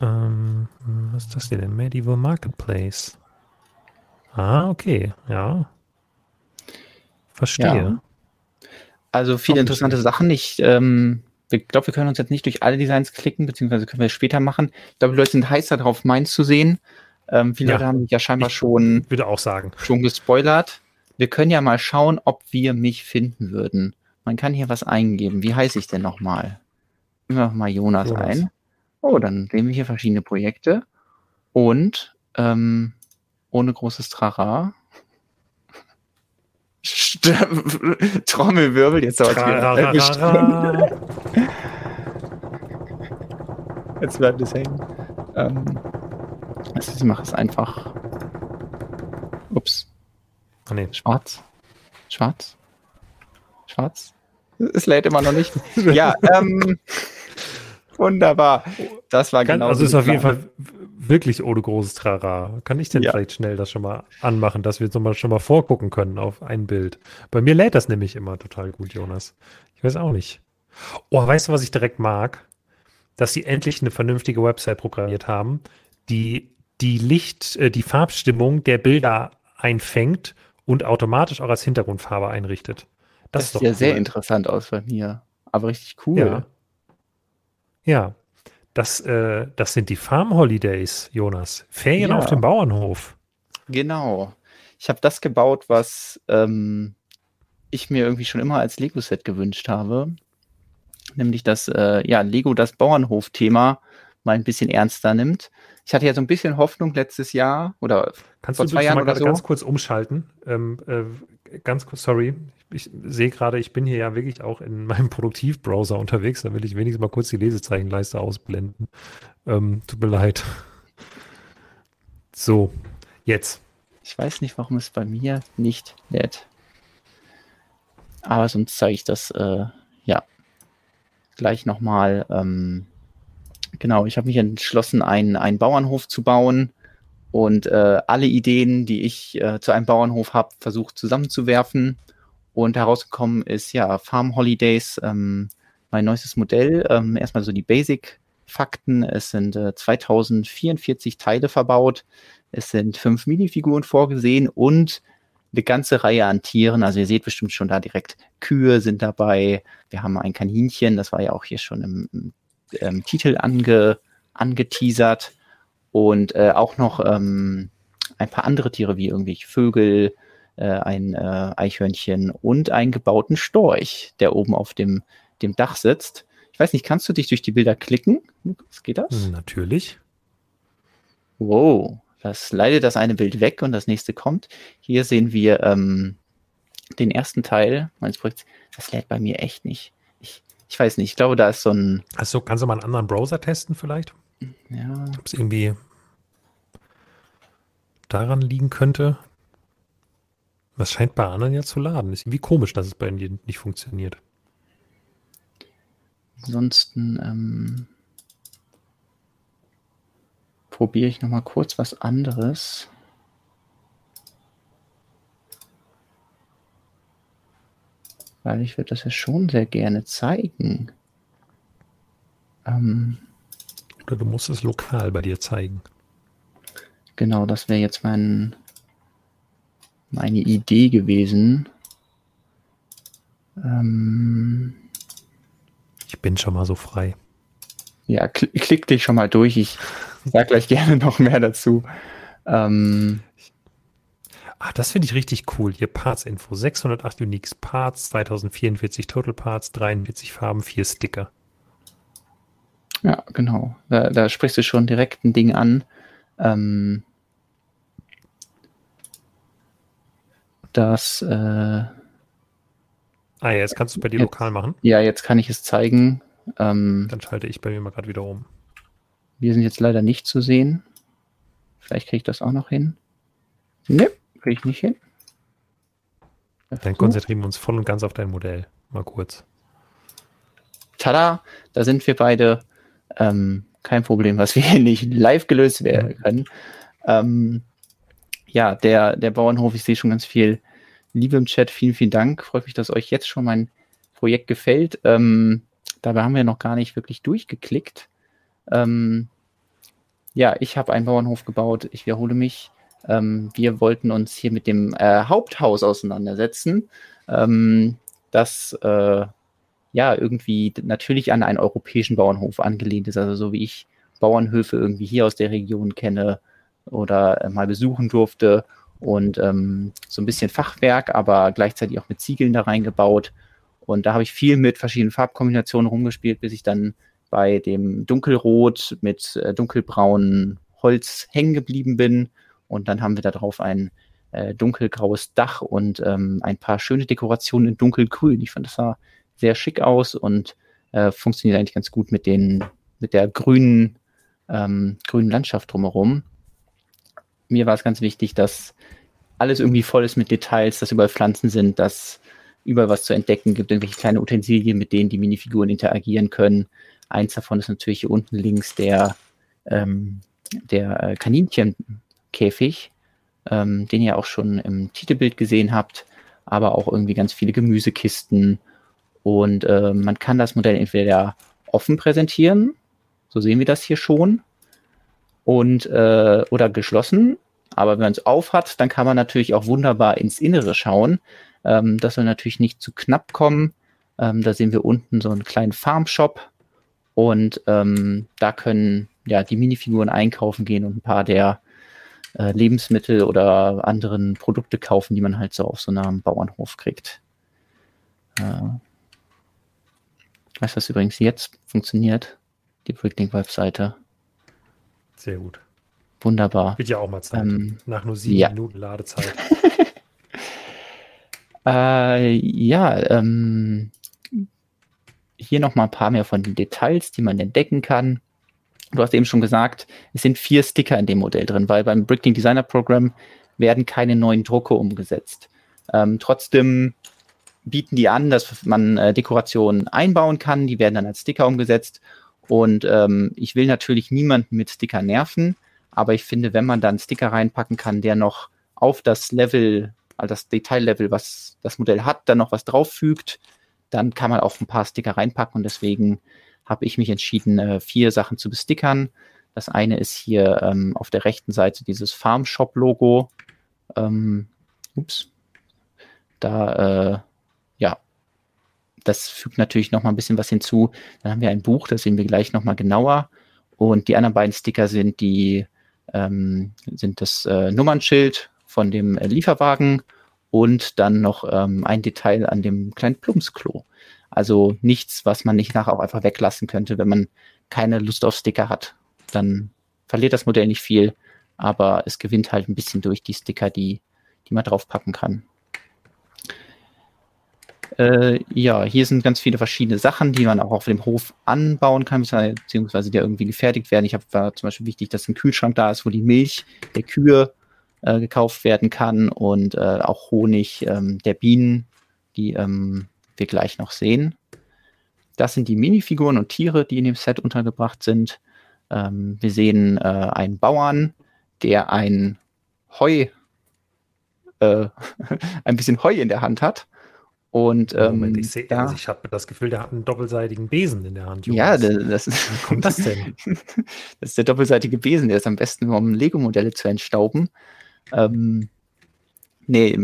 Ähm, was ist das hier denn? Medieval Marketplace. Ah, okay, ja. Verstehe. Ja. Also viele interessante Sachen. Ich ähm, glaube, wir können uns jetzt nicht durch alle Designs klicken, beziehungsweise können wir es später machen. Ich glaube, die Leute sind heiß darauf, meins zu sehen. Ähm, viele ja. Leute haben mich ja scheinbar ich schon, würde auch sagen. schon gespoilert. Wir können ja mal schauen, ob wir mich finden würden. Man kann hier was eingeben. Wie heiße ich denn nochmal? Wir mal Jonas, Jonas, ein. Oh, dann sehen wir hier verschiedene Projekte. Und ähm, ohne großes Trara. Trommelwirbel, jetzt dauert es wieder. Jetzt bleibt es hängen. Ähm, also ich mache es einfach. Ups. Oh nee. Schwarz. Schwarz. Schwarz. Es lädt immer noch nicht. ja, ähm, Wunderbar. Das war genau. Also ist auf jeden Fall wirklich ohne großes Trara. Kann ich denn ja. vielleicht schnell das schon mal anmachen, dass wir so mal schon mal vorgucken können auf ein Bild? Bei mir lädt das nämlich immer total gut, Jonas. Ich weiß auch nicht. Oh, weißt du, was ich direkt mag? Dass sie endlich eine vernünftige Website programmiert haben, die die Licht, äh, die Farbstimmung der Bilder einfängt und automatisch auch als Hintergrundfarbe einrichtet. Das, das sieht ja cool. sehr interessant aus bei mir. Aber richtig cool. Ja. Ja, das, äh, das sind die Farm Holidays, Jonas. Ferien ja. auf dem Bauernhof. Genau. Ich habe das gebaut, was ähm, ich mir irgendwie schon immer als Lego-Set gewünscht habe. Nämlich, dass äh, ja, Lego das Bauernhof-Thema mal ein bisschen ernster nimmt. Ich hatte ja so ein bisschen Hoffnung letztes Jahr oder Kannst vor du zwei Jahren mal oder so. ganz kurz umschalten? Ähm, äh, ganz kurz, sorry, ich sehe gerade, ich bin hier ja wirklich auch in meinem Produktivbrowser unterwegs. Da will ich wenigstens mal kurz die Lesezeichenleiste ausblenden. Ähm, tut mir leid. So, jetzt. Ich weiß nicht, warum es bei mir nicht lädt. Aber sonst zeige ich das, äh, ja, gleich nochmal. Ähm, genau, ich habe mich entschlossen, einen, einen Bauernhof zu bauen und äh, alle Ideen, die ich äh, zu einem Bauernhof habe, versucht zusammenzuwerfen und herausgekommen ist ja Farm Holidays, ähm, mein neuestes Modell. Ähm, erstmal so die Basic-Fakten. Es sind äh, 2044 Teile verbaut. Es sind fünf Minifiguren vorgesehen und eine ganze Reihe an Tieren. Also ihr seht bestimmt schon da direkt Kühe sind dabei. Wir haben ein Kaninchen, das war ja auch hier schon im, im ähm, Titel ange, angeteasert. Und äh, auch noch ähm, ein paar andere Tiere wie irgendwelche Vögel, äh, ein äh, Eichhörnchen und einen gebauten Storch, der oben auf dem, dem Dach sitzt. Ich weiß nicht, kannst du dich durch die Bilder klicken? Lukas, geht das? Natürlich. Wow, das leidet das eine Bild weg und das nächste kommt. Hier sehen wir ähm, den ersten Teil meines Projekts. Das lädt bei mir echt nicht. Ich, ich weiß nicht, ich glaube, da ist so ein. Also kannst du mal einen anderen Browser testen vielleicht? Ja. Ob es irgendwie daran liegen könnte. Was scheint bei anderen ja zu laden. Ist irgendwie komisch, dass es bei dir nicht funktioniert. Ansonsten ähm, probiere ich noch mal kurz was anderes. Weil ich würde das ja schon sehr gerne zeigen. Ähm, Oder du musst es lokal bei dir zeigen. Genau, das wäre jetzt mein, meine Idee gewesen. Ähm, ich bin schon mal so frei. Ja, kl klick dich schon mal durch. Ich sage gleich gerne noch mehr dazu. Ähm, Ah, das finde ich richtig cool. Hier Parts-Info. 608 Uniques Parts, 2044 Total Parts, 43 Farben, 4 Sticker. Ja, genau. Da, da sprichst du schon direkt ein Ding an. Ähm, das. Äh, ah ja, jetzt kannst du es bei dir jetzt, lokal machen. Ja, jetzt kann ich es zeigen. Ähm, Dann schalte ich bei mir mal gerade wieder um. Wir sind jetzt leider nicht zu sehen. Vielleicht kriege ich das auch noch hin. Ne, kriege ich nicht hin. Dann konzentrieren wir uns voll und ganz auf dein Modell. Mal kurz. Tada, da sind wir beide. Ähm, kein Problem, was wir hier nicht live gelöst werden können. Ähm, ja, der, der Bauernhof, ich sehe schon ganz viel Liebe im Chat. Vielen, vielen Dank. Freut mich, dass euch jetzt schon mein Projekt gefällt. Ähm, dabei haben wir noch gar nicht wirklich durchgeklickt. Ähm, ja, ich habe einen Bauernhof gebaut. Ich wiederhole mich. Ähm, wir wollten uns hier mit dem äh, Haupthaus auseinandersetzen, ähm, das äh, ja irgendwie natürlich an einen europäischen Bauernhof angelehnt ist. Also so wie ich Bauernhöfe irgendwie hier aus der Region kenne oder äh, mal besuchen durfte und ähm, so ein bisschen Fachwerk, aber gleichzeitig auch mit Ziegeln da reingebaut. Und da habe ich viel mit verschiedenen Farbkombinationen rumgespielt, bis ich dann bei dem Dunkelrot mit äh, dunkelbraunem Holz hängen geblieben bin und dann haben wir darauf ein äh, dunkelgraues Dach und ähm, ein paar schöne Dekorationen in dunkelgrün. Ich fand, das sah sehr schick aus und äh, funktioniert eigentlich ganz gut mit den, mit der grünen, ähm, grünen Landschaft drumherum. Mir war es ganz wichtig, dass alles irgendwie voll ist mit Details, dass überall Pflanzen sind, dass überall was zu entdecken gibt, irgendwelche kleine Utensilien, mit denen die Minifiguren interagieren können. Eins davon ist natürlich hier unten links der, ähm, der äh, Kaninchen, Käfig, ähm, den ihr auch schon im Titelbild gesehen habt, aber auch irgendwie ganz viele Gemüsekisten. Und äh, man kann das Modell entweder offen präsentieren, so sehen wir das hier schon, und äh, oder geschlossen. Aber wenn man es auf hat, dann kann man natürlich auch wunderbar ins Innere schauen. Ähm, das soll natürlich nicht zu knapp kommen. Ähm, da sehen wir unten so einen kleinen Farmshop und ähm, da können ja die Minifiguren einkaufen gehen und ein paar der äh, Lebensmittel oder anderen Produkte kaufen, die man halt so auf so einem Bauernhof kriegt. Äh, weißt du, was übrigens jetzt funktioniert? Die Bricklink-Webseite. Sehr gut. Wunderbar. Wird ja auch mal Zeit. Ähm, Nach nur sieben ja. Minuten Ladezeit. äh, ja, ähm, hier noch mal ein paar mehr von den Details, die man entdecken kann. Du hast eben schon gesagt, es sind vier Sticker in dem Modell drin, weil beim Bricklink Designer Program werden keine neuen Drucke umgesetzt. Ähm, trotzdem bieten die an, dass man äh, Dekorationen einbauen kann. Die werden dann als Sticker umgesetzt. Und ähm, ich will natürlich niemanden mit Sticker nerven, aber ich finde, wenn man dann Sticker reinpacken kann, der noch auf das Level, also das Detaillevel, was das Modell hat, dann noch was drauffügt, dann kann man auch ein paar Sticker reinpacken und deswegen habe ich mich entschieden, äh, vier Sachen zu bestickern. Das eine ist hier ähm, auf der rechten Seite dieses Farm Shop Logo. Ähm, ups. Da, äh, das fügt natürlich noch mal ein bisschen was hinzu. Dann haben wir ein Buch, das sehen wir gleich noch mal genauer. Und die anderen beiden Sticker sind die, ähm, sind das äh, Nummernschild von dem äh, Lieferwagen und dann noch ähm, ein Detail an dem kleinen Plumpsklo. Also nichts, was man nicht nachher auch einfach weglassen könnte, wenn man keine Lust auf Sticker hat. Dann verliert das Modell nicht viel, aber es gewinnt halt ein bisschen durch die Sticker, die, die man draufpacken kann. Äh, ja, hier sind ganz viele verschiedene Sachen, die man auch auf dem Hof anbauen kann, beziehungsweise die irgendwie gefertigt werden. Ich habe zum Beispiel wichtig, dass ein Kühlschrank da ist, wo die Milch der Kühe äh, gekauft werden kann und äh, auch Honig ähm, der Bienen, die ähm, wir gleich noch sehen. Das sind die Minifiguren und Tiere, die in dem Set untergebracht sind. Ähm, wir sehen äh, einen Bauern, der ein Heu, äh, ein bisschen Heu in der Hand hat und ähm, Moment, ich, seh, also ich habe das Gefühl, der hat einen doppelseitigen Besen in der Hand. Jonas. Ja, das, Wie kommt das denn? das ist der doppelseitige Besen, der ist am besten, um Lego-Modelle zu entstauben. Ähm, nee,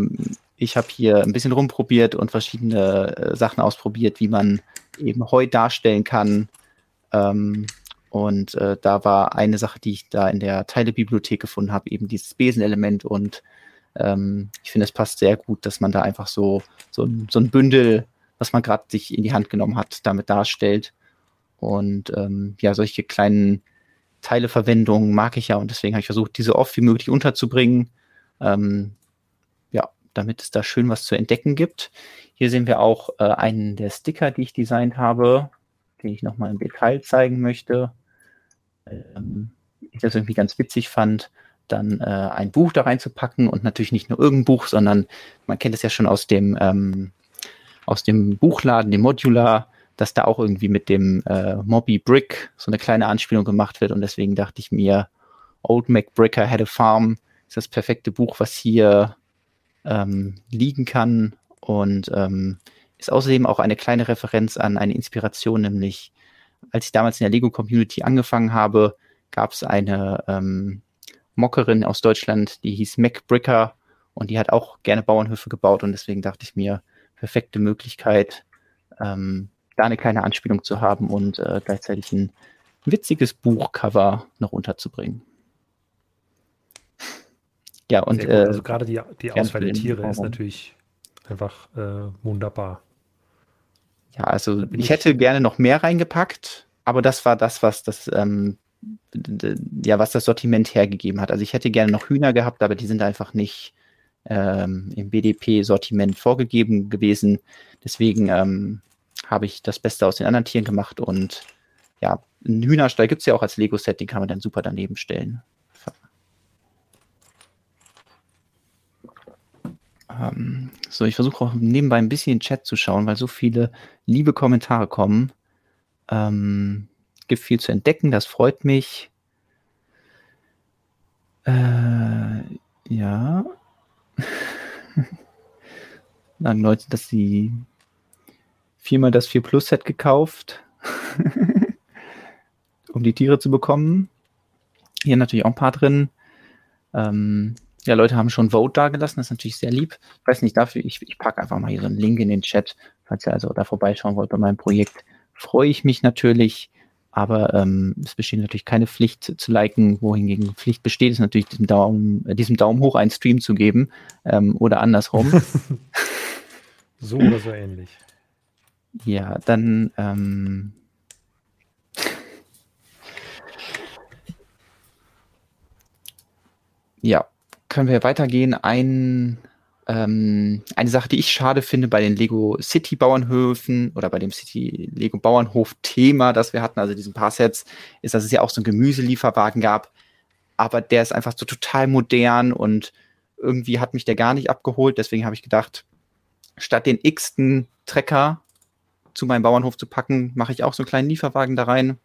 ich habe hier ein bisschen rumprobiert und verschiedene äh, Sachen ausprobiert, wie man eben Heu darstellen kann. Ähm, und äh, da war eine Sache, die ich da in der Teilebibliothek gefunden habe, eben dieses Besenelement und ähm, ich finde, es passt sehr gut, dass man da einfach so, so, ein, so ein Bündel, was man gerade sich in die Hand genommen hat, damit darstellt. Und ähm, ja, solche kleinen Teileverwendungen mag ich ja und deswegen habe ich versucht, diese oft wie möglich unterzubringen. Ähm, ja, damit es da schön was zu entdecken gibt. Hier sehen wir auch äh, einen der Sticker, die ich designt habe, den ich nochmal im Detail zeigen möchte. Ähm, ich das irgendwie ganz witzig fand dann äh, ein Buch da reinzupacken und natürlich nicht nur irgendein Buch, sondern man kennt es ja schon aus dem ähm, aus dem Buchladen, dem Modular, dass da auch irgendwie mit dem äh, Mobby Brick so eine kleine Anspielung gemacht wird. Und deswegen dachte ich mir, Old Mac Bricker Had a Farm ist das perfekte Buch, was hier ähm, liegen kann. Und ähm, ist außerdem auch eine kleine Referenz an eine Inspiration, nämlich als ich damals in der Lego Community angefangen habe, gab es eine ähm, Mockerin aus Deutschland, die hieß Mac Bricker und die hat auch gerne Bauernhöfe gebaut und deswegen dachte ich mir, perfekte Möglichkeit, ähm, da eine kleine Anspielung zu haben und äh, gleichzeitig ein witziges Buchcover noch unterzubringen. Ja, und äh, also gerade die, die Auswahl der Tiere ist natürlich einfach äh, wunderbar. Ja, also ich, ich hätte gerne noch mehr reingepackt, aber das war das, was das ähm, ja, was das Sortiment hergegeben hat. Also ich hätte gerne noch Hühner gehabt, aber die sind einfach nicht ähm, im BDP-Sortiment vorgegeben gewesen. Deswegen ähm, habe ich das Beste aus den anderen Tieren gemacht und ja, einen Hühnerstall gibt es ja auch als Lego-Set, den kann man dann super daneben stellen. Ähm, so, ich versuche auch nebenbei ein bisschen in den Chat zu schauen, weil so viele liebe Kommentare kommen. Ähm, gibt viel zu entdecken, das freut mich. Äh, ja. Sagen Leute, dass sie viermal das 4 Plus Set gekauft, um die Tiere zu bekommen. Hier natürlich auch ein paar drin. Ähm, ja, Leute haben schon Vote dagelassen, das ist natürlich sehr lieb. Ich weiß nicht, dafür, ich, ich packe einfach mal hier so einen Link in den Chat, falls ihr also da vorbeischauen wollt bei meinem Projekt. Freue ich mich natürlich. Aber ähm, es besteht natürlich keine Pflicht zu liken, wohingegen Pflicht besteht, ist natürlich diesem Daumen, äh, diesem Daumen hoch einen Stream zu geben ähm, oder andersrum. so oder so ähnlich. Ja, dann ähm, ja, können wir weitergehen. Ein ähm, eine Sache, die ich schade finde bei den Lego City Bauernhöfen oder bei dem City Lego Bauernhof Thema, das wir hatten, also diesen paar Sets, ist, dass es ja auch so einen Gemüselieferwagen gab. Aber der ist einfach so total modern und irgendwie hat mich der gar nicht abgeholt. Deswegen habe ich gedacht, statt den x-ten Trecker zu meinem Bauernhof zu packen, mache ich auch so einen kleinen Lieferwagen da rein.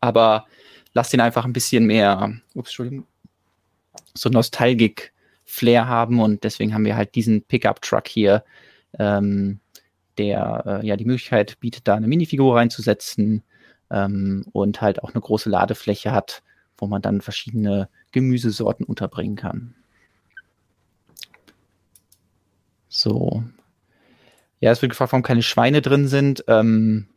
Aber lass den einfach ein bisschen mehr, ups, Entschuldigung, so Nostalgik Flair haben und deswegen haben wir halt diesen Pickup-Truck hier, ähm, der äh, ja die Möglichkeit bietet, da eine Minifigur reinzusetzen ähm, und halt auch eine große Ladefläche hat, wo man dann verschiedene Gemüsesorten unterbringen kann. So. Ja, es wird gefragt, warum keine Schweine drin sind. Ähm,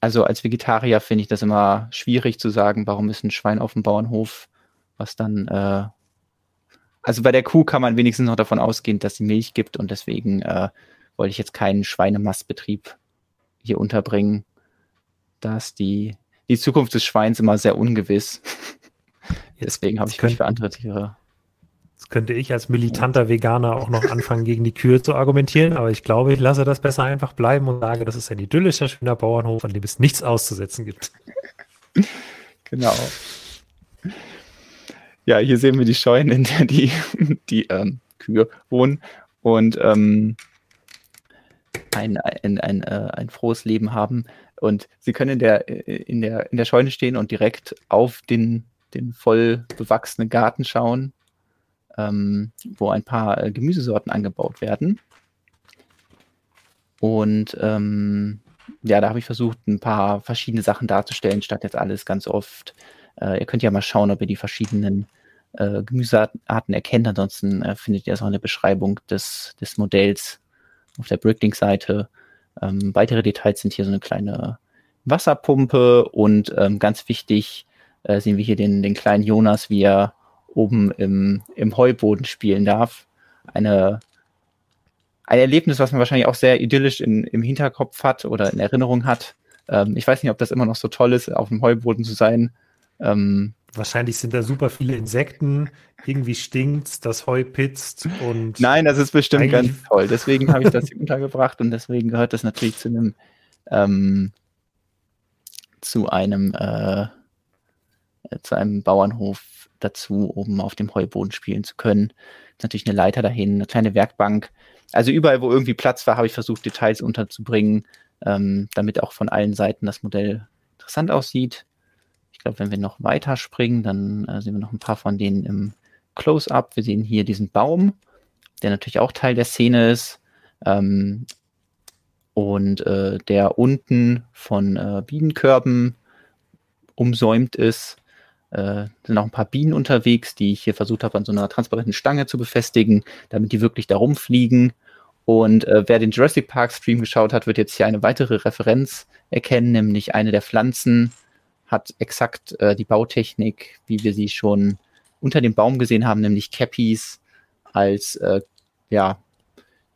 also als Vegetarier finde ich das immer schwierig zu sagen, warum ist ein Schwein auf dem Bauernhof, was dann äh, also bei der Kuh kann man wenigstens noch davon ausgehen, dass sie Milch gibt und deswegen äh, wollte ich jetzt keinen Schweinemastbetrieb hier unterbringen. Da ist die, die Zukunft des Schweins immer sehr ungewiss. deswegen habe ich mich für andere Tiere. Jetzt könnte ich als militanter Veganer auch noch anfangen, gegen die Kühe zu argumentieren, aber ich glaube, ich lasse das besser einfach bleiben und sage, das ist ein idyllischer, schöner Bauernhof, an dem es nichts auszusetzen gibt. Genau. Ja, hier sehen wir die Scheunen, in der die, die ähm, Kühe wohnen und ähm, ein, ein, ein, äh, ein frohes Leben haben. Und sie können in der, in der, in der Scheune stehen und direkt auf den, den voll bewachsenen Garten schauen ähm, wo ein paar äh, Gemüsesorten angebaut werden. Und ähm, ja, da habe ich versucht, ein paar verschiedene Sachen darzustellen, statt jetzt alles ganz oft. Äh, ihr könnt ja mal schauen, ob ihr die verschiedenen äh, Gemüsearten erkennt. Ansonsten äh, findet ihr das auch in der Beschreibung des, des Modells auf der Bricklink-Seite. Ähm, weitere Details sind hier so eine kleine Wasserpumpe und ähm, ganz wichtig äh, sehen wir hier den, den kleinen Jonas, wie er oben im, im Heuboden spielen darf. Eine, ein Erlebnis, was man wahrscheinlich auch sehr idyllisch in, im Hinterkopf hat oder in Erinnerung hat. Ähm, ich weiß nicht, ob das immer noch so toll ist, auf dem Heuboden zu sein. Ähm, Wahrscheinlich sind da super viele Insekten, irgendwie stinkt das Heu pitzt und. Nein, das ist bestimmt ganz toll. Deswegen habe ich das hier untergebracht und deswegen gehört das natürlich zu einem ähm, zu einem äh, zu einem Bauernhof dazu, um auf dem Heuboden spielen zu können. Natürlich eine Leiter dahin, eine kleine Werkbank. Also überall, wo irgendwie Platz war, habe ich versucht, Details unterzubringen, ähm, damit auch von allen Seiten das Modell interessant aussieht. Ich glaube, wenn wir noch weiter springen, dann äh, sehen wir noch ein paar von denen im Close-up. Wir sehen hier diesen Baum, der natürlich auch Teil der Szene ist. Ähm, und äh, der unten von äh, Bienenkörben umsäumt ist. Äh, sind auch ein paar Bienen unterwegs, die ich hier versucht habe, an so einer transparenten Stange zu befestigen, damit die wirklich da rumfliegen. Und äh, wer den Jurassic Park Stream geschaut hat, wird jetzt hier eine weitere Referenz erkennen, nämlich eine der Pflanzen hat exakt äh, die Bautechnik, wie wir sie schon unter dem Baum gesehen haben, nämlich Cappies als, äh, ja,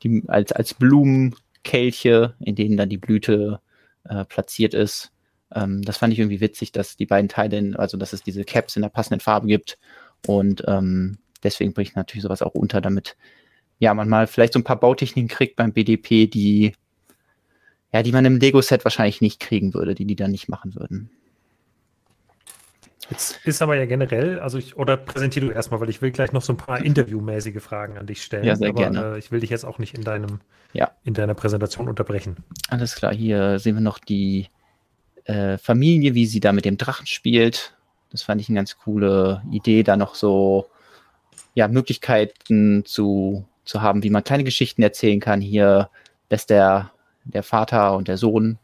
die, als, als Blumenkelche, in denen dann die Blüte äh, platziert ist. Ähm, das fand ich irgendwie witzig, dass die beiden Teile, also dass es diese Caps in der passenden Farbe gibt. Und ähm, deswegen ich natürlich sowas auch unter, damit ja man mal vielleicht so ein paar Bautechniken kriegt beim BDP, die ja, die man im Lego-Set wahrscheinlich nicht kriegen würde, die die dann nicht machen würden. Jetzt ist aber ja generell, also ich, oder präsentiere du erstmal, weil ich will gleich noch so ein paar interviewmäßige Fragen an dich stellen. Ja, sehr aber, gerne. Äh, ich will dich jetzt auch nicht in deinem, ja. in deiner Präsentation unterbrechen. Alles klar, hier sehen wir noch die äh, Familie, wie sie da mit dem Drachen spielt. Das fand ich eine ganz coole Idee, da noch so ja, Möglichkeiten zu, zu haben, wie man kleine Geschichten erzählen kann. Hier lässt der, der Vater und der Sohn,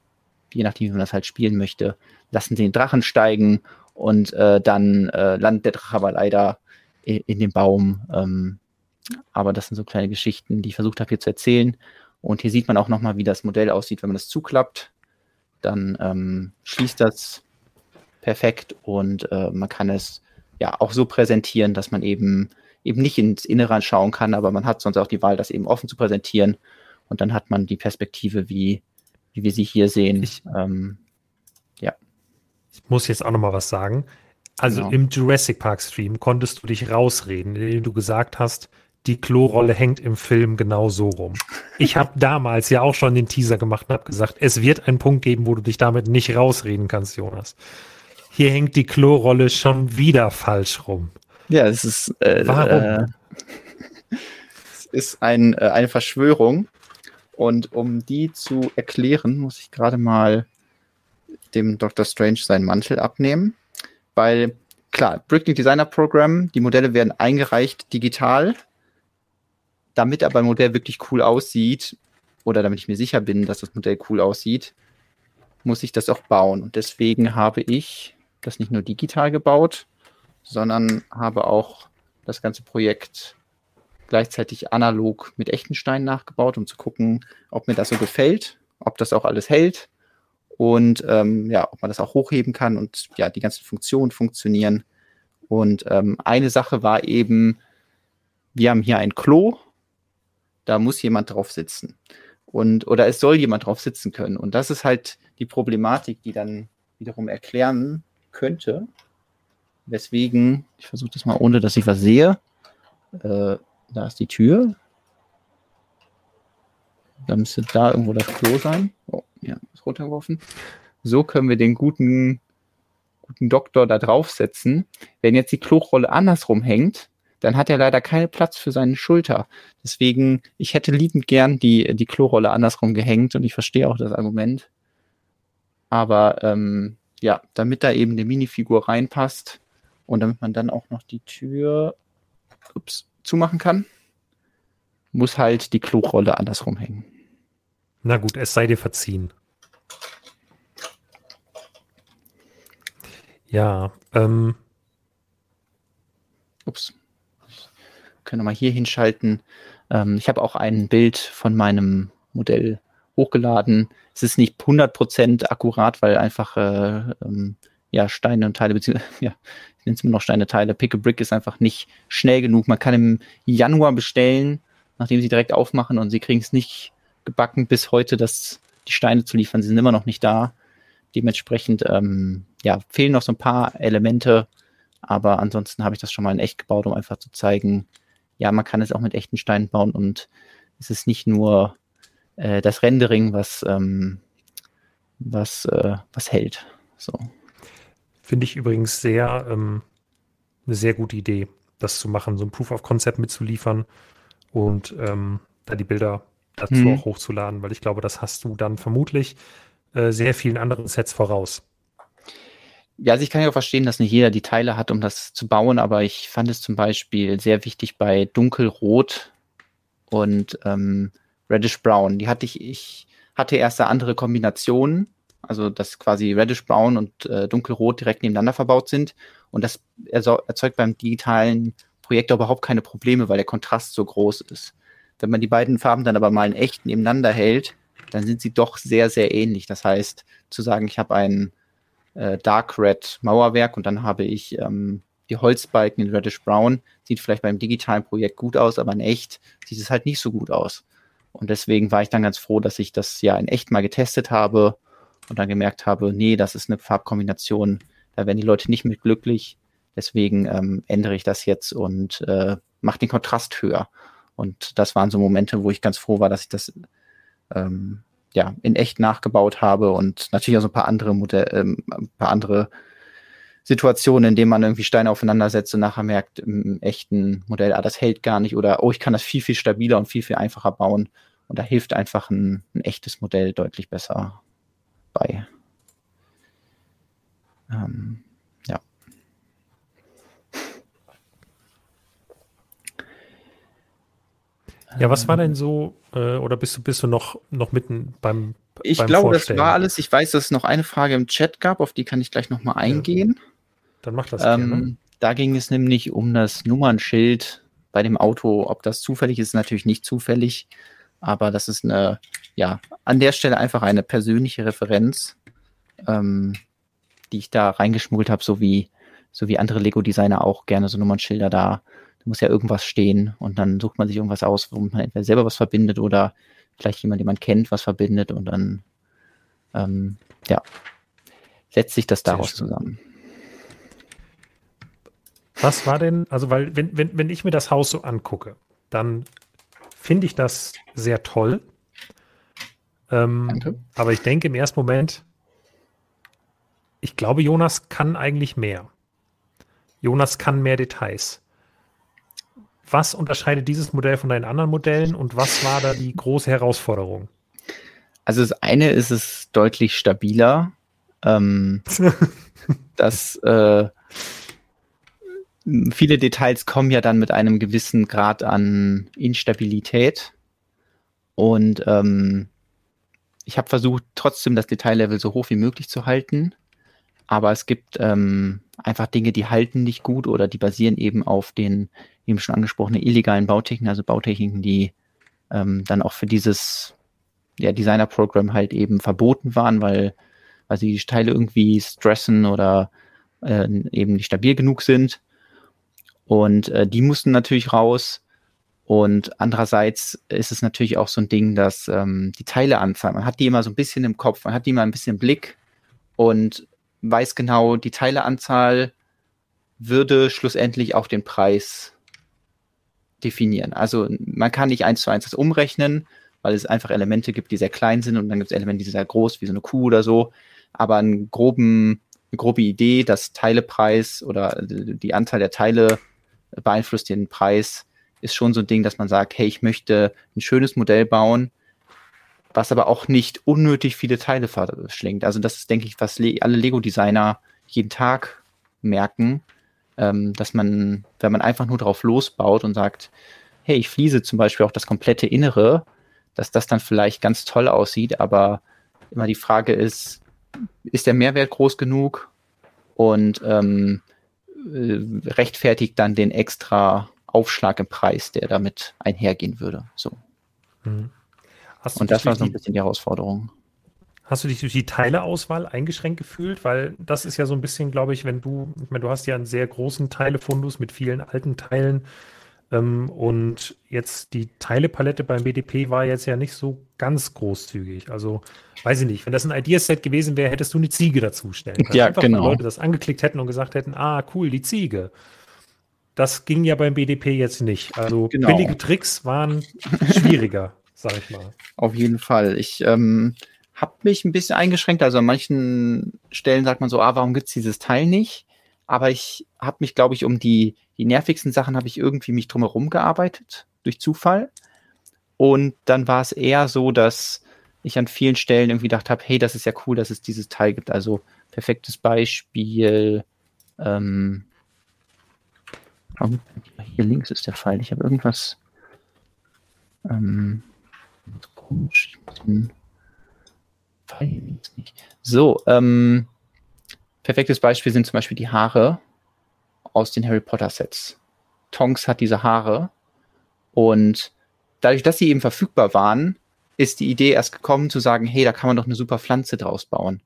je nachdem, wie man das halt spielen möchte, lassen sie den Drachen steigen und äh, dann äh, landet der Drache aber leider in, in dem Baum. Ähm, aber das sind so kleine Geschichten, die ich versucht habe hier zu erzählen. Und hier sieht man auch nochmal, wie das Modell aussieht, wenn man das zuklappt dann ähm, schließt das perfekt und äh, man kann es ja auch so präsentieren, dass man eben eben nicht ins Innere schauen kann, aber man hat sonst auch die Wahl, das eben offen zu präsentieren und dann hat man die Perspektive, wie, wie wir sie hier sehen. Ich, ähm, muss jetzt auch noch mal was sagen. Also genau. im Jurassic Park Stream konntest du dich rausreden, indem du gesagt hast, die Klorolle hängt im Film genau so rum. Ich habe damals ja auch schon den Teaser gemacht und habe gesagt, es wird einen Punkt geben, wo du dich damit nicht rausreden kannst, Jonas. Hier hängt die Klorolle schon wieder falsch rum. Ja, es ist. Äh, Warum? Äh, es ist ein, äh, eine Verschwörung. Und um die zu erklären, muss ich gerade mal dem Dr. Strange seinen Mantel abnehmen. Weil, klar, Bricklink Designer Program, die Modelle werden eingereicht digital damit aber ein Modell wirklich cool aussieht, oder damit ich mir sicher bin, dass das Modell cool aussieht, muss ich das auch bauen. Und deswegen habe ich das nicht nur digital gebaut, sondern habe auch das ganze Projekt gleichzeitig analog mit echten Steinen nachgebaut, um zu gucken, ob mir das so gefällt, ob das auch alles hält und ähm, ja, ob man das auch hochheben kann und ja, die ganzen Funktionen funktionieren. Und ähm, eine Sache war eben, wir haben hier ein Klo da muss jemand drauf sitzen. Und, oder es soll jemand drauf sitzen können. Und das ist halt die Problematik, die dann wiederum erklären könnte, weswegen, ich versuche das mal ohne, dass ich was sehe, Äh, da ist die Tür. Dann müsste da irgendwo das Klo sein. Oh, ja, ist runtergeworfen. So können wir den guten, guten Doktor da draufsetzen. Wenn jetzt die Klorolle andersrum hängt, dann hat er leider keinen Platz für seine Schulter. Deswegen, ich hätte liebend gern die, die Klorolle andersrum gehängt und ich verstehe auch das Argument. Aber ähm, ja, damit da eben eine Minifigur reinpasst und damit man dann auch noch die Tür ups, zumachen kann, muss halt die Klorolle andersrum hängen. Na gut, es sei dir verziehen. Ja, ähm. Ups. Können wir mal hier hinschalten. Ähm, ich habe auch ein Bild von meinem Modell hochgeladen. Es ist nicht 100% akkurat, weil einfach äh, ähm, ja, Steine und Teile, beziehungsweise, ja, ich nenne es immer noch Steine, Teile. Pick a Brick ist einfach nicht schnell genug. Man kann im Januar bestellen, nachdem sie direkt aufmachen und sie kriegen es nicht gebacken, bis heute das, die Steine zu liefern. Sie sind immer noch nicht da. Dementsprechend ähm, ja, fehlen noch so ein paar Elemente, aber ansonsten habe ich das schon mal in echt gebaut, um einfach zu zeigen, ja, man kann es auch mit echten Steinen bauen und es ist nicht nur äh, das Rendering, was, ähm, was, äh, was hält. So. Finde ich übrigens sehr ähm, eine sehr gute Idee, das zu machen, so ein Proof of Concept mitzuliefern und ähm, da die Bilder dazu mhm. auch hochzuladen, weil ich glaube, das hast du dann vermutlich äh, sehr vielen anderen Sets voraus. Ja, also ich kann ja auch verstehen, dass nicht jeder die Teile hat, um das zu bauen, aber ich fand es zum Beispiel sehr wichtig bei Dunkelrot und ähm, Reddish Brown. Die hatte ich, ich hatte erst eine andere Kombination, also dass quasi Reddish Brown und äh, Dunkelrot direkt nebeneinander verbaut sind und das erzeugt beim digitalen Projektor überhaupt keine Probleme, weil der Kontrast so groß ist. Wenn man die beiden Farben dann aber mal in echt nebeneinander hält, dann sind sie doch sehr, sehr ähnlich. Das heißt, zu sagen, ich habe ein äh, Dark Red Mauerwerk und dann habe ich ähm, die Holzbalken in Reddish Brown, sieht vielleicht beim digitalen Projekt gut aus, aber in echt sieht es halt nicht so gut aus. Und deswegen war ich dann ganz froh, dass ich das ja in echt mal getestet habe und dann gemerkt habe, nee, das ist eine Farbkombination, da werden die Leute nicht mit glücklich. Deswegen ähm, ändere ich das jetzt und äh, mache den Kontrast höher. Und das waren so Momente, wo ich ganz froh war, dass ich das ähm, ja in echt nachgebaut habe und natürlich auch so ein paar andere Modell, ähm, ein paar andere Situationen, in denen man irgendwie Steine aufeinander setzt und nachher merkt im echten Modell, ah, das hält gar nicht oder oh, ich kann das viel, viel stabiler und viel, viel einfacher bauen. Und da hilft einfach ein, ein echtes Modell deutlich besser bei. Ähm, Ja, was war denn so, äh, oder bist du, bist du noch, noch mitten beim Ich beim glaube, das war alles. Ich weiß, dass es noch eine Frage im Chat gab, auf die kann ich gleich nochmal eingehen. Ja. Dann mach das ähm, gerne. Da ging es nämlich um das Nummernschild bei dem Auto. Ob das zufällig ist, ist natürlich nicht zufällig, aber das ist eine, ja, an der Stelle einfach eine persönliche Referenz, ähm, die ich da reingeschmuggelt habe, so wie, so wie andere Lego-Designer auch gerne so Nummernschilder da muss ja irgendwas stehen und dann sucht man sich irgendwas aus, womit man entweder selber was verbindet oder vielleicht jemand, den man kennt, was verbindet und dann ähm, ja, setzt sich das daraus zusammen. Was war denn, also weil, wenn, wenn, wenn ich mir das Haus so angucke, dann finde ich das sehr toll. Ähm, aber ich denke im ersten Moment, ich glaube, Jonas kann eigentlich mehr. Jonas kann mehr Details was unterscheidet dieses Modell von deinen anderen Modellen und was war da die große Herausforderung? Also das eine ist es deutlich stabiler. Ähm, das äh, viele Details kommen ja dann mit einem gewissen Grad an Instabilität. Und ähm, ich habe versucht, trotzdem das Detaillevel so hoch wie möglich zu halten. Aber es gibt ähm, einfach Dinge, die halten nicht gut oder die basieren eben auf den eben schon angesprochene illegalen Bautechniken, also Bautechniken, die ähm, dann auch für dieses ja, Designer-Programm halt eben verboten waren, weil, weil sie die Teile irgendwie stressen oder äh, eben nicht stabil genug sind. Und äh, die mussten natürlich raus. Und andererseits ist es natürlich auch so ein Ding, dass ähm, die Teileanzahl, man hat die immer so ein bisschen im Kopf, man hat die immer ein bisschen im Blick und weiß genau, die Teileanzahl würde schlussendlich auch den Preis definieren. Also man kann nicht eins zu eins das umrechnen, weil es einfach Elemente gibt, die sehr klein sind und dann gibt es Elemente, die sehr groß, wie so eine Kuh oder so. Aber einen groben, eine grobe Idee, dass Teilepreis oder die Anzahl der Teile beeinflusst den Preis, ist schon so ein Ding, dass man sagt, hey, ich möchte ein schönes Modell bauen, was aber auch nicht unnötig viele Teile verschlingt. Also das ist, denke ich, was alle Lego-Designer jeden Tag merken, ähm, dass man, wenn man einfach nur drauf losbaut und sagt, hey, ich fließe zum Beispiel auch das komplette Innere, dass das dann vielleicht ganz toll aussieht, aber immer die Frage ist, ist der Mehrwert groß genug und ähm, äh, rechtfertigt dann den extra Aufschlag im Preis, der damit einhergehen würde. So. Mhm. und das war so ein bisschen die Herausforderung. Hast du dich durch die Teileauswahl eingeschränkt gefühlt? Weil das ist ja so ein bisschen, glaube ich, wenn du, ich meine, du hast ja einen sehr großen Teilefundus mit vielen alten Teilen. Ähm, und jetzt die Teilepalette beim BDP war jetzt ja nicht so ganz großzügig. Also, weiß ich nicht, wenn das ein Ideaset gewesen wäre, hättest du eine Ziege dazu stellen können. Ja, Einfach, genau. Wenn Leute das angeklickt hätten und gesagt hätten, ah, cool, die Ziege. Das ging ja beim BDP jetzt nicht. Also genau. billige Tricks waren schwieriger, sag ich mal. Auf jeden Fall. Ich ähm, habe mich ein bisschen eingeschränkt. Also an manchen Stellen sagt man so, ah, warum gibt's dieses Teil nicht? Aber ich habe mich, glaube ich, um die, die nervigsten Sachen habe ich irgendwie mich drumherum gearbeitet, durch Zufall. Und dann war es eher so, dass ich an vielen Stellen irgendwie gedacht habe, hey, das ist ja cool, dass es dieses Teil gibt. Also perfektes Beispiel. Ähm, hier links ist der Pfeil. Ich habe irgendwas. Ähm, komisch. Den Pfeil nicht. So, ähm, perfektes Beispiel sind zum Beispiel die Haare aus den Harry Potter Sets. Tonks hat diese Haare und dadurch, dass sie eben verfügbar waren, ist die Idee erst gekommen zu sagen, hey, da kann man doch eine super Pflanze draus bauen.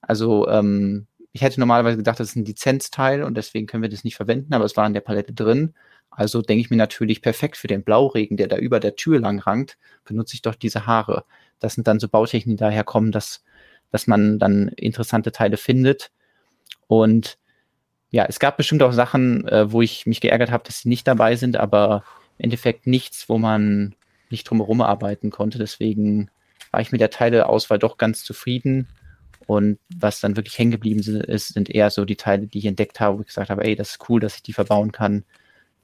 Also ähm, ich hätte normalerweise gedacht, das ist ein Lizenzteil und deswegen können wir das nicht verwenden, aber es war in der Palette drin. Also denke ich mir natürlich perfekt für den Blauregen, der da über der Tür lang rankt, benutze ich doch diese Haare. Das sind dann so Bautechniken, die daher kommen, dass, dass man dann interessante Teile findet. Und ja, es gab bestimmt auch Sachen, äh, wo ich mich geärgert habe, dass sie nicht dabei sind, aber im Endeffekt nichts, wo man nicht drumherum arbeiten konnte. Deswegen war ich mit der Teileauswahl doch ganz zufrieden. Und was dann wirklich hängen geblieben ist, sind eher so die Teile, die ich entdeckt habe, wo ich gesagt habe, ey, das ist cool, dass ich die verbauen kann.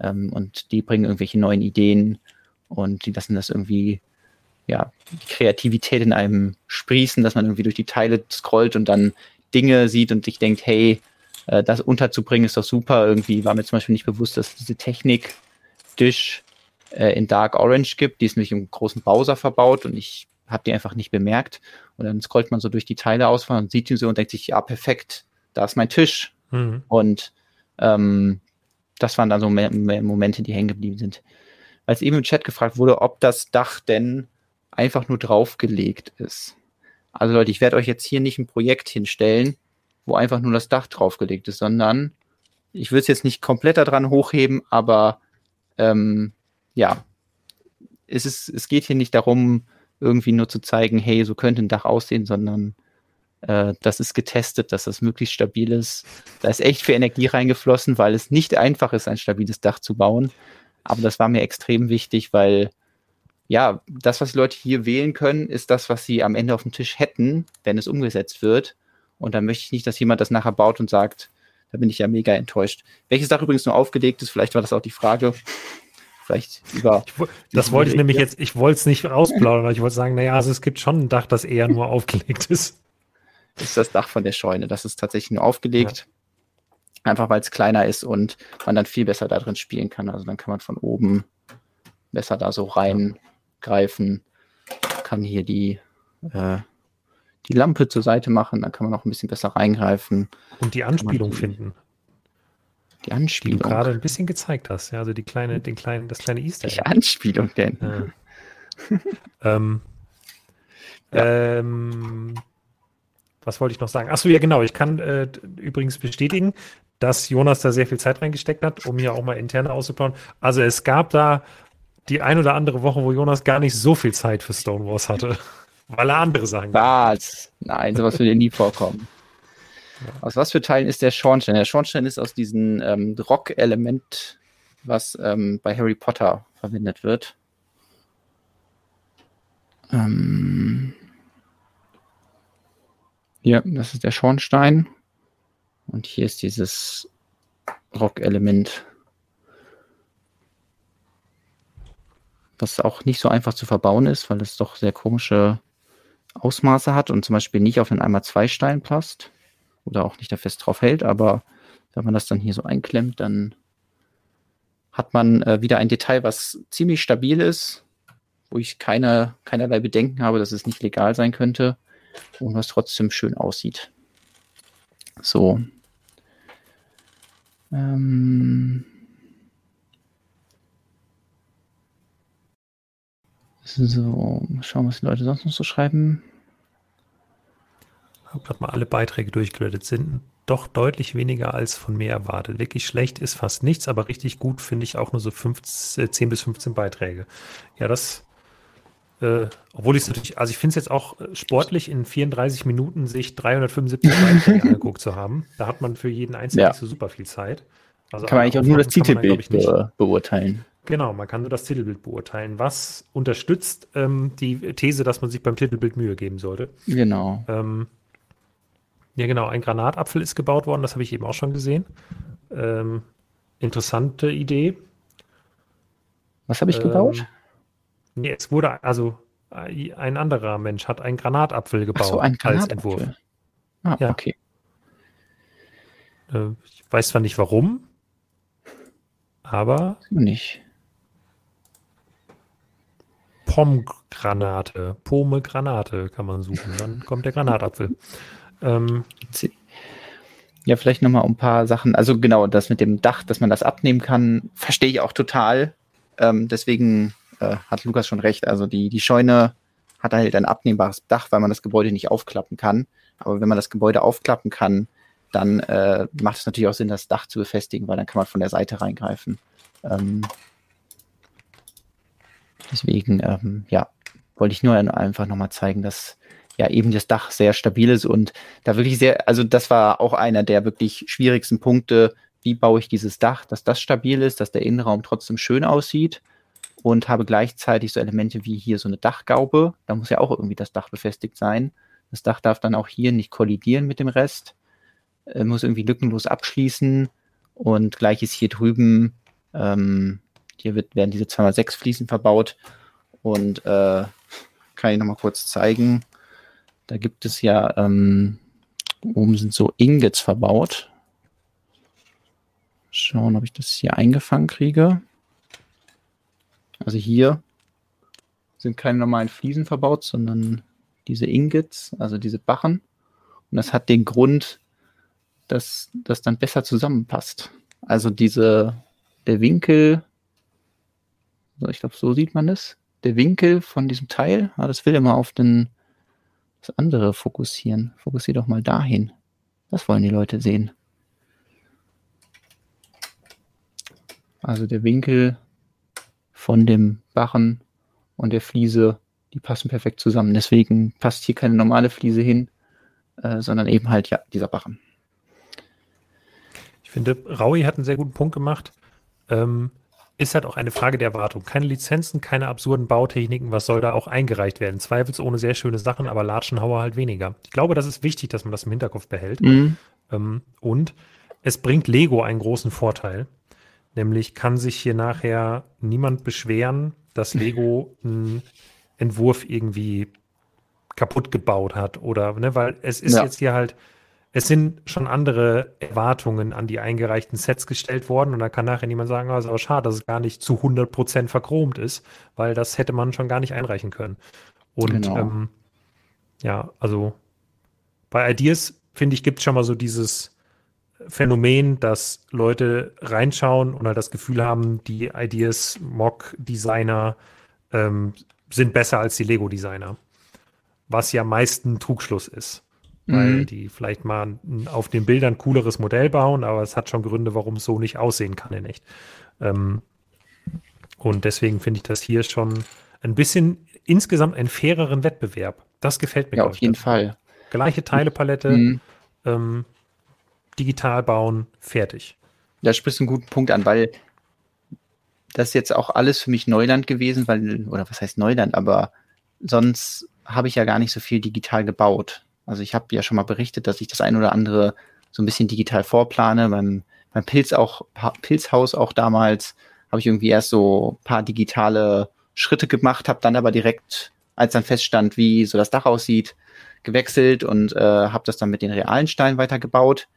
Ähm, und die bringen irgendwelche neuen Ideen und die lassen das irgendwie, ja, die Kreativität in einem sprießen, dass man irgendwie durch die Teile scrollt und dann Dinge sieht und sich denkt, hey, äh, das unterzubringen ist doch super. Irgendwie war mir zum Beispiel nicht bewusst, dass es diese Technik Dish äh, in Dark Orange gibt. Die ist nämlich im großen Browser verbaut und ich habe die einfach nicht bemerkt. Und dann scrollt man so durch die Teile aus und sieht die so und denkt sich, ja, perfekt, da ist mein Tisch. Mhm. Und ähm, das waren dann so Momente, die hängen geblieben sind. Als eben im Chat gefragt wurde, ob das Dach denn einfach nur draufgelegt ist. Also Leute, ich werde euch jetzt hier nicht ein Projekt hinstellen, wo einfach nur das Dach draufgelegt ist, sondern ich würde es jetzt nicht komplett daran hochheben, aber ähm, ja, es, ist, es geht hier nicht darum, irgendwie nur zu zeigen, hey, so könnte ein Dach aussehen, sondern äh, das ist getestet, dass das möglichst stabil ist. Da ist echt viel Energie reingeflossen, weil es nicht einfach ist, ein stabiles Dach zu bauen. Aber das war mir extrem wichtig, weil ja, das, was die Leute hier wählen können, ist das, was sie am Ende auf dem Tisch hätten, wenn es umgesetzt wird. Und dann möchte ich nicht, dass jemand das nachher baut und sagt, da bin ich ja mega enttäuscht. Welches Dach übrigens nur aufgelegt ist, vielleicht war das auch die Frage vielleicht über. das wollte ich nämlich jetzt, ich wollte es nicht rausplaudern, aber ich wollte sagen, naja, also es gibt schon ein Dach, das eher nur aufgelegt ist. Das ist das Dach von der Scheune. Das ist tatsächlich nur aufgelegt. Ja. Einfach weil es kleiner ist und man dann viel besser da drin spielen kann. Also dann kann man von oben besser da so reingreifen. Kann hier die, äh, die Lampe zur Seite machen, dann kann man auch ein bisschen besser reingreifen. Und die Anspielung finden. Die Anspielung. Die du gerade ein bisschen gezeigt hast, ja, also die kleine, den kleinen, das kleine Easter. Welche Anspielung denn? Ja. ähm, ja. ähm, was wollte ich noch sagen? Achso, ja, genau. Ich kann äh, übrigens bestätigen, dass Jonas da sehr viel Zeit reingesteckt hat, um hier auch mal interne auszuplanen. Also es gab da die ein oder andere Woche, wo Jonas gar nicht so viel Zeit für Stonewalls hatte, weil er andere Sachen Was? Nein, sowas würde nie vorkommen. Aus was für Teilen ist der Schornstein? Der Schornstein ist aus diesem ähm, Rock-Element, was ähm, bei Harry Potter verwendet wird. Ähm, hier, das ist der Schornstein. Und hier ist dieses Rock-Element, was auch nicht so einfach zu verbauen ist, weil es doch sehr komische Ausmaße hat und zum Beispiel nicht auf einen einmal zwei Stein passt oder auch nicht da fest drauf hält, aber wenn man das dann hier so einklemmt, dann hat man äh, wieder ein Detail, was ziemlich stabil ist, wo ich keine, keinerlei Bedenken habe, dass es nicht legal sein könnte und was trotzdem schön aussieht. So. Ähm so, schauen, was die Leute sonst noch so schreiben. Ich habe gerade mal alle Beiträge durchgeleitet. Sind doch deutlich weniger als von mir erwartet. Wirklich schlecht ist fast nichts, aber richtig gut finde ich auch nur so 15, 10 bis 15 Beiträge. Ja, das, äh, obwohl ich es natürlich, also ich finde es jetzt auch sportlich, in 34 Minuten sich 375 Beiträge angeguckt zu haben. Da hat man für jeden Einzelnen ja. nicht so super viel Zeit. Also kann man eigentlich auch nur das Titelbild be beurteilen. Genau, man kann nur das Titelbild beurteilen, was unterstützt ähm, die These, dass man sich beim Titelbild Mühe geben sollte. Genau. Ähm, ja, genau. Ein Granatapfel ist gebaut worden. Das habe ich eben auch schon gesehen. Ähm, interessante Idee. Was habe ich gebaut? Ähm, nee, es wurde, also ein anderer Mensch hat einen Granatapfel gebaut so, ein Granatapfel. als Entwurf. Ah, ja. okay. Äh, ich weiß zwar nicht warum, aber. Nicht. Pomgranate, Pome-Granate kann man suchen. Dann kommt der Granatapfel. Ähm, ja, vielleicht nochmal ein paar Sachen. Also genau, das mit dem Dach, dass man das abnehmen kann, verstehe ich auch total. Ähm, deswegen äh, hat Lukas schon recht. Also die, die Scheune hat halt ein abnehmbares Dach, weil man das Gebäude nicht aufklappen kann. Aber wenn man das Gebäude aufklappen kann, dann äh, macht es natürlich auch Sinn, das Dach zu befestigen, weil dann kann man von der Seite reingreifen. Ähm, deswegen, ähm, ja, wollte ich nur einfach nochmal zeigen, dass ja eben das Dach sehr stabil ist und da wirklich sehr, also das war auch einer der wirklich schwierigsten Punkte. Wie baue ich dieses Dach, dass das stabil ist, dass der Innenraum trotzdem schön aussieht und habe gleichzeitig so Elemente wie hier so eine Dachgaube. Da muss ja auch irgendwie das Dach befestigt sein. Das Dach darf dann auch hier nicht kollidieren mit dem Rest, äh, muss irgendwie lückenlos abschließen und gleiches hier drüben. Ähm, hier wird, werden diese 2x6 Fliesen verbaut und äh, kann ich nochmal kurz zeigen. Da gibt es ja, ähm, oben sind so Ingots verbaut. Schauen, ob ich das hier eingefangen kriege. Also hier sind keine normalen Fliesen verbaut, sondern diese Ingots, also diese Bachen. Und das hat den Grund, dass das dann besser zusammenpasst. Also diese, der Winkel, ich glaube, so sieht man das. Der Winkel von diesem Teil, das will immer auf den das andere fokussieren. Fokussier doch mal dahin. Das wollen die Leute sehen. Also der Winkel von dem Barren und der Fliese, die passen perfekt zusammen. Deswegen passt hier keine normale Fliese hin, äh, sondern eben halt ja dieser Barren. Ich finde, Raui hat einen sehr guten Punkt gemacht. Ähm, ist halt auch eine Frage der Erwartung. Keine Lizenzen, keine absurden Bautechniken, was soll da auch eingereicht werden? Zweifelsohne sehr schöne Sachen, aber Latschenhauer halt weniger. Ich glaube, das ist wichtig, dass man das im Hinterkopf behält. Mhm. Ähm, und es bringt Lego einen großen Vorteil. Nämlich kann sich hier nachher niemand beschweren, dass Lego einen Entwurf irgendwie kaputt gebaut hat oder, ne, weil es ist ja. jetzt hier halt, es sind schon andere Erwartungen an die eingereichten Sets gestellt worden und da kann nachher niemand sagen, oh, ist aber schade, dass es gar nicht zu 100% verchromt ist, weil das hätte man schon gar nicht einreichen können. Und genau. ähm, ja, also bei Ideas, finde ich, gibt es schon mal so dieses Phänomen, dass Leute reinschauen und halt das Gefühl haben, die Ideas Mock-Designer ähm, sind besser als die Lego-Designer. Was ja meist ein Trugschluss ist weil mhm. die vielleicht mal auf den Bildern cooleres Modell bauen, aber es hat schon Gründe, warum es so nicht aussehen kann in echt. Ähm, und deswegen finde ich das hier schon ein bisschen insgesamt einen faireren Wettbewerb. Das gefällt mir. Ja, auf jeden das. Fall. Gleiche Teilepalette, mhm. ähm, digital bauen, fertig. Da sprichst du einen guten Punkt an, weil das ist jetzt auch alles für mich Neuland gewesen, weil, oder was heißt Neuland, aber sonst habe ich ja gar nicht so viel digital gebaut. Also ich habe ja schon mal berichtet, dass ich das ein oder andere so ein bisschen digital vorplane. Beim, beim Pilz auch, Pilzhaus auch damals habe ich irgendwie erst so paar digitale Schritte gemacht, habe dann aber direkt, als dann feststand, wie so das Dach aussieht, gewechselt und äh, habe das dann mit den realen Steinen weitergebaut.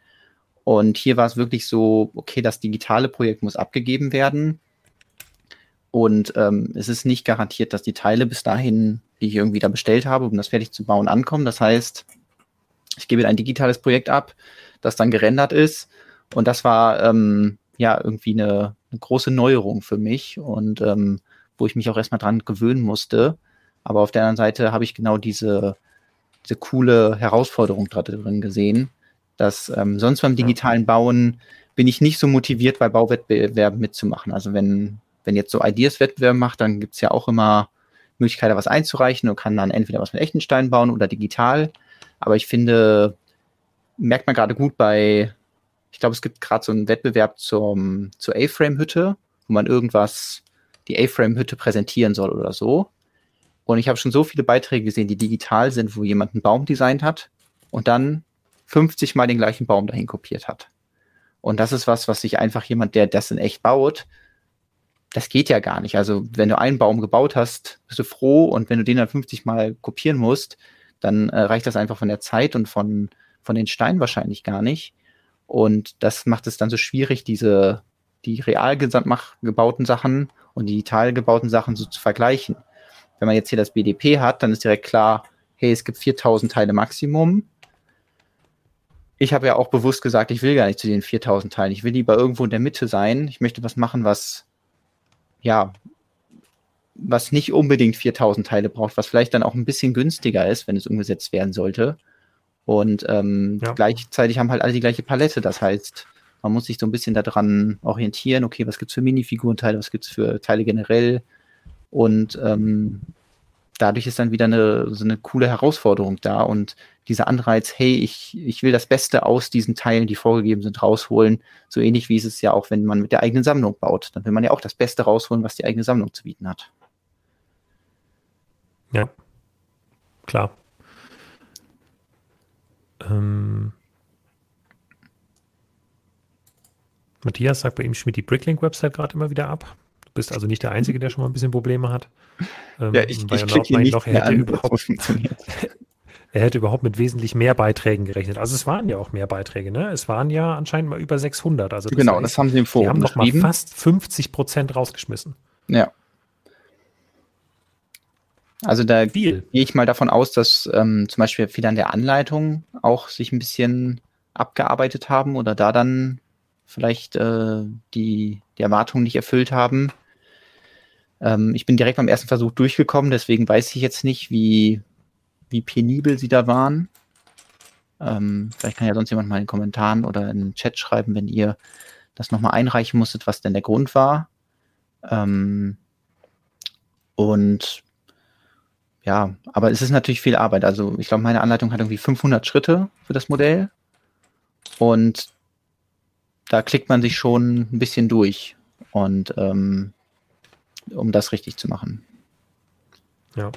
Und hier war es wirklich so, okay, das digitale Projekt muss abgegeben werden. Und ähm, es ist nicht garantiert, dass die Teile bis dahin, die ich irgendwie da bestellt habe, um das fertig zu bauen, ankommen. Das heißt, ich gebe ein digitales Projekt ab, das dann gerendert ist. Und das war ähm, ja irgendwie eine, eine große Neuerung für mich und ähm, wo ich mich auch erstmal dran gewöhnen musste. Aber auf der anderen Seite habe ich genau diese, diese coole Herausforderung drin gesehen, dass ähm, sonst beim digitalen Bauen bin ich nicht so motiviert, bei Bauwettbewerben mitzumachen. Also wenn wenn jetzt so Ideas-Wettbewerb macht, dann gibt es ja auch immer Möglichkeit, da was einzureichen und kann dann entweder was mit echten Steinen bauen oder digital. Aber ich finde, merkt man gerade gut bei, ich glaube, es gibt gerade so einen Wettbewerb zum, zur A-Frame-Hütte, wo man irgendwas, die A-Frame-Hütte präsentieren soll oder so. Und ich habe schon so viele Beiträge gesehen, die digital sind, wo jemand einen Baum designt hat und dann 50 Mal den gleichen Baum dahin kopiert hat. Und das ist was, was sich einfach jemand, der das in echt baut, das geht ja gar nicht. Also wenn du einen Baum gebaut hast, bist du froh und wenn du den dann 50 Mal kopieren musst, dann äh, reicht das einfach von der Zeit und von, von den Steinen wahrscheinlich gar nicht. Und das macht es dann so schwierig, diese, die real gebauten Sachen und die digital gebauten Sachen so zu vergleichen. Wenn man jetzt hier das BDP hat, dann ist direkt klar, hey, es gibt 4000 Teile Maximum. Ich habe ja auch bewusst gesagt, ich will gar nicht zu den 4000 Teilen. Ich will lieber irgendwo in der Mitte sein. Ich möchte was machen, was ja, was nicht unbedingt 4000 Teile braucht, was vielleicht dann auch ein bisschen günstiger ist, wenn es umgesetzt werden sollte. Und ähm, ja. gleichzeitig haben halt alle die gleiche Palette. Das heißt, man muss sich so ein bisschen daran orientieren, okay, was gibt's für Minifigurenteile, was gibt's für Teile generell. Und ähm, dadurch ist dann wieder eine, so eine coole Herausforderung da und dieser Anreiz, hey, ich, ich will das Beste aus diesen Teilen, die vorgegeben sind, rausholen. So ähnlich wie es ist ja auch, wenn man mit der eigenen Sammlung baut. Dann will man ja auch das Beste rausholen, was die eigene Sammlung zu bieten hat. Ja, klar. Ähm, Matthias sagt bei ihm schmiert die Bricklink-Website gerade immer wieder ab. Du bist also nicht der Einzige, der schon mal ein bisschen Probleme hat. Ähm, ja, ich, ich klicke nicht noch, er, hätte überhaupt, er hätte überhaupt mit wesentlich mehr Beiträgen gerechnet. Also es waren ja auch mehr Beiträge, ne? Es waren ja anscheinend mal über 600. Also das genau, heißt, das haben sie im Forum Die haben noch mal fast 50 Prozent rausgeschmissen. Ja. Also da gehe ich mal davon aus, dass ähm, zum Beispiel viele an der Anleitung auch sich ein bisschen abgearbeitet haben oder da dann vielleicht äh, die, die Erwartungen nicht erfüllt haben. Ähm, ich bin direkt beim ersten Versuch durchgekommen, deswegen weiß ich jetzt nicht, wie, wie penibel sie da waren. Ähm, vielleicht kann ja sonst jemand mal in den Kommentaren oder in den Chat schreiben, wenn ihr das nochmal einreichen musstet, was denn der Grund war. Ähm, und ja, aber es ist natürlich viel Arbeit. Also ich glaube, meine Anleitung hat irgendwie 500 Schritte für das Modell. Und da klickt man sich schon ein bisschen durch. Und ähm, um das richtig zu machen. Ja.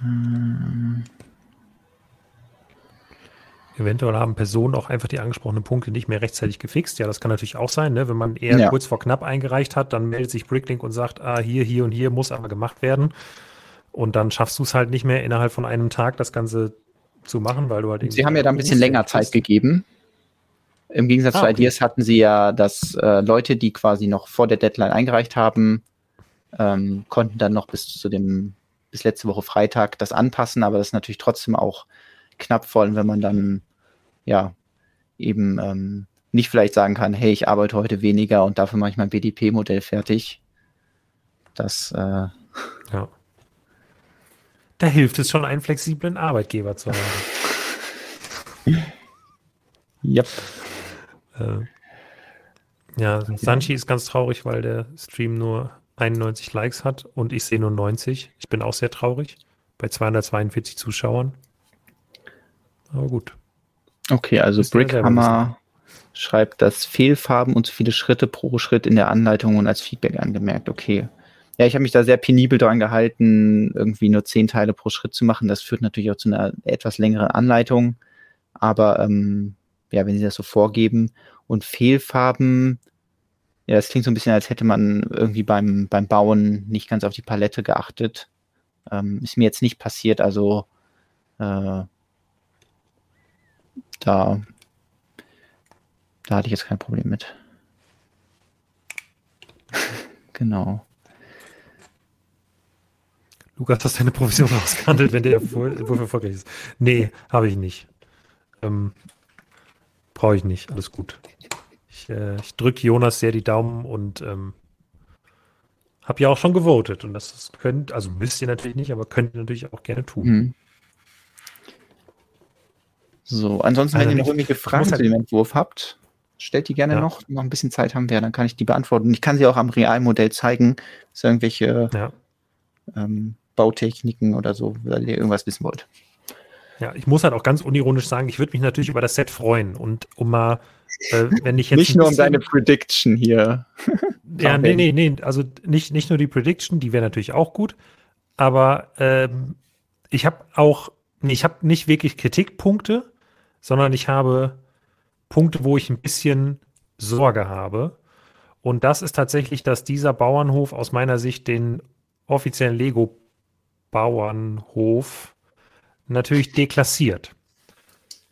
Hm. Eventuell haben Personen auch einfach die angesprochenen Punkte nicht mehr rechtzeitig gefixt. Ja, das kann natürlich auch sein, ne? wenn man eher ja. kurz vor knapp eingereicht hat, dann meldet sich Bricklink und sagt, ah, hier, hier und hier muss aber gemacht werden. Und dann schaffst du es halt nicht mehr innerhalb von einem Tag das Ganze zu machen, weil du halt Sie haben ja da ein bisschen länger Zeit gegeben. Im Gegensatz ah, zu Ideas hatten sie ja, dass äh, Leute, die quasi noch vor der Deadline eingereicht haben, ähm, konnten dann noch bis zu dem, bis letzte Woche Freitag das anpassen, aber das ist natürlich trotzdem auch knapp, vor allem wenn man dann ja eben ähm, nicht vielleicht sagen kann, hey, ich arbeite heute weniger und dafür mache ich mein BDP-Modell fertig. Das äh, ja. Da hilft es schon, einen flexiblen Arbeitgeber zu haben. yep. Äh, ja, Sanchi ist ganz traurig, weil der Stream nur 91 Likes hat und ich sehe nur 90. Ich bin auch sehr traurig bei 242 Zuschauern. Aber gut. Okay, also Brickhammer schreibt, dass Fehlfarben und zu viele Schritte pro Schritt in der Anleitung und als Feedback angemerkt. Okay. Ja, ich habe mich da sehr penibel dran gehalten, irgendwie nur zehn Teile pro Schritt zu machen. Das führt natürlich auch zu einer etwas längeren Anleitung. Aber ähm, ja, wenn sie das so vorgeben und Fehlfarben, ja, das klingt so ein bisschen, als hätte man irgendwie beim, beim Bauen nicht ganz auf die Palette geachtet. Ähm, ist mir jetzt nicht passiert, also äh, da, da hatte ich jetzt kein Problem mit. genau. Lukas, hast deine Provision ausgehandelt, wenn der Wurf erfolgreich ist? Nee, habe ich nicht. Ähm, Brauche ich nicht, alles gut. Ich, äh, ich drücke Jonas sehr die Daumen und ähm, habe ja auch schon gewotet. Und das könnt, also müsst ihr natürlich nicht, aber könnt ihr natürlich auch gerne tun. Mhm. So, ansonsten, also wenn ihr noch irgendwelche Fragen halt zu dem Entwurf habt, stellt die gerne ja. noch. Noch ein bisschen Zeit haben wir, dann kann ich die beantworten. Ich kann sie auch am Realmodell zeigen, dass irgendwelche ja. ähm, Bautechniken oder so, weil ihr irgendwas wissen wollt. Ja, ich muss halt auch ganz unironisch sagen, ich würde mich natürlich über das Set freuen und um mal, äh, wenn ich jetzt. nicht nur um deine Prediction hier. ja, nee, nee, nee, also nicht, nicht nur die Prediction, die wäre natürlich auch gut, aber ähm, ich habe auch, nee, ich habe nicht wirklich Kritikpunkte, sondern ich habe Punkte, wo ich ein bisschen Sorge habe. Und das ist tatsächlich, dass dieser Bauernhof aus meiner Sicht den offiziellen Lego Bauernhof natürlich deklassiert.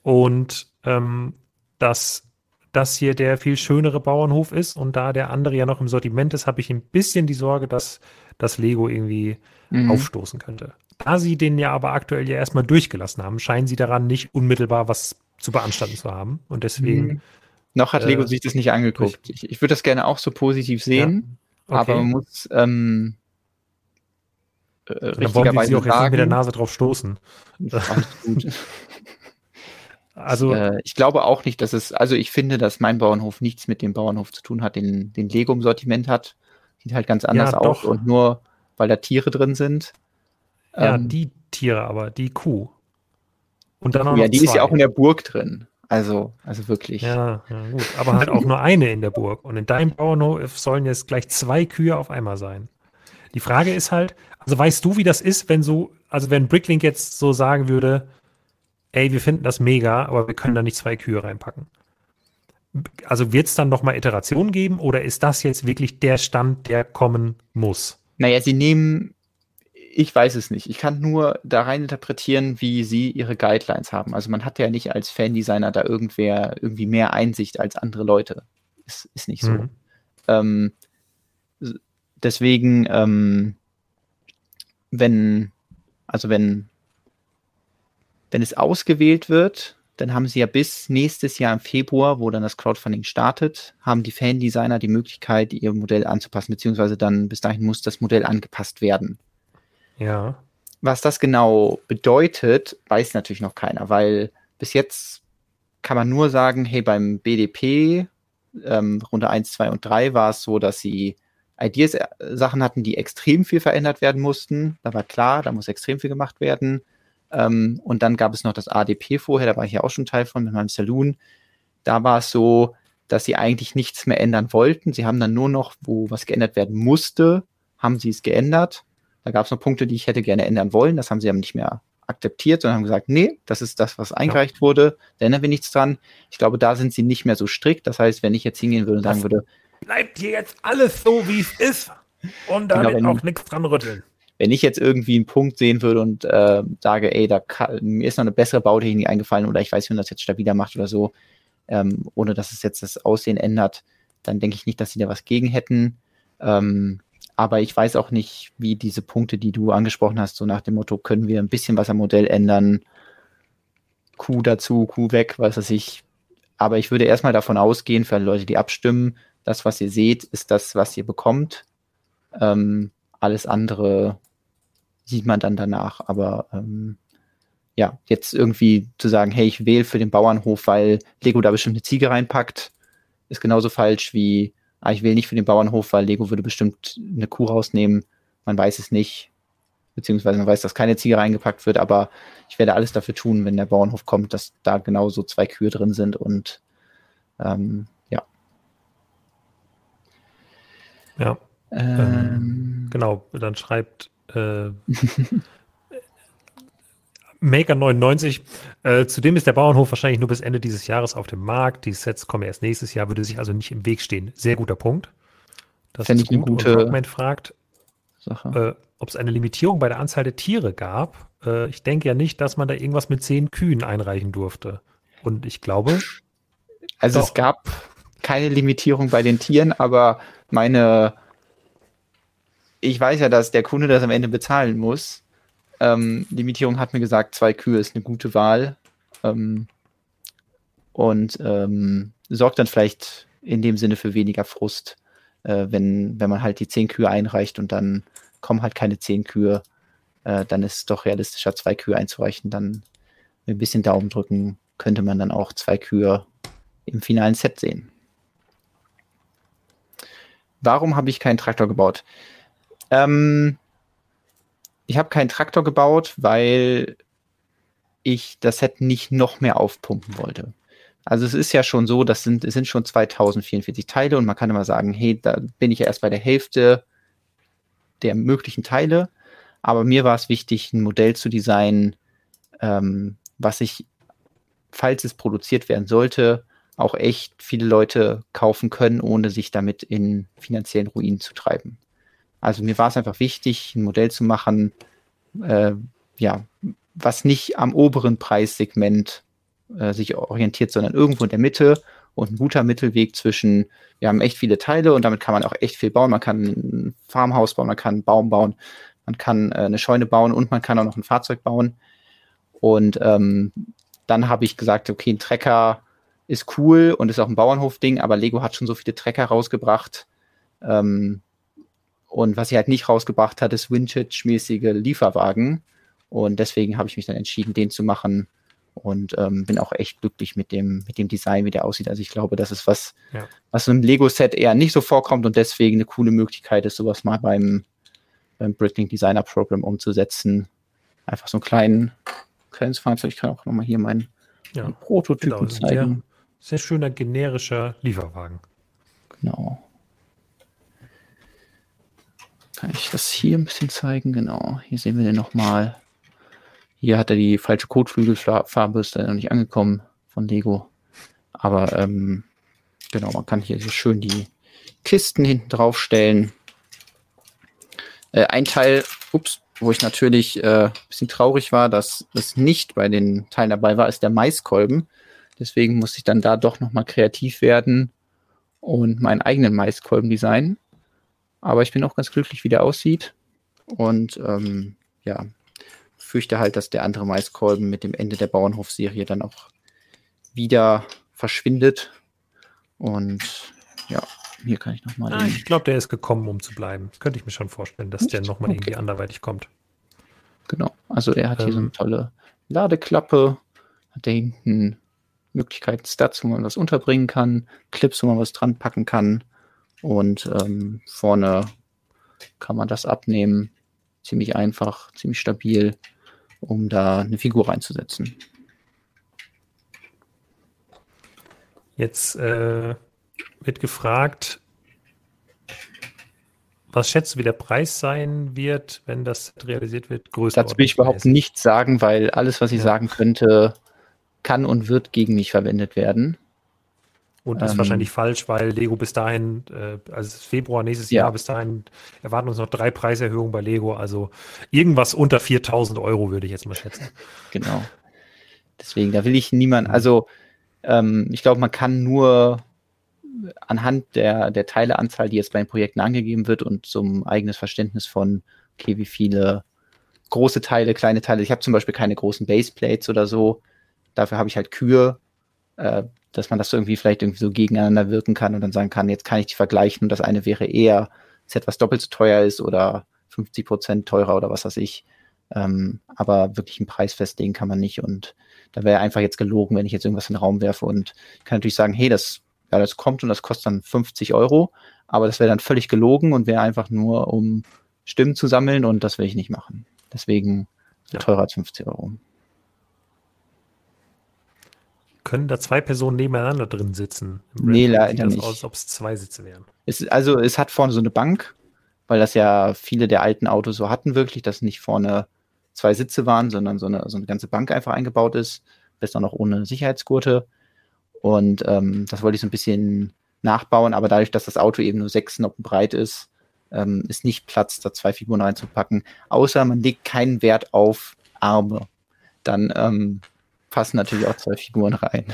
Und ähm, dass das hier der viel schönere Bauernhof ist und da der andere ja noch im Sortiment ist, habe ich ein bisschen die Sorge, dass das Lego irgendwie mhm. aufstoßen könnte. Da sie den ja aber aktuell ja erstmal durchgelassen haben, scheinen sie daran nicht unmittelbar was zu beanstanden zu haben. Und deswegen. Mhm. Noch hat Lego äh, sich das nicht angeguckt. Ich, ich würde das gerne auch so positiv sehen, ja. okay. aber man muss ähm, äh, Dann wollen wir sie auch jetzt nicht mit der Nase drauf stoßen. also äh, ich glaube auch nicht, dass es, also ich finde, dass mein Bauernhof nichts mit dem Bauernhof zu tun hat, den, den Lego im Sortiment hat. Sieht halt ganz anders ja, aus und nur weil da Tiere drin sind. Ja, ähm, die Tiere aber, die Kuh. Und dann noch Ja, die zwei. ist ja auch in der Burg drin. Also, also wirklich. Ja, ja, gut. Aber halt auch nur eine in der Burg. Und in deinem Bauernhof sollen jetzt gleich zwei Kühe auf einmal sein. Die Frage ist halt, also weißt du, wie das ist, wenn so, also wenn Bricklink jetzt so sagen würde, ey, wir finden das mega, aber wir können da nicht zwei Kühe reinpacken. Also wird es dann nochmal Iterationen geben oder ist das jetzt wirklich der Stand, der kommen muss? Naja, sie nehmen, ich weiß es nicht. Ich kann nur da rein interpretieren, wie sie ihre Guidelines haben. Also man hat ja nicht als Fan-Designer da irgendwer irgendwie mehr Einsicht als andere Leute. Ist, ist nicht so. Mhm. Ähm, deswegen, ähm, wenn, also wenn, wenn es ausgewählt wird, dann haben sie ja bis nächstes Jahr im Februar, wo dann das Crowdfunding startet, haben die Fan-Designer die Möglichkeit, ihr Modell anzupassen, beziehungsweise dann bis dahin muss das Modell angepasst werden. Ja. Was das genau bedeutet, weiß natürlich noch keiner, weil bis jetzt kann man nur sagen, hey, beim BDP ähm, Runde 1, 2 und 3 war es so, dass sie Ideas-Sachen hatten, die extrem viel verändert werden mussten. Da war klar, da muss extrem viel gemacht werden. Ähm, und dann gab es noch das ADP vorher, da war ich ja auch schon Teil von mit meinem Saloon. Da war es so, dass sie eigentlich nichts mehr ändern wollten. Sie haben dann nur noch, wo was geändert werden musste, haben sie es geändert. Da gab es noch Punkte, die ich hätte gerne ändern wollen. Das haben sie aber nicht mehr akzeptiert, sondern haben gesagt, nee, das ist das, was eingereicht ja. wurde. Da ändern wir nichts dran. Ich glaube, da sind sie nicht mehr so strikt. Das heißt, wenn ich jetzt hingehen würde und sagen würde, bleibt hier jetzt alles so, wie es ist. Und da genau, wird auch nichts dran rütteln. Wenn ich jetzt irgendwie einen Punkt sehen würde und äh, sage, ey, da kann, mir ist noch eine bessere Bautechnik eingefallen oder ich weiß, wie man das jetzt stabiler macht oder so, ähm, ohne dass es jetzt das Aussehen ändert, dann denke ich nicht, dass sie da was gegen hätten. Ähm, aber ich weiß auch nicht, wie diese Punkte, die du angesprochen hast, so nach dem Motto, können wir ein bisschen was am Modell ändern, Q dazu, Q weg, weiß was ich. Aber ich würde erstmal davon ausgehen, für alle Leute, die abstimmen, das, was ihr seht, ist das, was ihr bekommt. Ähm, alles andere sieht man dann danach. Aber ähm, ja, jetzt irgendwie zu sagen, hey, ich wähle für den Bauernhof, weil Lego da bestimmt eine Ziege reinpackt, ist genauso falsch wie, ah, ich wähle nicht für den Bauernhof, weil Lego würde bestimmt eine Kuh rausnehmen. Man weiß es nicht. Beziehungsweise man weiß, dass keine Ziege reingepackt wird, aber ich werde alles dafür tun, wenn der Bauernhof kommt, dass da genauso zwei Kühe drin sind und Ähm, ja. Ähm, ähm, genau, dann schreibt äh, Maker99, äh, zudem ist der Bauernhof wahrscheinlich nur bis Ende dieses Jahres auf dem Markt. Die Sets kommen erst nächstes Jahr, würde sich also nicht im Weg stehen. Sehr guter Punkt. Das ist gut. Eine gute Rockman fragt, äh, ob es eine Limitierung bei der Anzahl der Tiere gab. Äh, ich denke ja nicht, dass man da irgendwas mit zehn Kühen einreichen durfte. Und ich glaube. Also doch. es gab keine Limitierung bei den Tieren, aber meine. Ich weiß ja, dass der Kunde das am Ende bezahlen muss. Ähm, Limitierung hat mir gesagt, zwei Kühe ist eine gute Wahl. Ähm, und ähm, sorgt dann vielleicht in dem Sinne für weniger Frust, äh, wenn, wenn man halt die zehn Kühe einreicht und dann kommen halt keine zehn Kühe. Äh, dann ist es doch realistischer, zwei Kühe einzureichen. Dann mit ein bisschen Daumen drücken könnte man dann auch zwei Kühe im finalen Set sehen. Warum habe ich keinen Traktor gebaut? Ähm, ich habe keinen Traktor gebaut, weil ich das Set nicht noch mehr aufpumpen wollte. Also es ist ja schon so, das sind, es sind schon 2044 Teile und man kann immer sagen, hey, da bin ich ja erst bei der Hälfte der möglichen Teile. Aber mir war es wichtig, ein Modell zu designen, ähm, was ich, falls es produziert werden sollte, auch echt viele Leute kaufen können, ohne sich damit in finanziellen Ruin zu treiben. Also mir war es einfach wichtig, ein Modell zu machen, äh, ja, was nicht am oberen Preissegment äh, sich orientiert, sondern irgendwo in der Mitte und ein guter Mittelweg zwischen, wir haben echt viele Teile und damit kann man auch echt viel bauen. Man kann ein Farmhaus bauen, man kann einen Baum bauen, man kann äh, eine Scheune bauen und man kann auch noch ein Fahrzeug bauen. Und ähm, dann habe ich gesagt, okay, ein Trecker ist cool und ist auch ein Bauernhof-Ding, aber Lego hat schon so viele Trecker rausgebracht. Ähm, und was sie halt nicht rausgebracht hat, ist Vintage-mäßige Lieferwagen. Und deswegen habe ich mich dann entschieden, den zu machen. Und ähm, bin auch echt glücklich mit dem, mit dem Design, wie der aussieht. Also ich glaube, das ist was, ja. was im Lego-Set eher nicht so vorkommt und deswegen eine coole Möglichkeit ist, sowas mal beim, beim Bricklink Designer Program umzusetzen. Einfach so ein kleinen, kleines Fahrzeug. Ich kann auch nochmal hier meinen, ja. Prototypen genau, zeigen. Sehr, schöner generischer Lieferwagen. Genau. Kann ich das hier ein bisschen zeigen? Genau. Hier sehen wir den nochmal. Hier hat er die falsche Kotflügelfarbe, ist da noch nicht angekommen von Lego. Aber ähm, genau, man kann hier so schön die Kisten hinten drauf stellen. Äh, ein Teil, ups, wo ich natürlich äh, ein bisschen traurig war, dass es nicht bei den Teilen dabei war, ist der Maiskolben. Deswegen musste ich dann da doch nochmal kreativ werden und meinen eigenen Maiskolben designen. Aber ich bin auch ganz glücklich, wie der aussieht. Und ähm, ja, fürchte halt, dass der andere Maiskolben mit dem Ende der Bauernhof-Serie dann auch wieder verschwindet. Und ja, hier kann ich nochmal. Ah, ich glaube, der ist gekommen, um zu bleiben. Das könnte ich mir schon vorstellen, dass Nicht? der nochmal okay. irgendwie anderweitig kommt. Genau. Also er hat ähm, hier so eine ähm. tolle Ladeklappe, hat da hinten Möglichkeiten, Stats, wo man was unterbringen kann, Clips, wo man was dran packen kann. Und ähm, vorne kann man das abnehmen. Ziemlich einfach, ziemlich stabil, um da eine Figur reinzusetzen. Jetzt äh, wird gefragt, was schätzt du, wie der Preis sein wird, wenn das realisiert wird? Dazu will ich überhaupt nichts sagen, weil alles, was ich ja. sagen könnte, kann und wird gegen mich verwendet werden. Und ist ähm, wahrscheinlich falsch, weil Lego bis dahin, äh, also Februar nächstes ja. Jahr, bis dahin erwarten uns noch drei Preiserhöhungen bei Lego. Also irgendwas unter 4000 Euro würde ich jetzt mal schätzen. Genau. Deswegen, da will ich niemand, mhm. also ähm, ich glaube, man kann nur anhand der, der Teileanzahl, die jetzt bei den Projekten angegeben wird und zum eigenes Verständnis von, okay, wie viele große Teile, kleine Teile. Ich habe zum Beispiel keine großen Baseplates oder so. Dafür habe ich halt Kühe. Äh, dass man das irgendwie vielleicht irgendwie so gegeneinander wirken kann und dann sagen kann, jetzt kann ich die vergleichen und das eine wäre eher Set, was doppelt so teuer ist oder 50 Prozent teurer oder was weiß ich. Ähm, aber wirklich einen Preis festlegen kann man nicht und da wäre einfach jetzt gelogen, wenn ich jetzt irgendwas in den Raum werfe und kann natürlich sagen, hey, das, ja, das kommt und das kostet dann 50 Euro, aber das wäre dann völlig gelogen und wäre einfach nur, um Stimmen zu sammeln und das will ich nicht machen. Deswegen ja. teurer als 50 Euro. Können da zwei Personen nebeneinander drin sitzen? nee, leider nicht. aus, als ob es zwei Sitze wären. Es, also es hat vorne so eine Bank, weil das ja viele der alten Autos so hatten wirklich, dass nicht vorne zwei Sitze waren, sondern so eine, so eine ganze Bank einfach eingebaut ist, besser noch ohne Sicherheitsgurte. Und ähm, das wollte ich so ein bisschen nachbauen, aber dadurch, dass das Auto eben nur sechs Noppen breit ist, ähm, ist nicht Platz, da zwei Figuren reinzupacken. Außer man legt keinen Wert auf Arme. Dann ähm, passen natürlich auch zwei Figuren rein.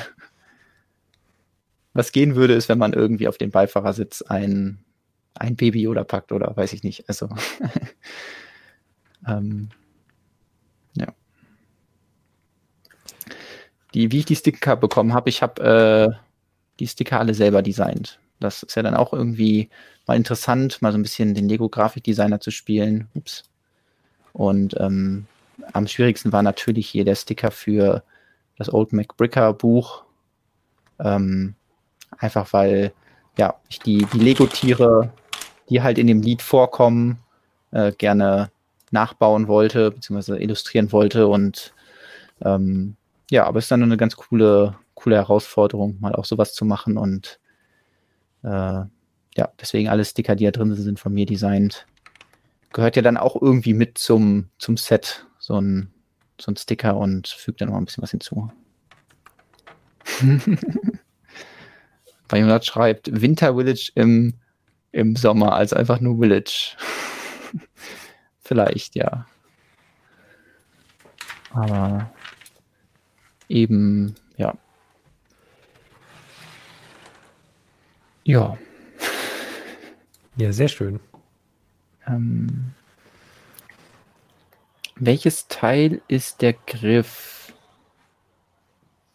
Was gehen würde, ist, wenn man irgendwie auf den Beifahrersitz ein, ein Baby oder packt oder weiß ich nicht. Also ähm, ja. Die, wie ich die Sticker bekommen habe, ich habe äh, die Sticker alle selber designt. Das ist ja dann auch irgendwie mal interessant, mal so ein bisschen den Lego-Grafikdesigner zu spielen. Ups. Und ähm, am schwierigsten war natürlich hier der Sticker für das Old MacBricker Buch. Ähm, einfach weil ja, ich die, die Lego-Tiere, die halt in dem Lied vorkommen, äh, gerne nachbauen wollte, beziehungsweise illustrieren wollte. Und ähm, ja, aber es ist dann eine ganz coole, coole Herausforderung, mal auch sowas zu machen. Und äh, ja, deswegen alle Sticker, die da drin sind, sind von mir designt. Gehört ja dann auch irgendwie mit zum, zum Set, so ein so ein Sticker und fügt dann noch ein bisschen was hinzu. Bei Jonat schreibt Winter Village im, im Sommer, also einfach nur Village. Vielleicht, ja. Aber eben, ja. Ja. Ja, sehr schön. Ähm, welches Teil ist der Griff?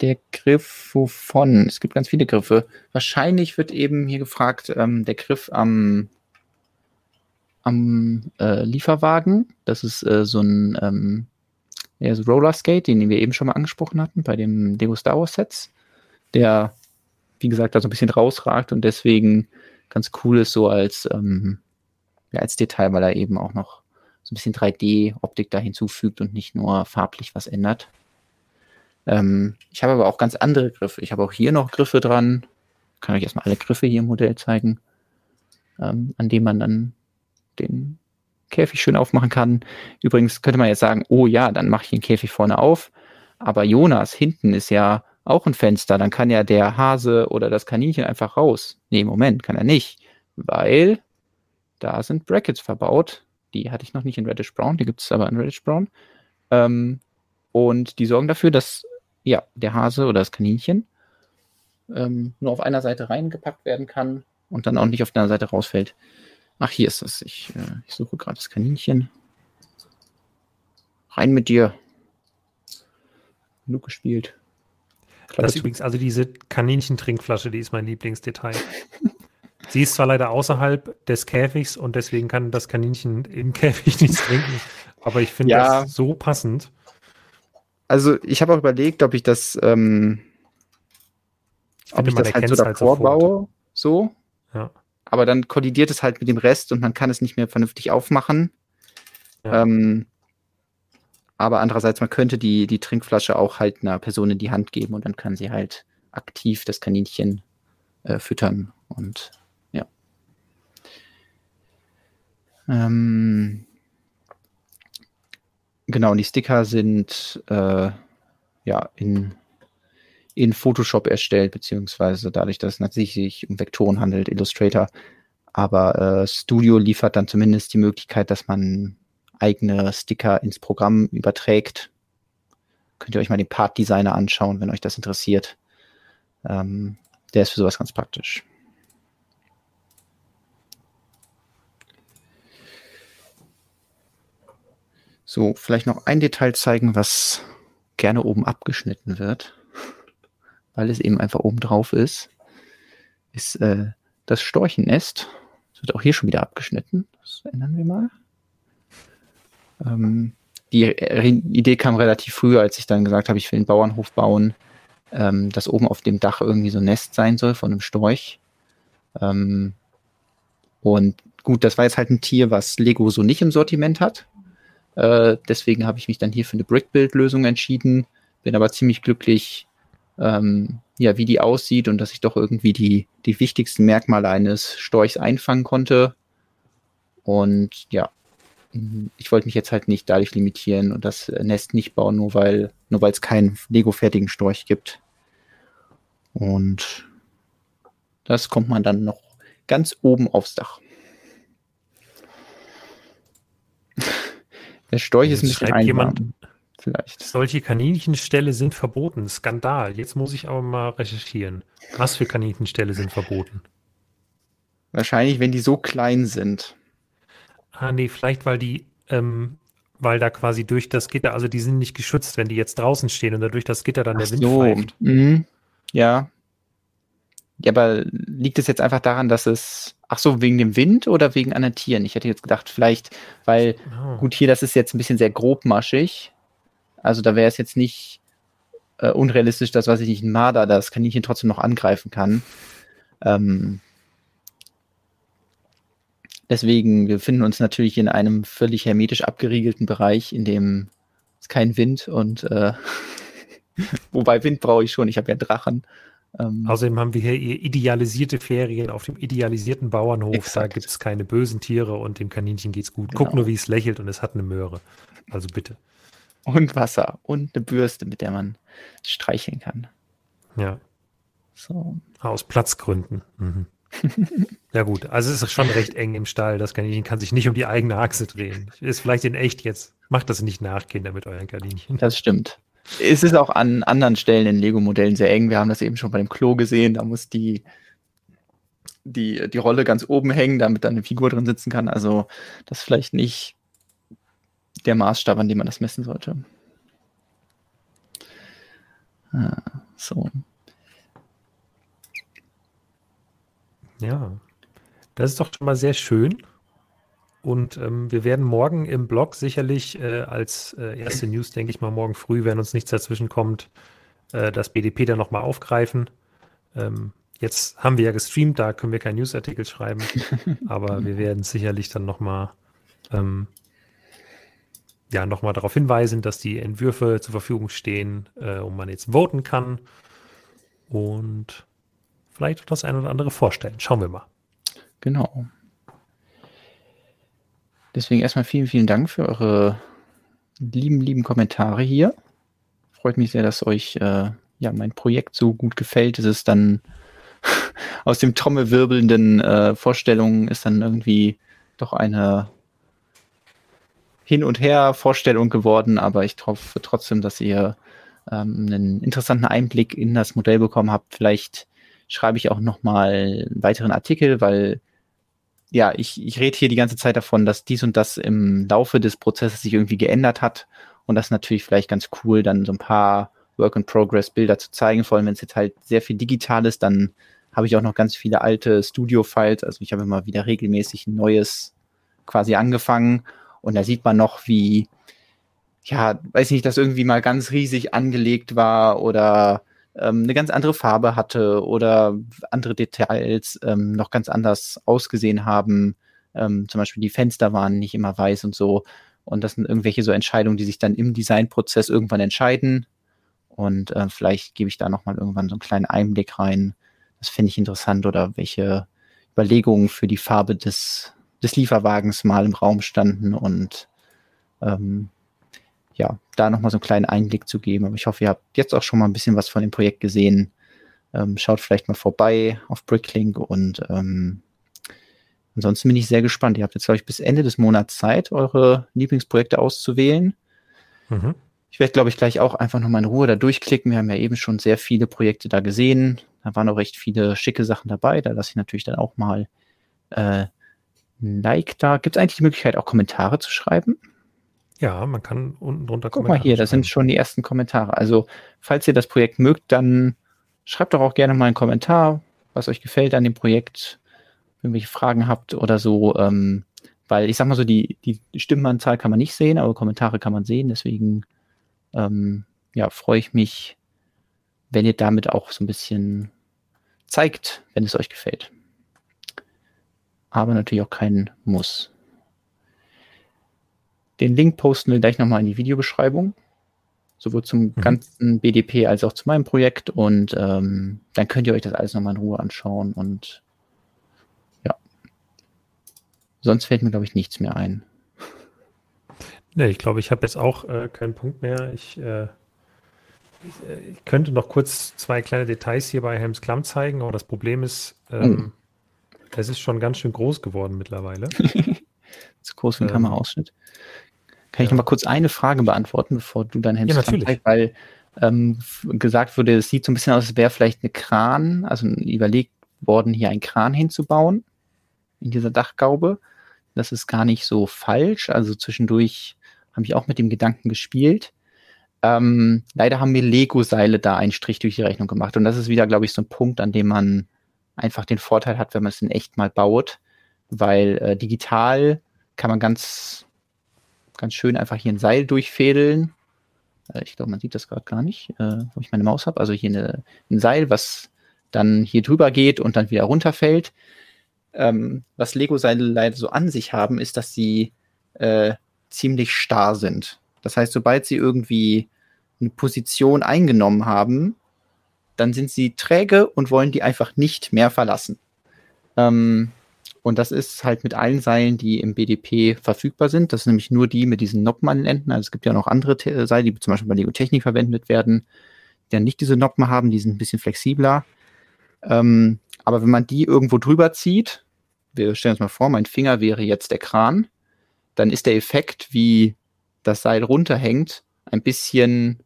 Der Griff wovon? Es gibt ganz viele Griffe. Wahrscheinlich wird eben hier gefragt, ähm, der Griff am, am äh, Lieferwagen. Das ist äh, so ein ähm, ja, so Roller Skate, den wir eben schon mal angesprochen hatten bei dem Lego Star Wars Sets. Der, wie gesagt, da so ein bisschen rausragt und deswegen ganz cool ist, so als, ähm, ja, als Detail, weil er eben auch noch so ein bisschen 3D-Optik da hinzufügt und nicht nur farblich was ändert. Ähm, ich habe aber auch ganz andere Griffe. Ich habe auch hier noch Griffe dran. Ich kann euch erstmal alle Griffe hier im Modell zeigen, ähm, an denen man dann den Käfig schön aufmachen kann. Übrigens könnte man jetzt sagen, oh ja, dann mache ich den Käfig vorne auf. Aber Jonas, hinten ist ja auch ein Fenster. Dann kann ja der Hase oder das Kaninchen einfach raus. Nee, Moment, kann er nicht. Weil da sind Brackets verbaut, die hatte ich noch nicht in Reddish Brown, die gibt es aber in Reddish Brown. Ähm, und die sorgen dafür, dass ja, der Hase oder das Kaninchen ähm, nur auf einer Seite reingepackt werden kann und dann auch nicht auf der anderen Seite rausfällt. Ach, hier ist es. Ich, äh, ich suche gerade das Kaninchen. Rein mit dir. Genug gespielt. Klar das übrigens, also diese Kaninchen-Trinkflasche, die ist mein Lieblingsdetail. Sie ist zwar leider außerhalb des Käfigs und deswegen kann das Kaninchen im Käfig nichts trinken, aber ich finde ja. das so passend. Also ich habe auch überlegt, ob ich das, ähm, ich ob ich das halt so davor halt baue, so. Ja. Aber dann kollidiert es halt mit dem Rest und man kann es nicht mehr vernünftig aufmachen. Ja. Ähm, aber andererseits, man könnte die, die Trinkflasche auch halt einer Person in die Hand geben und dann kann sie halt aktiv das Kaninchen äh, füttern und Ähm, genau, und die Sticker sind äh, ja in, in Photoshop erstellt, beziehungsweise dadurch, dass es natürlich sich um Vektoren handelt, Illustrator. Aber äh, Studio liefert dann zumindest die Möglichkeit, dass man eigene Sticker ins Programm überträgt. Könnt ihr euch mal den Part Designer anschauen, wenn euch das interessiert. Ähm, der ist für sowas ganz praktisch. So, vielleicht noch ein Detail zeigen, was gerne oben abgeschnitten wird, weil es eben einfach oben drauf ist, ist äh, das Storchennest. Das wird auch hier schon wieder abgeschnitten. Das ändern wir mal. Ähm, die Idee kam relativ früh, als ich dann gesagt habe, ich will einen Bauernhof bauen, ähm, dass oben auf dem Dach irgendwie so ein Nest sein soll von einem Storch. Ähm, und gut, das war jetzt halt ein Tier, was Lego so nicht im Sortiment hat. Äh, deswegen habe ich mich dann hier für eine Brick-Build-Lösung entschieden. Bin aber ziemlich glücklich, ähm, ja, wie die aussieht und dass ich doch irgendwie die, die wichtigsten Merkmale eines Storchs einfangen konnte. Und ja, ich wollte mich jetzt halt nicht dadurch limitieren und das Nest nicht bauen, nur weil nur weil es keinen Lego-fertigen Storch gibt. Und das kommt man dann noch ganz oben aufs Dach. Der Storch ist ein bisschen. Jemand, vielleicht. Solche Kaninchenställe sind verboten. Skandal. Jetzt muss ich aber mal recherchieren. Was für Kaninchenställe sind verboten? Wahrscheinlich, wenn die so klein sind. Ah, nee, vielleicht, weil die, ähm, weil da quasi durch das Gitter, also die sind nicht geschützt, wenn die jetzt draußen stehen und dadurch das Gitter dann Ach der Wind so. pfeift. Mhm. Ja. Ja, aber liegt es jetzt einfach daran, dass es, ach so, wegen dem Wind oder wegen anderen Tieren? Ich hätte jetzt gedacht, vielleicht, weil, oh. gut, hier, das ist jetzt ein bisschen sehr grobmaschig. Also da wäre es jetzt nicht äh, unrealistisch, dass, was ich nicht, ein Marder das Kaninchen trotzdem noch angreifen kann. Ähm, deswegen, wir befinden uns natürlich in einem völlig hermetisch abgeriegelten Bereich, in dem es kein Wind und äh, wobei Wind brauche ich schon, ich habe ja Drachen. Ähm, Außerdem haben wir hier idealisierte Ferien auf dem idealisierten Bauernhof. Exakt. Da gibt es keine bösen Tiere und dem Kaninchen geht es gut. Genau. Guck nur, wie es lächelt und es hat eine Möhre. Also bitte und Wasser und eine Bürste, mit der man streicheln kann. Ja. So. Aus Platzgründen. Mhm. ja gut, also es ist schon recht eng im Stall. Das Kaninchen kann sich nicht um die eigene Achse drehen. Ist vielleicht in echt jetzt. Macht das nicht nach, Kinder, mit euren Kaninchen. Das stimmt. Es ist auch an anderen Stellen in Lego-Modellen sehr eng. Wir haben das eben schon bei dem Klo gesehen. Da muss die, die, die Rolle ganz oben hängen, damit dann eine Figur drin sitzen kann. Also das ist vielleicht nicht der Maßstab, an dem man das messen sollte. Ah, so. Ja, das ist doch schon mal sehr schön. Und ähm, wir werden morgen im Blog sicherlich äh, als äh, erste News, denke ich mal, morgen früh, wenn uns nichts dazwischen kommt, äh, das BDP dann nochmal aufgreifen. Ähm, jetzt haben wir ja gestreamt, da können wir keinen Newsartikel schreiben, aber wir werden sicherlich dann nochmal ähm, ja nochmal darauf hinweisen, dass die Entwürfe zur Verfügung stehen äh, und man jetzt voten kann und vielleicht das eine oder andere vorstellen. Schauen wir mal. Genau. Deswegen erstmal vielen, vielen Dank für eure lieben, lieben Kommentare hier. Freut mich sehr, dass euch äh, ja mein Projekt so gut gefällt. Es ist dann aus dem trommelwirbelnden äh, Vorstellungen ist dann irgendwie doch eine hin und her Vorstellung geworden, aber ich hoffe trotzdem, dass ihr ähm, einen interessanten Einblick in das Modell bekommen habt. Vielleicht schreibe ich auch noch mal einen weiteren Artikel, weil ja, ich, ich rede hier die ganze Zeit davon, dass dies und das im Laufe des Prozesses sich irgendwie geändert hat. Und das ist natürlich vielleicht ganz cool, dann so ein paar Work-in-Progress-Bilder zu zeigen. Vor allem, wenn es jetzt halt sehr viel digital ist, dann habe ich auch noch ganz viele alte Studio-Files. Also ich habe immer wieder regelmäßig ein neues quasi angefangen und da sieht man noch, wie, ja, weiß nicht, das irgendwie mal ganz riesig angelegt war oder ähm, eine ganz andere Farbe hatte oder andere Details ähm, noch ganz anders ausgesehen haben. Ähm, zum Beispiel die Fenster waren nicht immer weiß und so. Und das sind irgendwelche so Entscheidungen, die sich dann im Designprozess irgendwann entscheiden. Und äh, vielleicht gebe ich da nochmal irgendwann so einen kleinen Einblick rein. Das finde ich interessant oder welche Überlegungen für die Farbe des des Lieferwagens mal im Raum standen und ähm, ja, da nochmal so einen kleinen Einblick zu geben. Aber ich hoffe, ihr habt jetzt auch schon mal ein bisschen was von dem Projekt gesehen. Ähm, schaut vielleicht mal vorbei auf Bricklink und ähm, ansonsten bin ich sehr gespannt. Ihr habt jetzt, glaube ich, bis Ende des Monats Zeit, eure Lieblingsprojekte auszuwählen. Mhm. Ich werde, glaube ich, gleich auch einfach nochmal in Ruhe da durchklicken. Wir haben ja eben schon sehr viele Projekte da gesehen. Da waren auch recht viele schicke Sachen dabei. Da lasse ich natürlich dann auch mal äh, Like da. Gibt es eigentlich die Möglichkeit, auch Kommentare zu schreiben? Ja, man kann unten drunter Guck Kommentare mal hier, da sind schon die ersten Kommentare. Also, falls ihr das Projekt mögt, dann schreibt doch auch gerne mal einen Kommentar, was euch gefällt an dem Projekt, irgendwelche Fragen habt oder so. Ähm, weil ich sag mal so, die, die Stimmenanzahl kann man nicht sehen, aber Kommentare kann man sehen. Deswegen ähm, ja, freue ich mich, wenn ihr damit auch so ein bisschen zeigt, wenn es euch gefällt aber natürlich auch kein Muss. Den Link posten wir gleich nochmal in die Videobeschreibung. sowohl zum mhm. ganzen BDP als auch zu meinem Projekt. Und ähm, dann könnt ihr euch das alles nochmal in Ruhe anschauen. Und ja, sonst fällt mir, glaube ich, nichts mehr ein. Nee, ich glaube, ich habe jetzt auch äh, keinen Punkt mehr. Ich, äh, ich, äh, ich, könnte noch kurz zwei kleine Details hier bei Helms Klamm zeigen, aber das Problem ist, ähm, oh. es ist schon ganz schön groß geworden mittlerweile. Zu groß für den ähm, Kameraausschnitt. Kann ich ja. noch mal kurz eine Frage beantworten, bevor du dein Hemd ja, natürlich. Weil ähm, gesagt wurde, es sieht so ein bisschen aus, als wäre vielleicht eine Kran, also überlegt worden, hier einen Kran hinzubauen in dieser Dachgaube. Das ist gar nicht so falsch. Also zwischendurch habe ich auch mit dem Gedanken gespielt. Ähm, leider haben mir Lego-Seile da einen Strich durch die Rechnung gemacht. Und das ist wieder, glaube ich, so ein Punkt, an dem man einfach den Vorteil hat, wenn man es in echt mal baut. Weil äh, digital kann man ganz ganz schön einfach hier ein Seil durchfädeln. Äh, ich glaube, man sieht das gerade gar nicht, äh, wo ich meine Maus habe. Also hier eine, ein Seil, was dann hier drüber geht und dann wieder runterfällt. Ähm, was Lego-Seile leider so an sich haben, ist, dass sie äh, ziemlich starr sind. Das heißt, sobald sie irgendwie eine Position eingenommen haben, dann sind sie träge und wollen die einfach nicht mehr verlassen. Ähm, und das ist halt mit allen Seilen, die im BDP verfügbar sind. Das sind nämlich nur die mit diesen Noppen an den Enden. Also es gibt ja noch andere Te Seile, die zum Beispiel bei Lego Technik verwendet werden, die dann nicht diese Noppen haben, die sind ein bisschen flexibler. Ähm, aber wenn man die irgendwo drüber zieht, wir stellen uns mal vor, mein Finger wäre jetzt der Kran, dann ist der Effekt, wie das Seil runterhängt, ein bisschen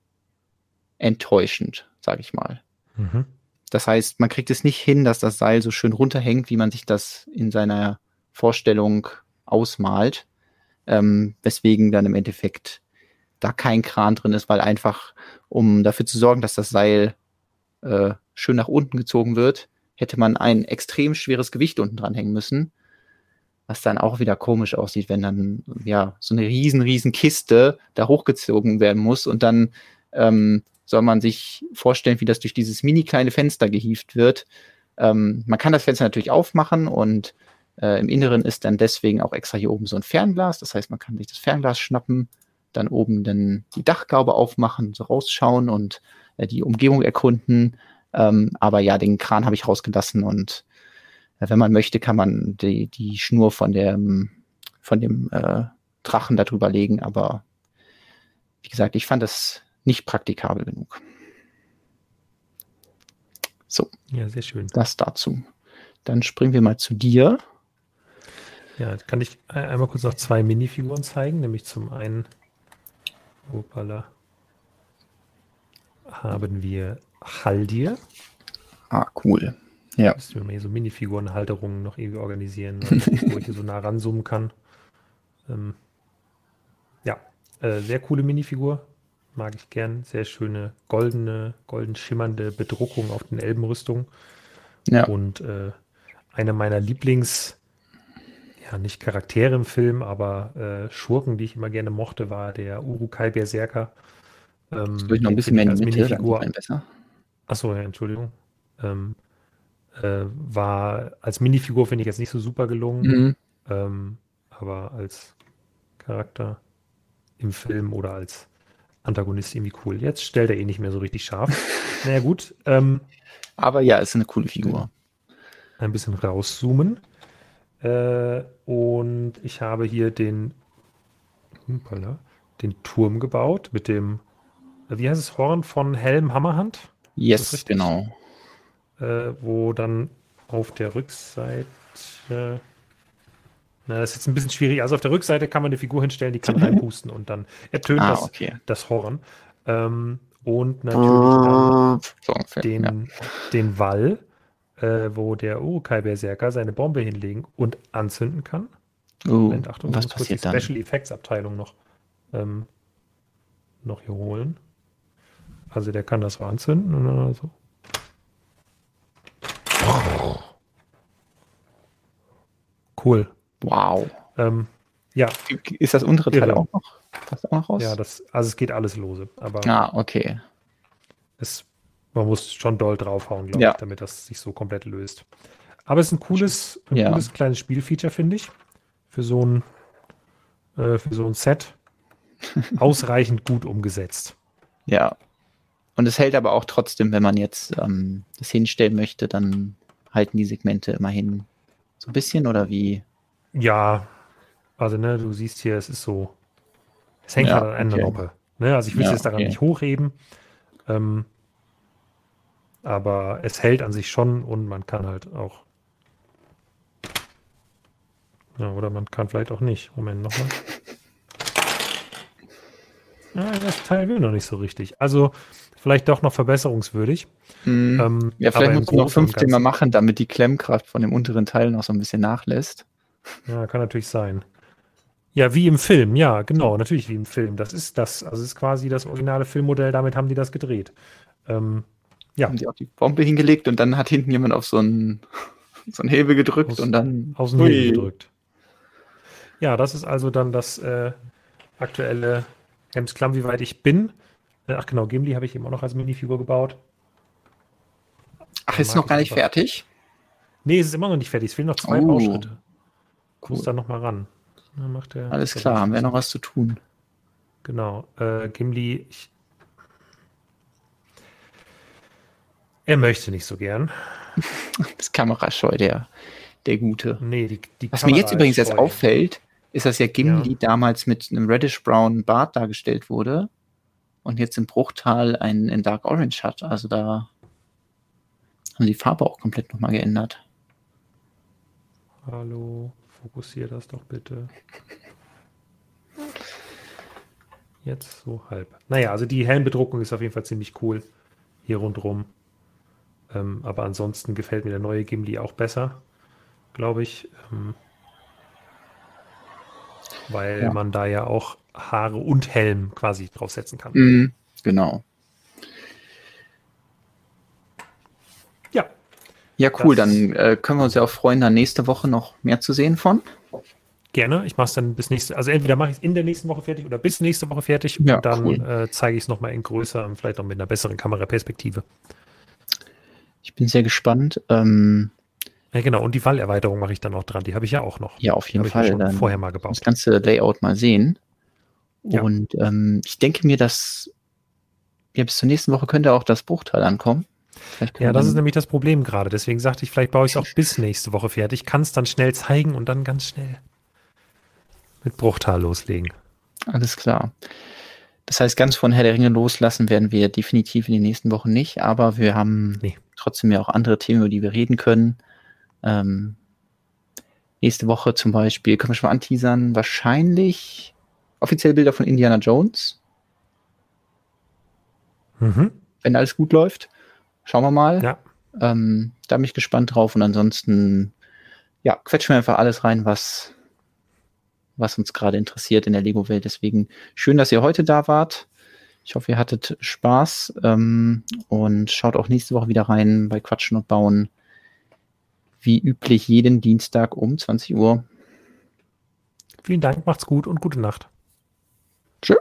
enttäuschend, sage ich mal. Mhm. Das heißt, man kriegt es nicht hin, dass das Seil so schön runterhängt, wie man sich das in seiner Vorstellung ausmalt. Ähm, weswegen dann im Endeffekt da kein Kran drin ist, weil einfach, um dafür zu sorgen, dass das Seil äh, schön nach unten gezogen wird, hätte man ein extrem schweres Gewicht unten dran hängen müssen. Was dann auch wieder komisch aussieht, wenn dann ja so eine riesen, riesen Kiste da hochgezogen werden muss und dann ähm, soll man sich vorstellen, wie das durch dieses mini kleine Fenster gehieft wird. Ähm, man kann das Fenster natürlich aufmachen und äh, im Inneren ist dann deswegen auch extra hier oben so ein Fernglas. Das heißt, man kann sich das Fernglas schnappen, dann oben dann die Dachgaube aufmachen, so rausschauen und äh, die Umgebung erkunden. Ähm, aber ja, den Kran habe ich rausgelassen und äh, wenn man möchte, kann man die, die Schnur von dem, von dem äh, Drachen darüber legen. Aber wie gesagt, ich fand das nicht praktikabel genug. So. Ja, sehr schön. Das dazu. Dann springen wir mal zu dir. Ja, kann ich einmal kurz noch zwei Minifiguren zeigen, nämlich zum einen opala, haben wir Haldir. Ah, cool. Ja. Müssen wir mal hier so Minifigurenhalterungen noch irgendwie organisieren, wo ich hier so nah ranzoomen kann. Ähm, ja, äh, sehr coole Minifigur mag ich gern. Sehr schöne goldene, golden schimmernde Bedruckung auf den Elbenrüstungen. Ja. Und äh, eine meiner Lieblings, ja, nicht Charaktere im Film, aber äh, Schurken, die ich immer gerne mochte, war der Urukai Berserker. Ähm, das ich noch ein bisschen mehr in die Mitte, besser. Achso, ja, Entschuldigung. Ähm, äh, war als Minifigur finde ich jetzt nicht so super gelungen, mhm. ähm, aber als Charakter im Film oder als Antagonist irgendwie cool. Jetzt stellt er eh nicht mehr so richtig scharf. naja, gut. Ähm, Aber ja, ist eine coole Figur. Ein bisschen rauszoomen. Äh, und ich habe hier den, humpala, den Turm gebaut mit dem, äh, wie heißt es, Horn von Helm Hammerhand? Yes, genau. Äh, wo dann auf der Rückseite na, das ist jetzt ein bisschen schwierig. Also auf der Rückseite kann man eine Figur hinstellen, die kann reinpusten und dann ertönt ah, das, okay. das Horn. Ähm, und natürlich dann so den, ja. den Wall, äh, wo der Urukai-Berserker seine Bombe hinlegen und anzünden kann. Uh, Moment, Achtung, was kurz die Special Effects Abteilung noch, ähm, noch hier holen. Also der kann das so anzünden dann so. Cool. Wow. Ähm, ja. Ist das untere Teil auch noch? auch noch raus? Ja, das, also es geht alles lose. Aber ah, okay. Es, man muss schon doll draufhauen, glaube ja. ich, damit das sich so komplett löst. Aber es ist ein cooles, ein ja. cooles kleines Spielfeature, finde ich. Für so ein, äh, für so ein Set. Ausreichend gut umgesetzt. Ja. Und es hält aber auch trotzdem, wenn man jetzt ähm, das hinstellen möchte, dann halten die Segmente immerhin so ein bisschen oder wie? Ja, also ne, du siehst hier, es ist so, es hängt ja, halt an einer okay. Ne? Also ich will es ja, jetzt daran okay. nicht hochheben. Ähm, aber es hält an sich schon und man kann halt auch. Ja, oder man kann vielleicht auch nicht. Moment, nochmal. Ja, das Teil will noch nicht so richtig. Also vielleicht doch noch verbesserungswürdig. Mhm. Ähm, ja, vielleicht muss man noch 15 Mal machen, damit die Klemmkraft von dem unteren Teil noch so ein bisschen nachlässt. Ja, kann natürlich sein. Ja, wie im Film, ja, genau, natürlich wie im Film. Das ist das, also es ist quasi das originale Filmmodell, damit haben die das gedreht. Ähm, ja. Haben die auch die Bombe hingelegt und dann hat hinten jemand auf so einen, so einen Hebel gedrückt aus, und dann. Aus dem Hebel gedrückt. Ja, das ist also dann das äh, aktuelle Hemsklamm, wie weit ich bin. Äh, ach genau, Gimli habe ich eben auch noch als Minifigur gebaut. Ach, ist noch gar nicht fertig? Nee, es ist immer noch nicht fertig. Es fehlen noch zwei oh, Bauschritte. Cool. Muss da noch mal ran. Der, Alles klar, haben wir noch was zu tun. Genau. Äh, Gimli, ich, er möchte nicht so gern. das Kamerascheu, der, der Gute. Nee, die, die Was Kamera mir jetzt übrigens jetzt auffällt, ist, dass ja Gimli ja. damals mit einem reddish-brown Bart dargestellt wurde und jetzt im Bruchtal einen in Dark Orange hat. Also da haben die Farbe auch komplett nochmal geändert. Hallo. Fokussier das doch bitte. Jetzt so halb. Naja, also die Helmbedruckung ist auf jeden Fall ziemlich cool. Hier rundherum. Ähm, aber ansonsten gefällt mir der neue Gimli auch besser, glaube ich. Ähm, weil ja. man da ja auch Haare und Helm quasi draufsetzen kann. Mhm, genau. Ja, cool. Das, dann äh, können wir uns ja auch freuen, dann nächste Woche noch mehr zu sehen von. Gerne. Ich mache es dann bis nächste, also entweder mache ich es in der nächsten Woche fertig oder bis nächste Woche fertig ja, und dann cool. äh, zeige ich es nochmal in größer und vielleicht auch mit einer besseren Kameraperspektive. Ich bin sehr gespannt. Ähm, ja, genau. Und die Wallerweiterung mache ich dann auch dran. Die habe ich ja auch noch. Ja, auf jeden Fall. dann vorher mal gebaut. Das ganze Layout mal sehen. Ja. Und ähm, ich denke mir, dass ja, bis zur nächsten Woche könnte auch das Bruchteil ankommen. Ja, das ist nämlich das Problem gerade. Deswegen sagte ich, vielleicht baue ich es auch bis nächste Woche fertig. Kann es dann schnell zeigen und dann ganz schnell mit Bruchtal loslegen. Alles klar. Das heißt, ganz von Herr der Ringe loslassen werden wir definitiv in den nächsten Wochen nicht, aber wir haben nee. trotzdem ja auch andere Themen, über die wir reden können. Ähm, nächste Woche zum Beispiel, können wir schon mal anteasern, wahrscheinlich offiziell Bilder von Indiana Jones. Mhm. Wenn alles gut läuft. Schauen wir mal. Ja. Ähm, da bin ich gespannt drauf und ansonsten, ja, quetschen wir einfach alles rein, was, was uns gerade interessiert in der Lego-Welt. Deswegen schön, dass ihr heute da wart. Ich hoffe, ihr hattet Spaß ähm, und schaut auch nächste Woche wieder rein bei Quatschen und Bauen. Wie üblich jeden Dienstag um 20 Uhr. Vielen Dank, macht's gut und gute Nacht. Tschüss.